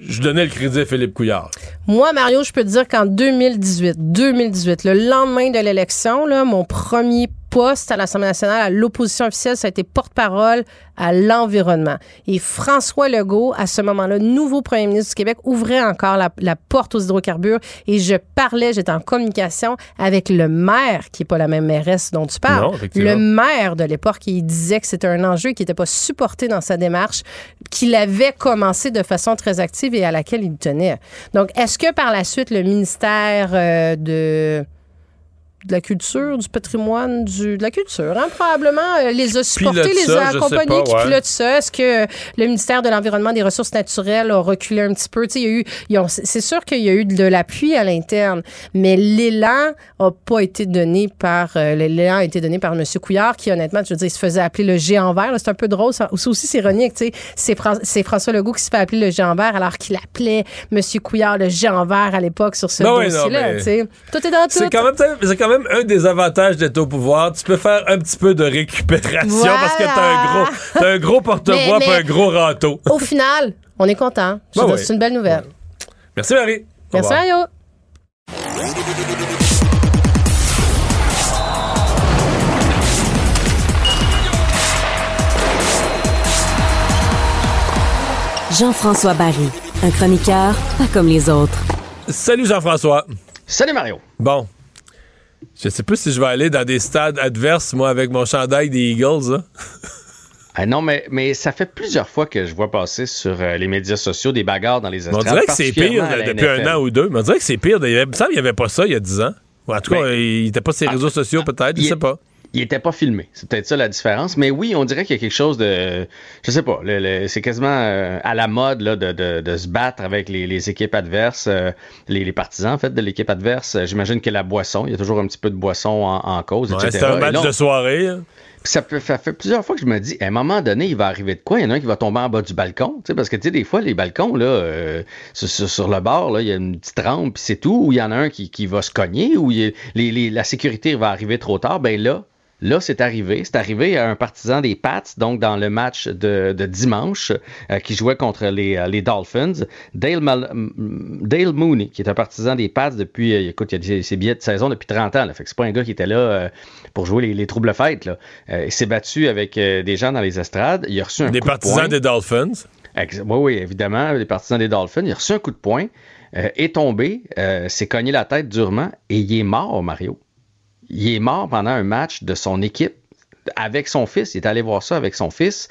je donnais le crédit à Philippe Couillard. Moi, Mario, je peux te dire qu'en 2018, 2018, le lendemain de l'élection, mon premier poste à l'Assemblée nationale, à l'opposition officielle, ça a été porte-parole à l'environnement. Et François Legault, à ce moment-là, nouveau premier ministre du Québec, ouvrait encore la, porte aux hydrocarbures et je parlais, j'étais en communication avec le maire, qui n'est pas la même mairesse dont tu parles, le maire de l'époque, qui disait que c'était un enjeu qui n'était pas supporté dans sa démarche, qu'il avait commencé de façon très active et à laquelle il tenait. Donc, est-ce que par la suite, le ministère euh, de de la culture, du patrimoine, du, de la culture. Hein, probablement euh, les a supportés, les a accompagnés, qui pilotent ça. Est-ce que le ministère de l'Environnement des Ressources naturelles a reculé un petit peu? Il y a eu, c'est sûr qu'il y a eu de l'appui à l'interne, mais l'élan n'a pas été donné par, euh, l'élan a été donné par M. Couillard, qui honnêtement, je veux dire, il se faisait appeler le géant vert. C'est un peu drôle. Ça, aussi, c'est ironique. C'est, c'est François Legault qui se fait appeler le géant vert alors qu'il appelait M. Couillard le géant vert à l'époque sur ce ben dossier-là. Tout est dans tout. C'est quand même, quand même un des avantages d'être au pouvoir. Tu peux faire un petit peu de récupération parce que t'as un gros, as un gros porte-voix et un gros râteau. Au final, on est content. Ben c'est une belle nouvelle. Merci Marie. Merci Mario. Jean-François Barry, un chroniqueur pas comme les autres. Salut Jean-François. Salut Mario. Bon, je sais pas si je vais aller dans des stades adverses, moi, avec mon chandail des Eagles. Hein. Ah non, mais, mais ça fait plusieurs fois que je vois passer sur euh, les médias sociaux des bagarres dans les estrades. On dirait que c'est pire depuis un an ou deux. Mais on dirait que c'est pire. Il me semble qu'il n'y avait pas ça il y a dix ans. en tout cas, il n'était pas sur les ah, réseaux sociaux, peut-être. Je sais pas il était pas filmé. C'est peut-être ça la différence. Mais oui, on dirait qu'il y a quelque chose de. Je sais pas. c'est quasiment euh, à la mode là, de, de, se battre avec les, équipes adverses, euh, les, partisans en fait de l'équipe adverse. J'imagine que la boisson, il y a toujours un petit peu de boisson en, cause, etc. C'est un match de soirée. Hein. Ça, peut, ça fait plusieurs fois que je me dis, à un moment donné, il va arriver de quoi? Il y en a un qui va tomber en bas du balcon. Parce que, tu sais, des fois, les balcons, là, euh, sur, le bord, là, il y a une petite rampe, puis c'est tout. Ou il y en a un qui, qui va se cogner, ou la sécurité va arriver trop tard. Ben là, Là, c'est arrivé. C'est arrivé à un partisan des Pats, donc dans le match de, dimanche, euh, qui jouait contre les, euh, les Dolphins. Dale, Dale, Mooney, qui est un partisan des Pats depuis, euh, écoute, il a ses billets de saison depuis 30 ans. Là, fait que c'est pas un gars qui était là pour jouer les, troubles fêtes. Là. il s'est battu avec des gens dans les estrades. Il a reçu un des coup de partisans des Dolphins? oui, oui, évidemment, des partisans des Dolphins. Il a reçu un coup de poing, est tombé, s'est cogné la tête durement et il est mort, Mario il est mort pendant un match de son équipe avec son fils. Il est allé voir ça avec son fils.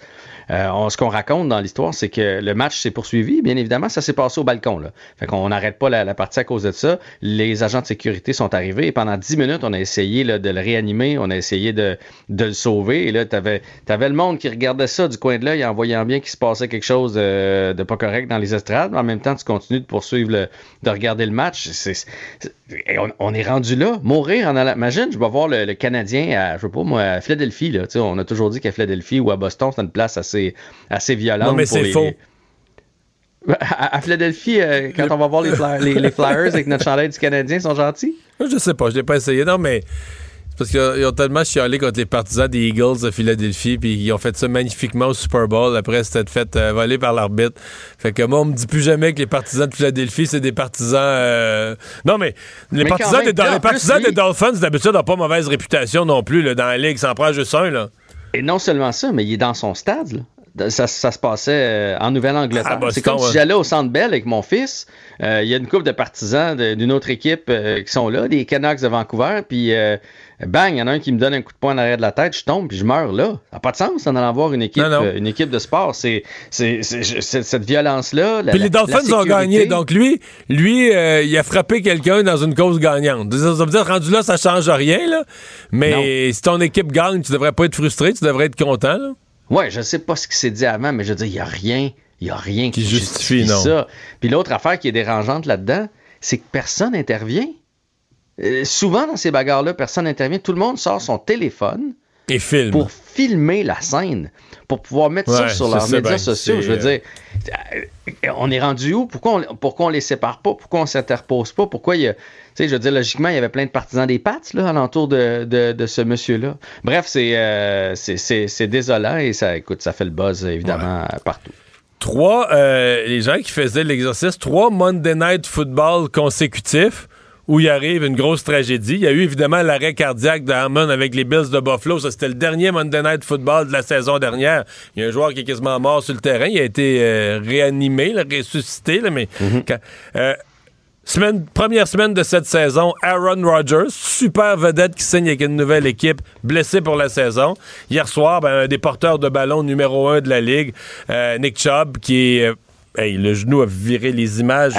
Euh, ce qu'on raconte dans l'histoire, c'est que le match s'est poursuivi. Bien évidemment, ça s'est passé au balcon. Là. Fait qu'on n'arrête pas la, partie à cause de ça. Les agents de sécurité sont arrivés et pendant dix minutes, on a essayé de le réanimer, on a essayé de, le sauver. Et là, tu avais, le monde qui regardait ça du coin de l'œil en voyant bien qu'il se passait quelque chose de, pas correct dans les estrades. En même temps, tu continues de poursuivre, de regarder le match. On, est rendu là. Mourir en allant. Imagine, je vais voir le, Canadien à, je sais pas moi, à Philadelphie. Là. On a toujours dit qu'à Philadelphie ou à Boston, c'est une place assez assez, violent. Non, mais c'est faux. À, Philadelphie, euh, quand on va voir les, Flyers avec notre chandail du Canadien, ils sont gentils? Je sais pas, je l'ai pas essayé. Non, mais parce qu'ils ont tellement chialé contre les partisans des Eagles de Philadelphie, puis ils ont fait ça magnifiquement au Super Bowl. Après, c'était fait euh, voler par l'arbitre. Fait que moi, on me dit plus jamais que les partisans de Philadelphie, c'est des partisans. Euh, non, mais les partisans, des, les partisans des Dolphins, d'habitude, n'ont pas mauvaise réputation non plus là, dans la ligue. Ça en prend juste un. Là. Et non seulement ça, mais il est dans son stade. Là. Ça, ça, se passait euh, en Nouvelle-Angleterre. c'est comme si j'allais au Centre Bell avec mon fils. Euh, il y a une couple de partisans d'une autre équipe euh, qui sont là, des Canucks de Vancouver. Puis, bang, il y en a un qui me donne un coup de poing en arrière de la tête, je tombe, puis je meurs là. Ça n'a pas de sens en allant voir une équipe, une équipe de sport. C'est cette violence-là. Puis les Dolphins ont gagné. Donc lui, lui il a frappé quelqu'un dans une cause gagnante. Ça veut dire, rendu là, ça change rien. Là. Mais si ton équipe gagne, tu devrais pas être frustré, tu devrais être content. Là. Ouais, je sais pas ce qui s'est dit avant, mais je veux dire, il n'y a rien. Il y a rien qui, justifie, ça. Puis l'autre affaire qui est dérangeante là-dedans, c'est que personne n'intervient. Euh, souvent, dans ces bagarres-là, personne n'intervient. Tout le monde sort son téléphone. pour filmer la scène, pour pouvoir mettre ça sur leurs médias sociaux. Je veux dire, euh, on est rendu où? Pourquoi on, pourquoi on les sépare pas? Pourquoi on s'interpose pas? Pourquoi il y a. Tu sais, je veux dire, logiquement, il y avait plein de partisans des Pats, là, alentour de, de, ce monsieur-là. Bref, c'est, c'est, désolant et ça, écoute, ça fait le buzz, évidemment, partout. Trois, les gens qui faisaient l'exercice, trois Monday Night Football consécutifs où il arrive une grosse tragédie. Il y a eu évidemment l'arrêt cardiaque d'Harmon avec les Bills de Buffalo. Ça, c'était le dernier Monday Night Football de la saison dernière. Il y a un joueur qui est quasiment mort sur le terrain. Il a été euh, réanimé, ressuscité, mais mhm. euh, Première semaine de cette saison, Aaron Rodgers, super vedette qui signe avec une nouvelle équipe, blessé pour la saison. Hier soir, ben, un des porteurs de ballon numéro un de la ligue, euh, Nick Chubb, qui est... le genou a viré les images,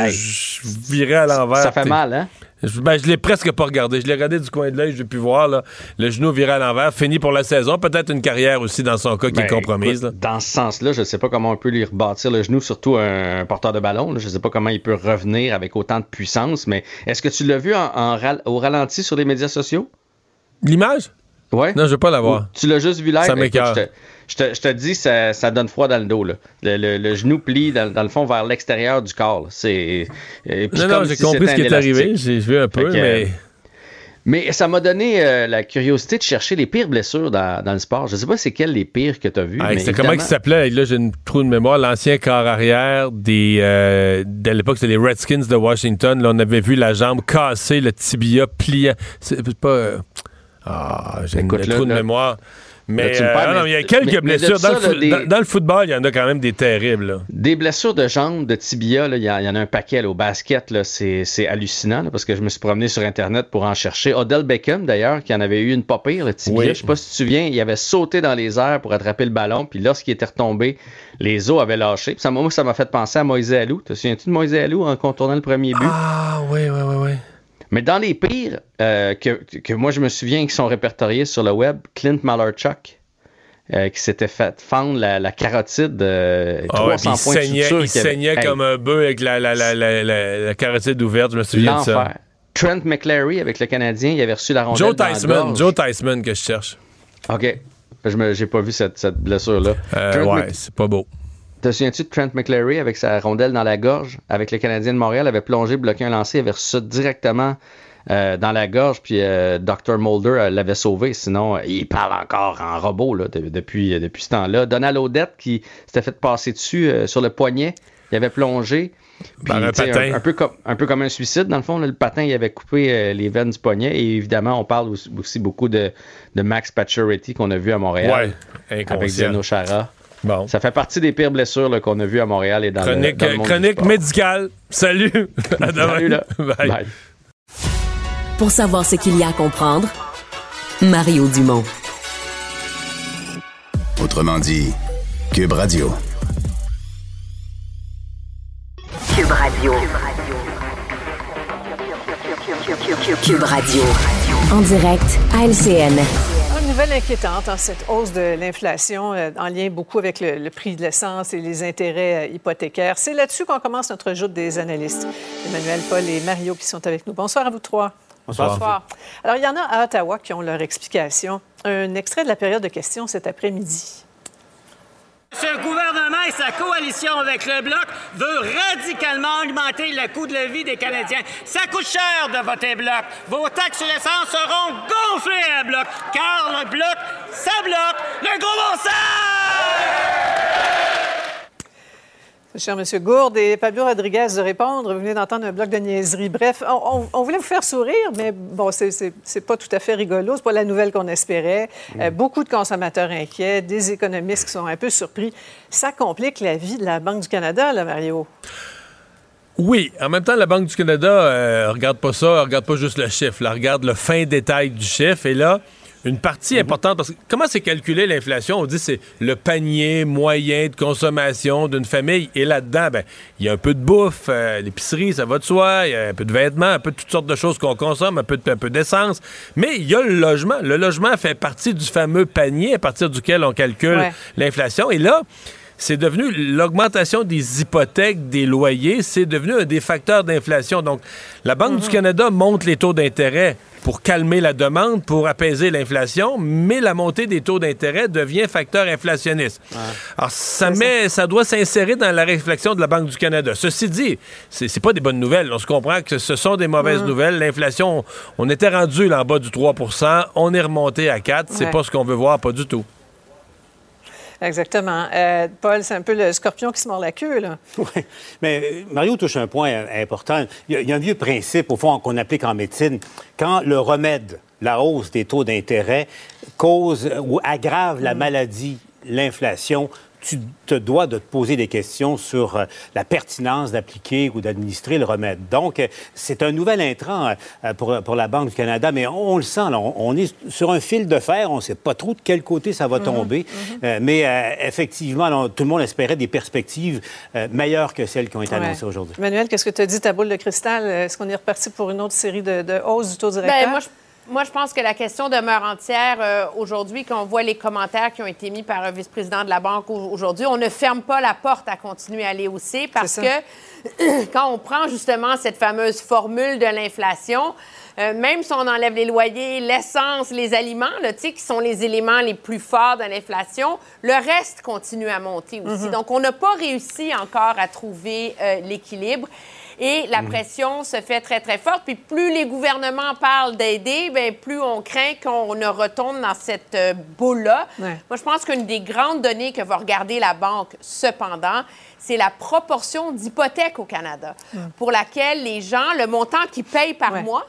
viré à l'envers. Ça fait mal, hein? Je, ben, je l'ai presque pas regardé. Je l'ai regardé du coin de l'œil, j'ai pu voir. Là, le genou viré à l'envers, fini pour la saison. Peut-être une carrière aussi dans son cas qui est ben, compromise. dans ce sens-là, je ne sais pas comment on peut lui rebâtir le genou, surtout un, porteur de ballon. Je ne sais pas comment il peut revenir avec autant de puissance. Mais est-ce que tu l'as vu en, au ralenti sur les médias sociaux? L'image? Ouais. Non, je veux pas l'avoir. Tu l'as juste vu live? Ça m'écarte je te, je te dis, ça, ça, donne froid dans le dos. Là. Le, le, genou plie dans, dans, le fond vers l'extérieur du corps. C'est, non, non, j'ai compris ce qui est arrivé. J'ai vu un peu, mais. Mais ça m'a donné euh, la curiosité de chercher les pires blessures dans, dans le sport. Je sais pas c'est quelles les pires que tu as vues. Ah, c'est comment il s'appelait? Là, j'ai une trou de mémoire. L'ancien corps arrière des. Euh, de l'époque, c'était les Redskins de Washington. Là, on avait vu la jambe cassée, le tibia plié. C'est pas. Euh, ah, j'ai une trou de mémoire. Mais euh, il y a quelques blessures. Dans, le football, il y en a quand même des terribles. Des blessures de jambes, de tibia, il y, en a un paquet. au basket, c'est hallucinant parce que je me suis promené sur Internet pour en chercher. Odell Beckham, d'ailleurs, qui en avait eu une pas pire, le tibia. Je sais pas si tu te souviens, il avait sauté dans les airs pour attraper le ballon. Puis lorsqu'il était retombé, les os avaient lâché. Puis ça, moi, ça m'a fait penser à Moïse Alou. Te souviens-tu de Moïse Alou en contournant le premier but? Ah, oui, oui, oui, oui. Mais dans les pires euh, que, moi je me souviens qui sont répertoriés sur le web, Clint Malarchuk, euh, qui s'était fait fendre la, carotide de 300 ah points saignait, Il saignait comme un bœuf avec la, la, carotide ouverte, je me souviens de ça. Trent McClary avec le Canadien, il avait reçu la rondelle Joe Tyson, Joe Tyson que je cherche. OK. Je j'ai pas vu cette, cette blessure-là. Euh, ouais, c'est pas beau. Te souviens-tu de Trent McClary avec sa rondelle dans la gorge, avec le Canadien de Montréal, avait plongé, bloqué un lancer, avait reçu directement euh, dans la gorge, puis euh, Dr. Mulder euh, l'avait sauvé. Sinon, il parle encore en robot là, depuis, depuis ce temps-là. Donald Odette qui s'était fait passer dessus sur le poignet, il avait plongé. un, patin. Un, peu comme, un peu comme un suicide, dans le fond. le patin, il avait coupé les veines du poignet. Et évidemment, on parle aussi, beaucoup de, de Max Pacioretty qu'on a vu à Montréal. Ouais, avec Zeno Chara. Bon. Ça fait partie des pires blessures qu'on a vues à Montréal et dans chronique, le, dans Chronique médicale. Salut. À demain. Salut là. Bye. Pour savoir ce qu'il y a à comprendre, Mario Dumont. Autrement dit, Cube Radio. Cube Radio. Cube Radio. En direct à LCN nouvelle inquiétante, hein, cette hausse de l'inflation euh, en lien beaucoup avec le, prix de l'essence et les intérêts euh, hypothécaires. C'est là-dessus qu'on commence notre joute des analystes. Emmanuel, Paul et Mario qui sont avec nous. Bonsoir à vous trois. Bonsoir. Bonsoir. Alors, il y en a à Ottawa qui ont leur explication. Un extrait de la période de questions cet après-midi. Ce gouvernement et sa coalition avec le Bloc veut radicalement augmenter le coût de la vie des Canadiens. Ça coûte cher de voter Bloc. Vos taxes sur l'essence seront gonflées à Bloc, car le Bloc, ça bloque le gros bon! Cher M. Gourde et Pablo Rodriguez de répondre. Vous venez d'entendre un bloc de niaiserie. Bref, on, voulait vous faire sourire, mais bon, c'est pas tout à fait rigolo. C'est pas la nouvelle qu'on espérait. Euh, beaucoup de consommateurs inquiets, des économistes qui sont un peu surpris. Ça complique la vie de la Banque du Canada, là, Mario. Oui, en même temps, la Banque du Canada euh, regarde pas ça, regarde pas juste le chiffre, elle regarde le fin détail du chiffre. Et là, une partie importante, parce que comment c'est calculé l'inflation? On dit c'est le panier moyen de consommation d'une famille. Et là-dedans, ben, il y a un peu de bouffe, euh, l'épicerie, ça va de soi, il y a un peu de vêtements, un peu de toutes sortes de choses qu'on consomme, un peu, de, un peu d'essence. Mais il y a le logement. Le logement fait partie du fameux panier à partir duquel on calcule l'inflation. Et là, c'est devenu l'augmentation des hypothèques, des loyers, c'est devenu un des facteurs d'inflation. Donc, la Banque du Canada monte les taux d'intérêt pour calmer la demande, pour apaiser l'inflation, mais la montée des taux d'intérêt devient facteur inflationniste. Alors, ça, met, ça doit s'insérer dans la réflexion de la Banque du Canada. Ceci dit, c'est pas des bonnes nouvelles. On se comprend que ce sont des mauvaises nouvelles. L'inflation, on était rendu là, en bas du 3% on est remonté à 4 C'est pas ce qu'on veut voir, pas du tout. Exactement. Euh, Paul, c'est un peu le scorpion qui se mord la queue, là. Oui. Mais Mario touche un point euh, important. Il y, a, un vieux principe, au fond, qu'on applique en médecine. Quand le remède, la hausse des taux d'intérêt, cause ou aggrave la mm. maladie, l'inflation, tu te dois de te poser des questions sur euh, la pertinence d'appliquer ou d'administrer le remède. Donc, euh, c'est un nouvel intrant euh, pour, pour, la Banque du Canada, mais on, le sent, on, est sur un fil de fer, on ne sait pas trop de quel côté ça va mhm, tomber, mhm. mais effectivement, tout le monde espérait des perspectives meilleures que celles qui ont été annoncées aujourd'hui. Emmanuel, qu'est-ce que tu as dit, ta boule de cristal? Est-ce qu'on est reparti pour une autre série de, de hausses du taux directeur? Bien, moi, je moi, je pense que la question demeure entière euh, aujourd'hui quand on voit les commentaires qui ont été mis par un vice-président de la Banque aujourd'hui. On ne ferme pas la porte à continuer à aller hausser parce que quand on prend justement cette fameuse formule de l'inflation, euh, même si on enlève les loyers, l'essence, les aliments, là, qui sont les éléments les plus forts de l'inflation, le reste continue à monter aussi. Mm-hmm. Donc, on n'a pas réussi encore à trouver euh, l'équilibre. Et la mhm. pression se fait très, très forte. Puis plus les gouvernements parlent d'aider, bien, plus on craint qu'on ne retourne dans cette euh, boule-là. Moi, je pense qu'une des grandes données que va regarder la banque, cependant, c'est la proportion d'hypothèques au Canada, pour laquelle les gens, le montant qu'ils payent par mois,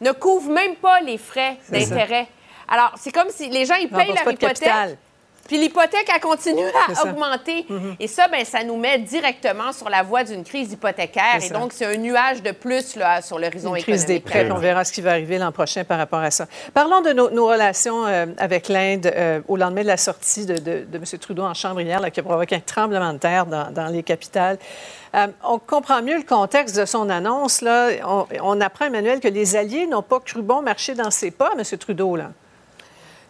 ne couvre même pas les frais d'intérêt. Alors, c'est comme si les gens, ils payent leur hypothèque. Puis l'hypothèque a continué à augmenter. Mm-hmm. Et ça, ben, ça nous met directement sur la voie d'une crise hypothécaire. Et donc, c'est un nuage de plus là, sur l'horizon économique. crise des prêts. On verra ce qui va arriver l'an prochain par rapport à ça. Parlons de nos, relations euh, avec l'Inde euh, au lendemain de la sortie de, de, M. Trudeau en chambre hier, là, qui a provoqué un tremblement de terre dans, les capitales. Euh, on comprend mieux le contexte de son annonce. Là. On, on apprend, Emmanuel, que les alliés n'ont pas cru bon marcher dans ses pas, M. Trudeau. Là.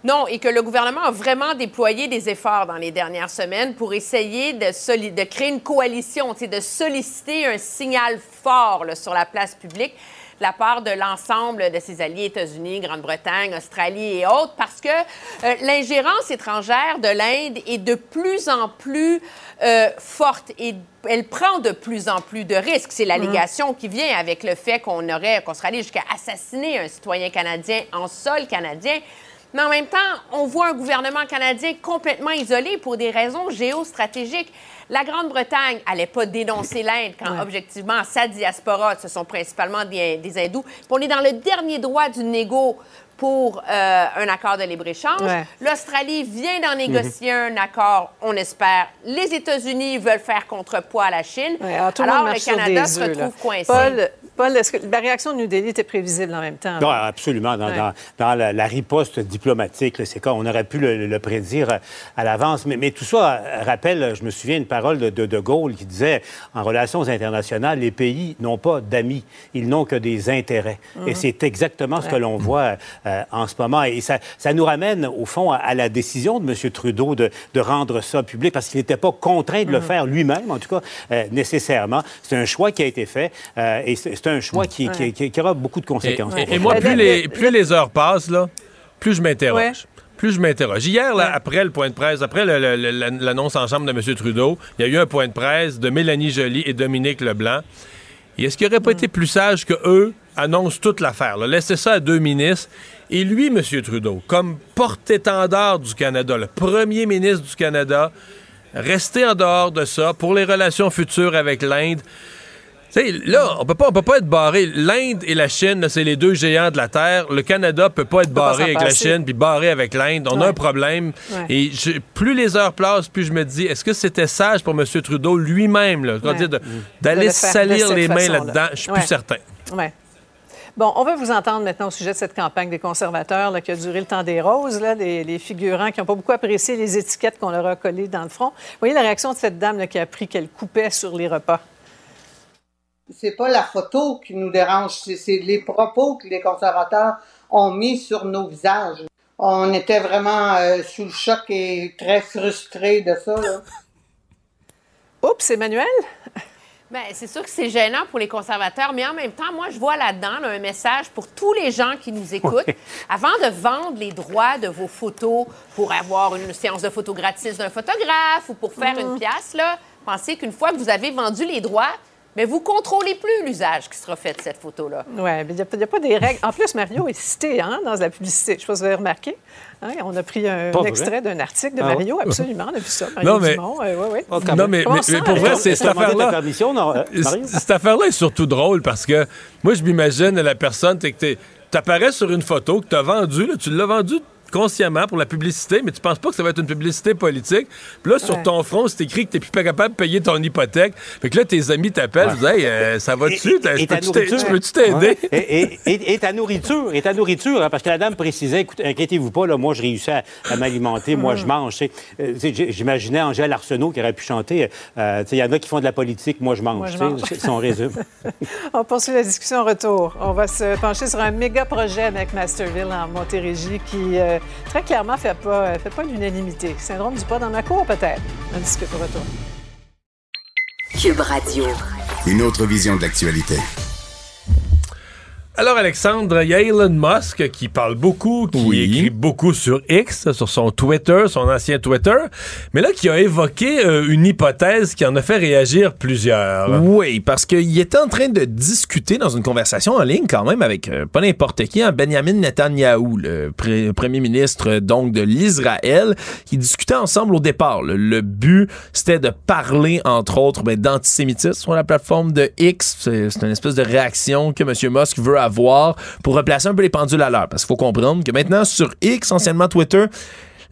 Non, et que le gouvernement a vraiment déployé des efforts dans les dernières semaines pour essayer de, créer une coalition, de solliciter un signal fort sur la place publique de la part de l'ensemble de ses alliés, États-Unis, Grande-Bretagne, Australie et autres, parce que euh, l'ingérence étrangère de l'Inde est de plus en plus euh, forte et elle prend de plus en plus de risques. C'est l'allégation qui vient avec le fait qu'on aurait, qu'on serait allé jusqu'à assassiner un citoyen canadien en sol canadien. Mais en même temps, on voit un gouvernement canadien complètement isolé pour des raisons géostratégiques. La Grande-Bretagne n'allait pas dénoncer l'Inde quand, objectivement, sa diaspora, ce sont principalement des, des hindous. on est dans le dernier droit du négo pour euh, un accord de libre-échange. L'Australie vient d'en négocier mhm. un accord, on espère. Les États-Unis veulent faire contrepoids à la Chine. alors, le, Canada se retrouve coincé. Paul, est-ce que la réaction de New Delhi était prévisible en même temps? Non, absolument. Dans, la, riposte diplomatique, c'est quoi? On aurait pu le, prédire à l'avance. Mais, tout ça rappelle, je me souviens, une parole de, de, Gaulle qui disait en relations internationales, les pays n'ont pas d'amis, ils n'ont que des intérêts. Et mhm. c'est exactement ce que l'on voit euh, en ce moment. Et ça, ça, nous ramène, au fond, à, la décision de M. Trudeau de, de rendre ça public parce qu'il n'était pas contraint de le mhm. faire lui-même, en tout cas, euh, nécessairement. C'est un choix qui a été fait euh, et c'est un choix qui, aura beaucoup de conséquences. Et, moi, plus les, plus les heures passent, là, plus je m'interroge. Plus je m'interroge. Hier, après le point de presse, après l'annonce en chambre de M. Trudeau, il y a eu un point de presse de Mélanie Joly et Dominique Leblanc. est-ce qu'il n'aurait pas mm. été plus sage que eux annoncent toute l'affaire? Laissez ça à deux ministres. Et lui, M. Trudeau, comme porte-étendard du Canada, le premier ministre du Canada, rester en dehors de ça pour les relations futures avec l'Inde là, on peut pas, peut pas être barré. L'Inde et la Chine, c'est les deux géants de la Terre. Le Canada peut pas être barré avec la Chine puis barré avec l'Inde. On a un problème. Et plus les heures passent, plus je me dis, est-ce que c'était sage pour M. Trudeau lui-même, d'aller salir les mains là-dedans? Je suis plus certain. Bon, on va vous entendre maintenant au sujet de cette campagne des conservateurs qui a duré le temps des roses, là, les, figurants qui n'ont pas beaucoup apprécié les étiquettes qu'on leur a collées dans le front. Vous voyez la réaction de cette dame qui a appris qu'elle coupait sur les repas c'est pas la photo qui nous dérange, c'est les propos que les conservateurs ont mis sur nos visages. On était vraiment euh, sous le choc et très frustrés de ça. Oups, Emmanuel? Bien, c'est sûr que c'est gênant pour les conservateurs, mais en même temps, moi, je vois là-dedans là, un message pour tous les gens qui nous écoutent. Avant de vendre les droits de vos photos pour avoir une séance de photo gratis d'un photographe ou pour faire Mm. une pièce, là, pensez qu'une fois que vous avez vendu les droits, mais vous contrôlez plus l'usage qui sera fait de cette photo-là. Oui, mais il n'y a, pas- il y a pas des règles. En plus, Mario est cité hein, dans la publicité. Je ne sais pas si vous avez remarqué. Hein, on a pris un, extrait d'un article de Ah Mario, ouais? absolument. On a vu ça. Mario Non, mais- Dumont, euh, ouais, ouais. Non, mais, mais- mais pour vrai, c'est cette affaire-là. euh, Cette affaire-là est surtout drôle parce que moi, je m'imagine la personne, t'es que sur une photo que t'as vendue, là, tu l'as vendue consciemment pour la publicité, mais tu penses pas que ça va être une publicité politique. Puis là, sur ton front, c'est écrit que t'es plus pas capable de payer ton hypothèque. Fait que là, tes amis t'appellent, disent Hey, euh, ça va-tu? T'as- Et ta Peux-tu t'aider? Et, et- et- et ta nourriture, et ta nourriture, hein, parce que la dame précisait, écoutez, inquiétez-vous pas, là, moi je réussis à, à m'alimenter, moi je mange. Euh, J'imaginais Angèle Arsenault qui aurait pu chanter, euh, sais, il y en a qui font de la politique, moi je mange. Moi, je si on résume. On poursuit la discussion en retour. On va se pencher sur un méga projet avec Masterville en Montérégie qui, euh, très clairement, ne fait pas, fait pas l'unanimité. Syndrome du pas dans ma cour, peut-être. On discute au retour. Cube Radio. Une autre vision de l'actualité. Alors, Alexandre, il y a Elon Musk qui parle beaucoup, qui écrit beaucoup sur X, sur son Twitter, son ancien Twitter, mais là, qui a évoqué euh, une hypothèse qui en a fait réagir plusieurs. Oui, parce qu'il était en train de discuter dans une conversation en ligne quand même avec euh, pas n'importe qui, hein, Benjamin Netanyahou, le premier ministre euh, donc de l'Israël, qui discutaient ensemble au départ. Le, le but, c'était de parler entre autres ben, d'antisémitisme sur la plateforme de X. C'est c'est une espèce de réaction que M. Musk veut avoir pour replacer un peu les pendules à l'heure. Parce qu'il faut comprendre que maintenant sur X, anciennement Twitter,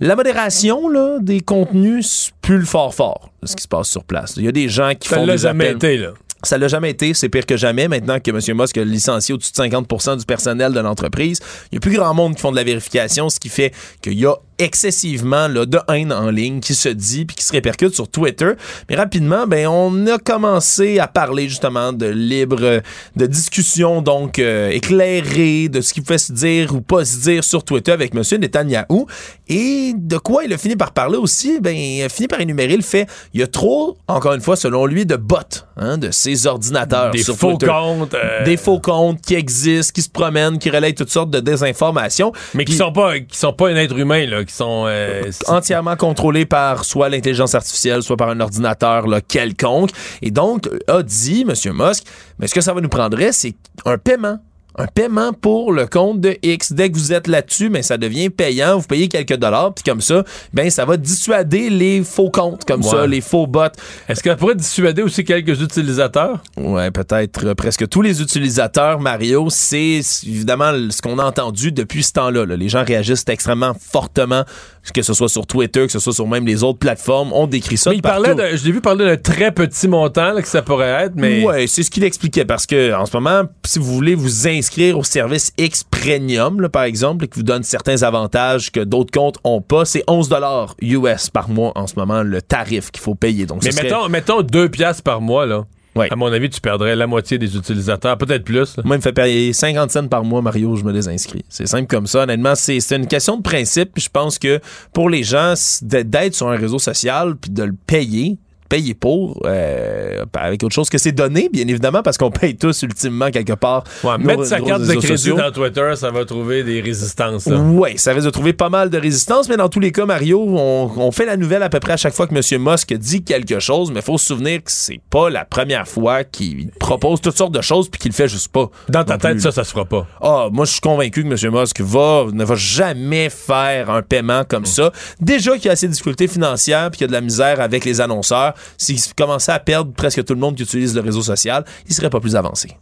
la modération là, des contenus plus le fort fort de ce qui se passe sur place. Il y a des gens qui Ça font l'a des jamais appels. été, là. Ça l'a jamais été, c'est pire que jamais. Maintenant que M. Musk a licencié au-dessus de 50% du personnel de l'entreprise, il y a plus grand monde qui font de la vérification, ce qui fait qu'il y a excessivement là, de haine en ligne qui se dit puis qui se répercute sur Twitter. Mais rapidement, ben on a commencé à parler justement de libre, de discussion donc euh, éclairée de ce qui pouvait se dire ou pas se dire sur Twitter avec M. Netanyahou. Et de quoi il a fini par parler aussi, ben il a fini par énumérer le fait il y a trop, encore une fois, selon lui, de bots, hein, de ces ordinateurs Des sur faux Twitter. comptes, euh, Des faux comptes qui existent, qui se promènent, qui relayent toutes sortes de désinformations. Mais qui sont pas qui sont pas un être humain, là, euh, entièrement contrôlé par soit l'intelligence artificielle, soit par un ordinateur là, quelconque. Et donc, a dit M. Musk, mais ce que ça va nous prendrait, c'est un paiement. Un paiement pour le compte de X. Dès que vous êtes là-dessus, ben, ça devient payant. Vous payez quelques dollars, puis comme ça, ben, ça va dissuader les faux comptes, comme ça, les faux bots. Est-ce qu'elle pourrait dissuader aussi quelques utilisateurs? Ouais, peut-être euh, presque tous les utilisateurs, Mario, c'est évidemment ce qu'on a entendu depuis ce temps-là. là. Les gens réagissent extrêmement fortement, que ce soit sur Twitter, que ce soit sur même les autres plateformes. On décrit ça Mais il parlait de, je l'ai vu parler d'un très petit montant là, que ça pourrait être, mais Ouais, c'est ce qu'il expliquait parce que en ce moment, si vous voulez vous inscrire au service X Premium, là, par exemple, et qui vous donne certains avantages que d'autres comptes ont pas, c'est 11 dollars US par mois en ce moment le tarif qu'il faut payer. Donc, mais ce serait- mettons, mettons 2 piastres par mois, là. À mon avis, tu perdrais la moitié des utilisateurs, peut-être plus. là. Moi, il me fait payer 50 cents par mois, Mario, je me désinscris. C'est simple comme ça. Honnêtement, c'est une question de principe. Je pense que pour les gens, d'être sur un réseau social puis de le payer, payer pour, euh, avec autre chose que c'est donné, bien évidemment, parce qu'on paye tous ultimement quelque part. Ouais, nos- mettre sa carte de crédit sociaux. dans Twitter, ça va trouver des résistances. Oui, ça risque de trouver pas mal de résistance, mais dans tous les cas, Mario, on, on fait la nouvelle à peu près à chaque fois que M. Musk dit quelque chose, mais il faut se souvenir que c'est pas la première fois qu'il propose toutes sortes de choses puis qu'il le fait juste pas. Dans ta tête, plus, ça, ça se fera pas. Ah, moi, je suis convaincu que M. Musk va, ne va jamais faire un paiement comme ça. Déjà qu'il y a assez de difficultés financières puis qu'il y a de la misère avec les annonceurs, s'il commençait à perdre presque tout le monde qui utilise le réseau social, il serait pas plus avancé.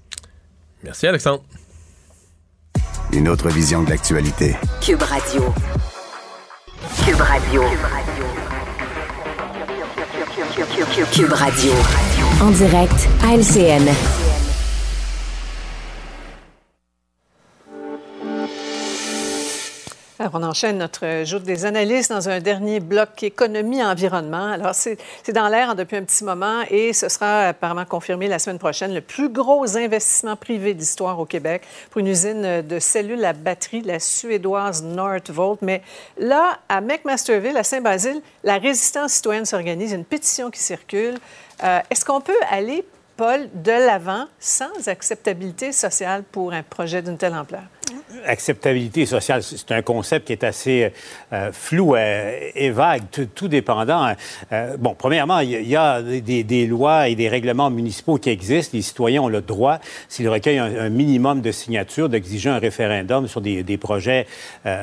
Merci, Alexandre. Une autre vision de l'actualité. Cube Radio. Cube Radio. Cube Radio. En direct à LCN. Alors, on enchaîne notre jour des analystes dans un dernier bloc économie-environnement. Alors, c'est dans l'air depuis un petit moment et ce sera apparemment confirmé la semaine prochaine, le plus gros investissement privé d'histoire au Québec pour une usine de cellules à batterie, la suédoise Northvolt. Mais là, à McMasterville, à Saint-Basile, la résistance citoyenne s'organise, une pétition qui circule. Euh, Est-ce qu'on peut aller, Paul, de l'avant sans acceptabilité sociale pour un projet d'une telle ampleur? Acceptabilité sociale, c'est un concept qui est assez euh, flou euh, et vague, tout, tout dépendant. Euh, bon, premièrement, il y, a des, des, lois et des règlements municipaux qui existent. Les citoyens ont le droit, s'ils recueillent un, un, minimum de signatures, d'exiger un référendum sur des, des projets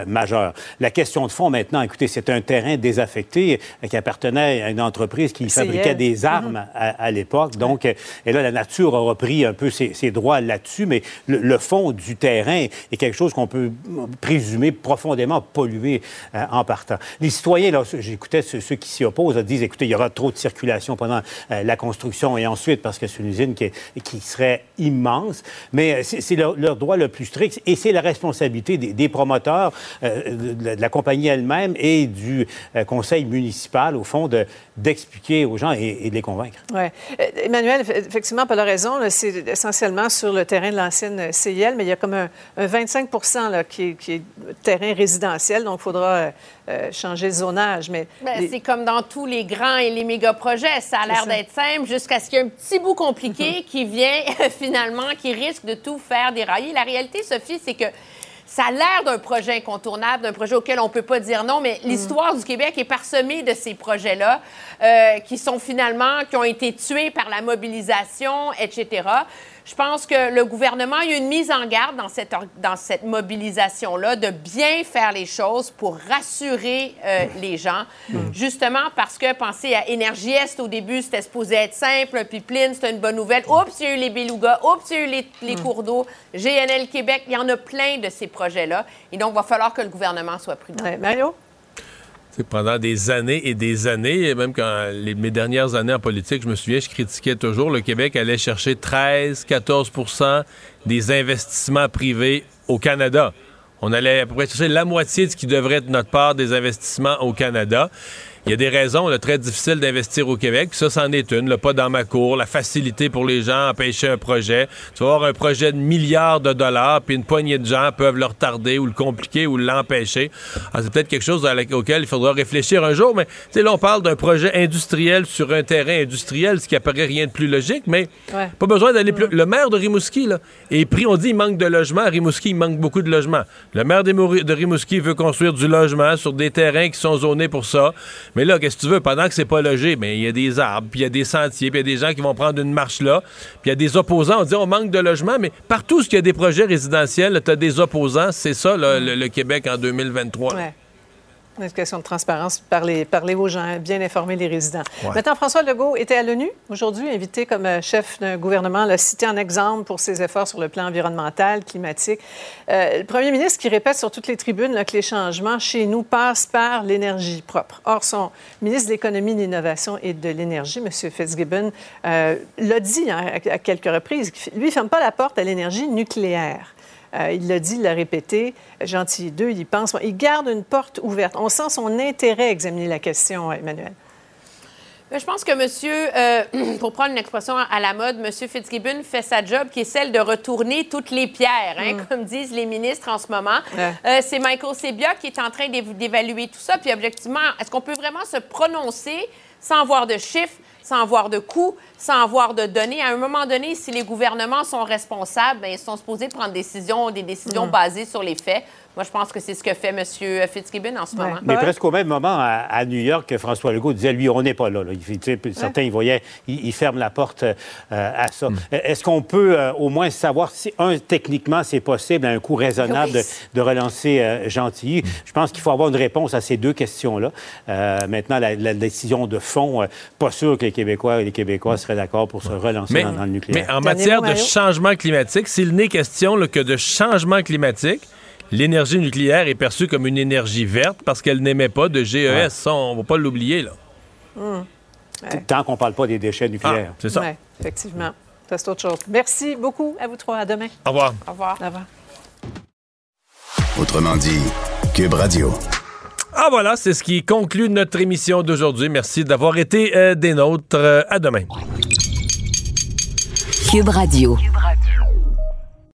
majeurs. La question de fond maintenant, écoutez, c'est un terrain désaffecté qui appartenait à une entreprise qui fabriquait des armes mm -hmm. à, à l'époque. Donc, et là, la nature a repris un peu ses, ses droits là-dessus, mais le, le fond du terrain est quelque chose qu'on peut présumer profondément pollué euh, en partant. Les citoyens, j'écoutais ceux, qui s'y opposent, disent, écoutez, il y aura trop de circulation pendant euh, la construction et ensuite, parce que c'est une usine qui, qui, serait immense, mais c'est leur, droit le plus strict et c'est la responsabilité des, promoteurs, euh, de, de, la compagnie elle-même et du euh, conseil municipal, au fond, d'expliquer aux gens et, et, de les convaincre. Oui. Emmanuel, effectivement, Paul a raison, c'est essentiellement sur le terrain de l'ancienne CIL, mais il y a comme un, un 25 là, qui, est, qui, est, terrain résidentiel, donc il faudra euh, changer le zonage. Mais ben, les... c'est comme dans tous les grands et les méga projets. Ça a l'air d'être simple jusqu'à ce qu'il y ait un petit bout compliqué mm -hmm. qui vient finalement, qui risque de tout faire dérailler. La réalité, Sophie, c'est que ça a l'air d'un projet incontournable, d'un projet auquel on ne peut pas dire non, mais l'histoire mmh. du Québec est parsemée de ces projets-là euh, qui sont finalement, qui ont été tués par la mobilisation, etc. Je pense que le gouvernement a eu une mise en garde dans cette, dans cette mobilisation-là de bien faire les choses pour rassurer euh, les gens. Mmh. Justement parce que, pensez à Énergie Est, au début, c'était supposé être simple, un pipeline, c'était une bonne nouvelle. Oups, il y a eu les belugas, oups, il y a eu les, les mmh. cours d'eau. GNL Québec, il y en a plein de ces projets-là. Et donc, il va falloir que le gouvernement soit prudent. Ouais, Mario? Pendant des années et des années, même quand mes dernières années en politique, je me souviens, je critiquais toujours le Québec allait chercher 13, 14% des investissements privés au Canada. On allait à peu près chercher la moitié de ce qui devrait être notre part des investissements au Canada. Il y a des raisons là, très difficiles d'investir au Québec. Ça, c'en est une. Là, pas dans ma cour. La facilité pour les gens à empêcher un projet. Tu vas avoir un projet de milliards de dollars, puis une poignée de gens peuvent le retarder ou le compliquer ou l'empêcher. Ah, c'est peut-être quelque chose auquel il faudra réfléchir un jour. Mais là, on parle d'un projet industriel sur un terrain industriel, ce qui apparaît rien de plus logique. Mais ouais. pas besoin d'aller plus. Le maire de Rimouski là, est pris. On dit il manque de logements. À Rimouski, il manque beaucoup de logements. Le maire de Rimouski veut construire du logement sur des terrains qui sont zonés pour ça. Mais là, qu'est-ce que tu veux? Pendant que c'est pas logé, mais il y a des arbres, puis il y a des sentiers, puis il y a des gens qui vont prendre une marche là, puis il y a des opposants. On dit on manque de logement, mais partout où il y a des projets résidentiels, tu as des opposants. C'est ça, le, Québec en 2023. Ouais. Une question de transparence, parler, parler aux gens, bien informer les résidents. Ouais. Maintenant, François Legault était à l'ONU aujourd'hui, invité comme chef d'un gouvernement, l'a cité en exemple pour ses efforts sur le plan environnemental, climatique. Euh, le premier ministre qui répète sur toutes les tribunes là, que les changements chez nous passent par l'énergie propre. Or, son ministre de l'Économie, de l'Innovation et de l'Énergie, M. Fitzgibbon, euh, l'a dit hein, à, à quelques reprises. Lui, ne ferme pas la porte à l'énergie nucléaire. Euh, il l'a dit, il l'a répété. Gentil 2, il y pense. Il garde une porte ouverte. On sent son intérêt à examiner la question, Emmanuel. Je pense que monsieur, euh, pour prendre une expression à la mode, monsieur Fitzgibbon fait sa job qui est celle de retourner toutes les pierres, hein, mm. comme disent les ministres en ce moment. Ouais. Euh, c'est Michael Sebia qui est en train d'évaluer tout ça. Puis objectivement, est-ce qu'on peut vraiment se prononcer sans avoir de chiffres, sans avoir de coûts, sans avoir de données. À un moment donné, si les gouvernements sont responsables, bien, ils sont supposés prendre des décisions, des décisions mmh. basées sur les faits. Moi, je pense que c'est ce que fait M. Fitzgibbon en ce ouais. moment. Mais ouais. presque au même moment, à, à, New York, François Legault disait, lui, on n'est pas là. là. Il, certains, ouais. ils voyaient, il, il, ferme la porte euh, à ça. Mm. Est-ce qu'on peut euh, au moins savoir si, un, techniquement, c'est possible, à un coût raisonnable, de, de, relancer euh, Gentilly? Mm. Je pense qu'il faut avoir une réponse à ces deux questions-là. Euh, maintenant, la, la, décision de fond, pas sûr que les Québécois et les Québécois seraient d'accord pour se relancer mais, dans, dans, le nucléaire. Mais en matière de changement climatique, s'il n'est question là, que de changement climatique, l'énergie nucléaire est perçue comme une énergie verte parce qu'elle n'émet pas de GES. Ouais. Ça, on ne va pas l'oublier. là. Mmh. Ouais. Tant qu'on ne parle pas des déchets nucléaires. Ah, c'est ça. Ouais, effectivement. Ça, c'est autre chose. Merci beaucoup à vous trois. À demain. Au revoir. Au revoir. Au revoir. Autrement dit, Cube Radio. Ah voilà, c'est ce qui conclut notre émission d'aujourd'hui. Merci d'avoir été euh, des nôtres. Euh, à demain. Cube Radio.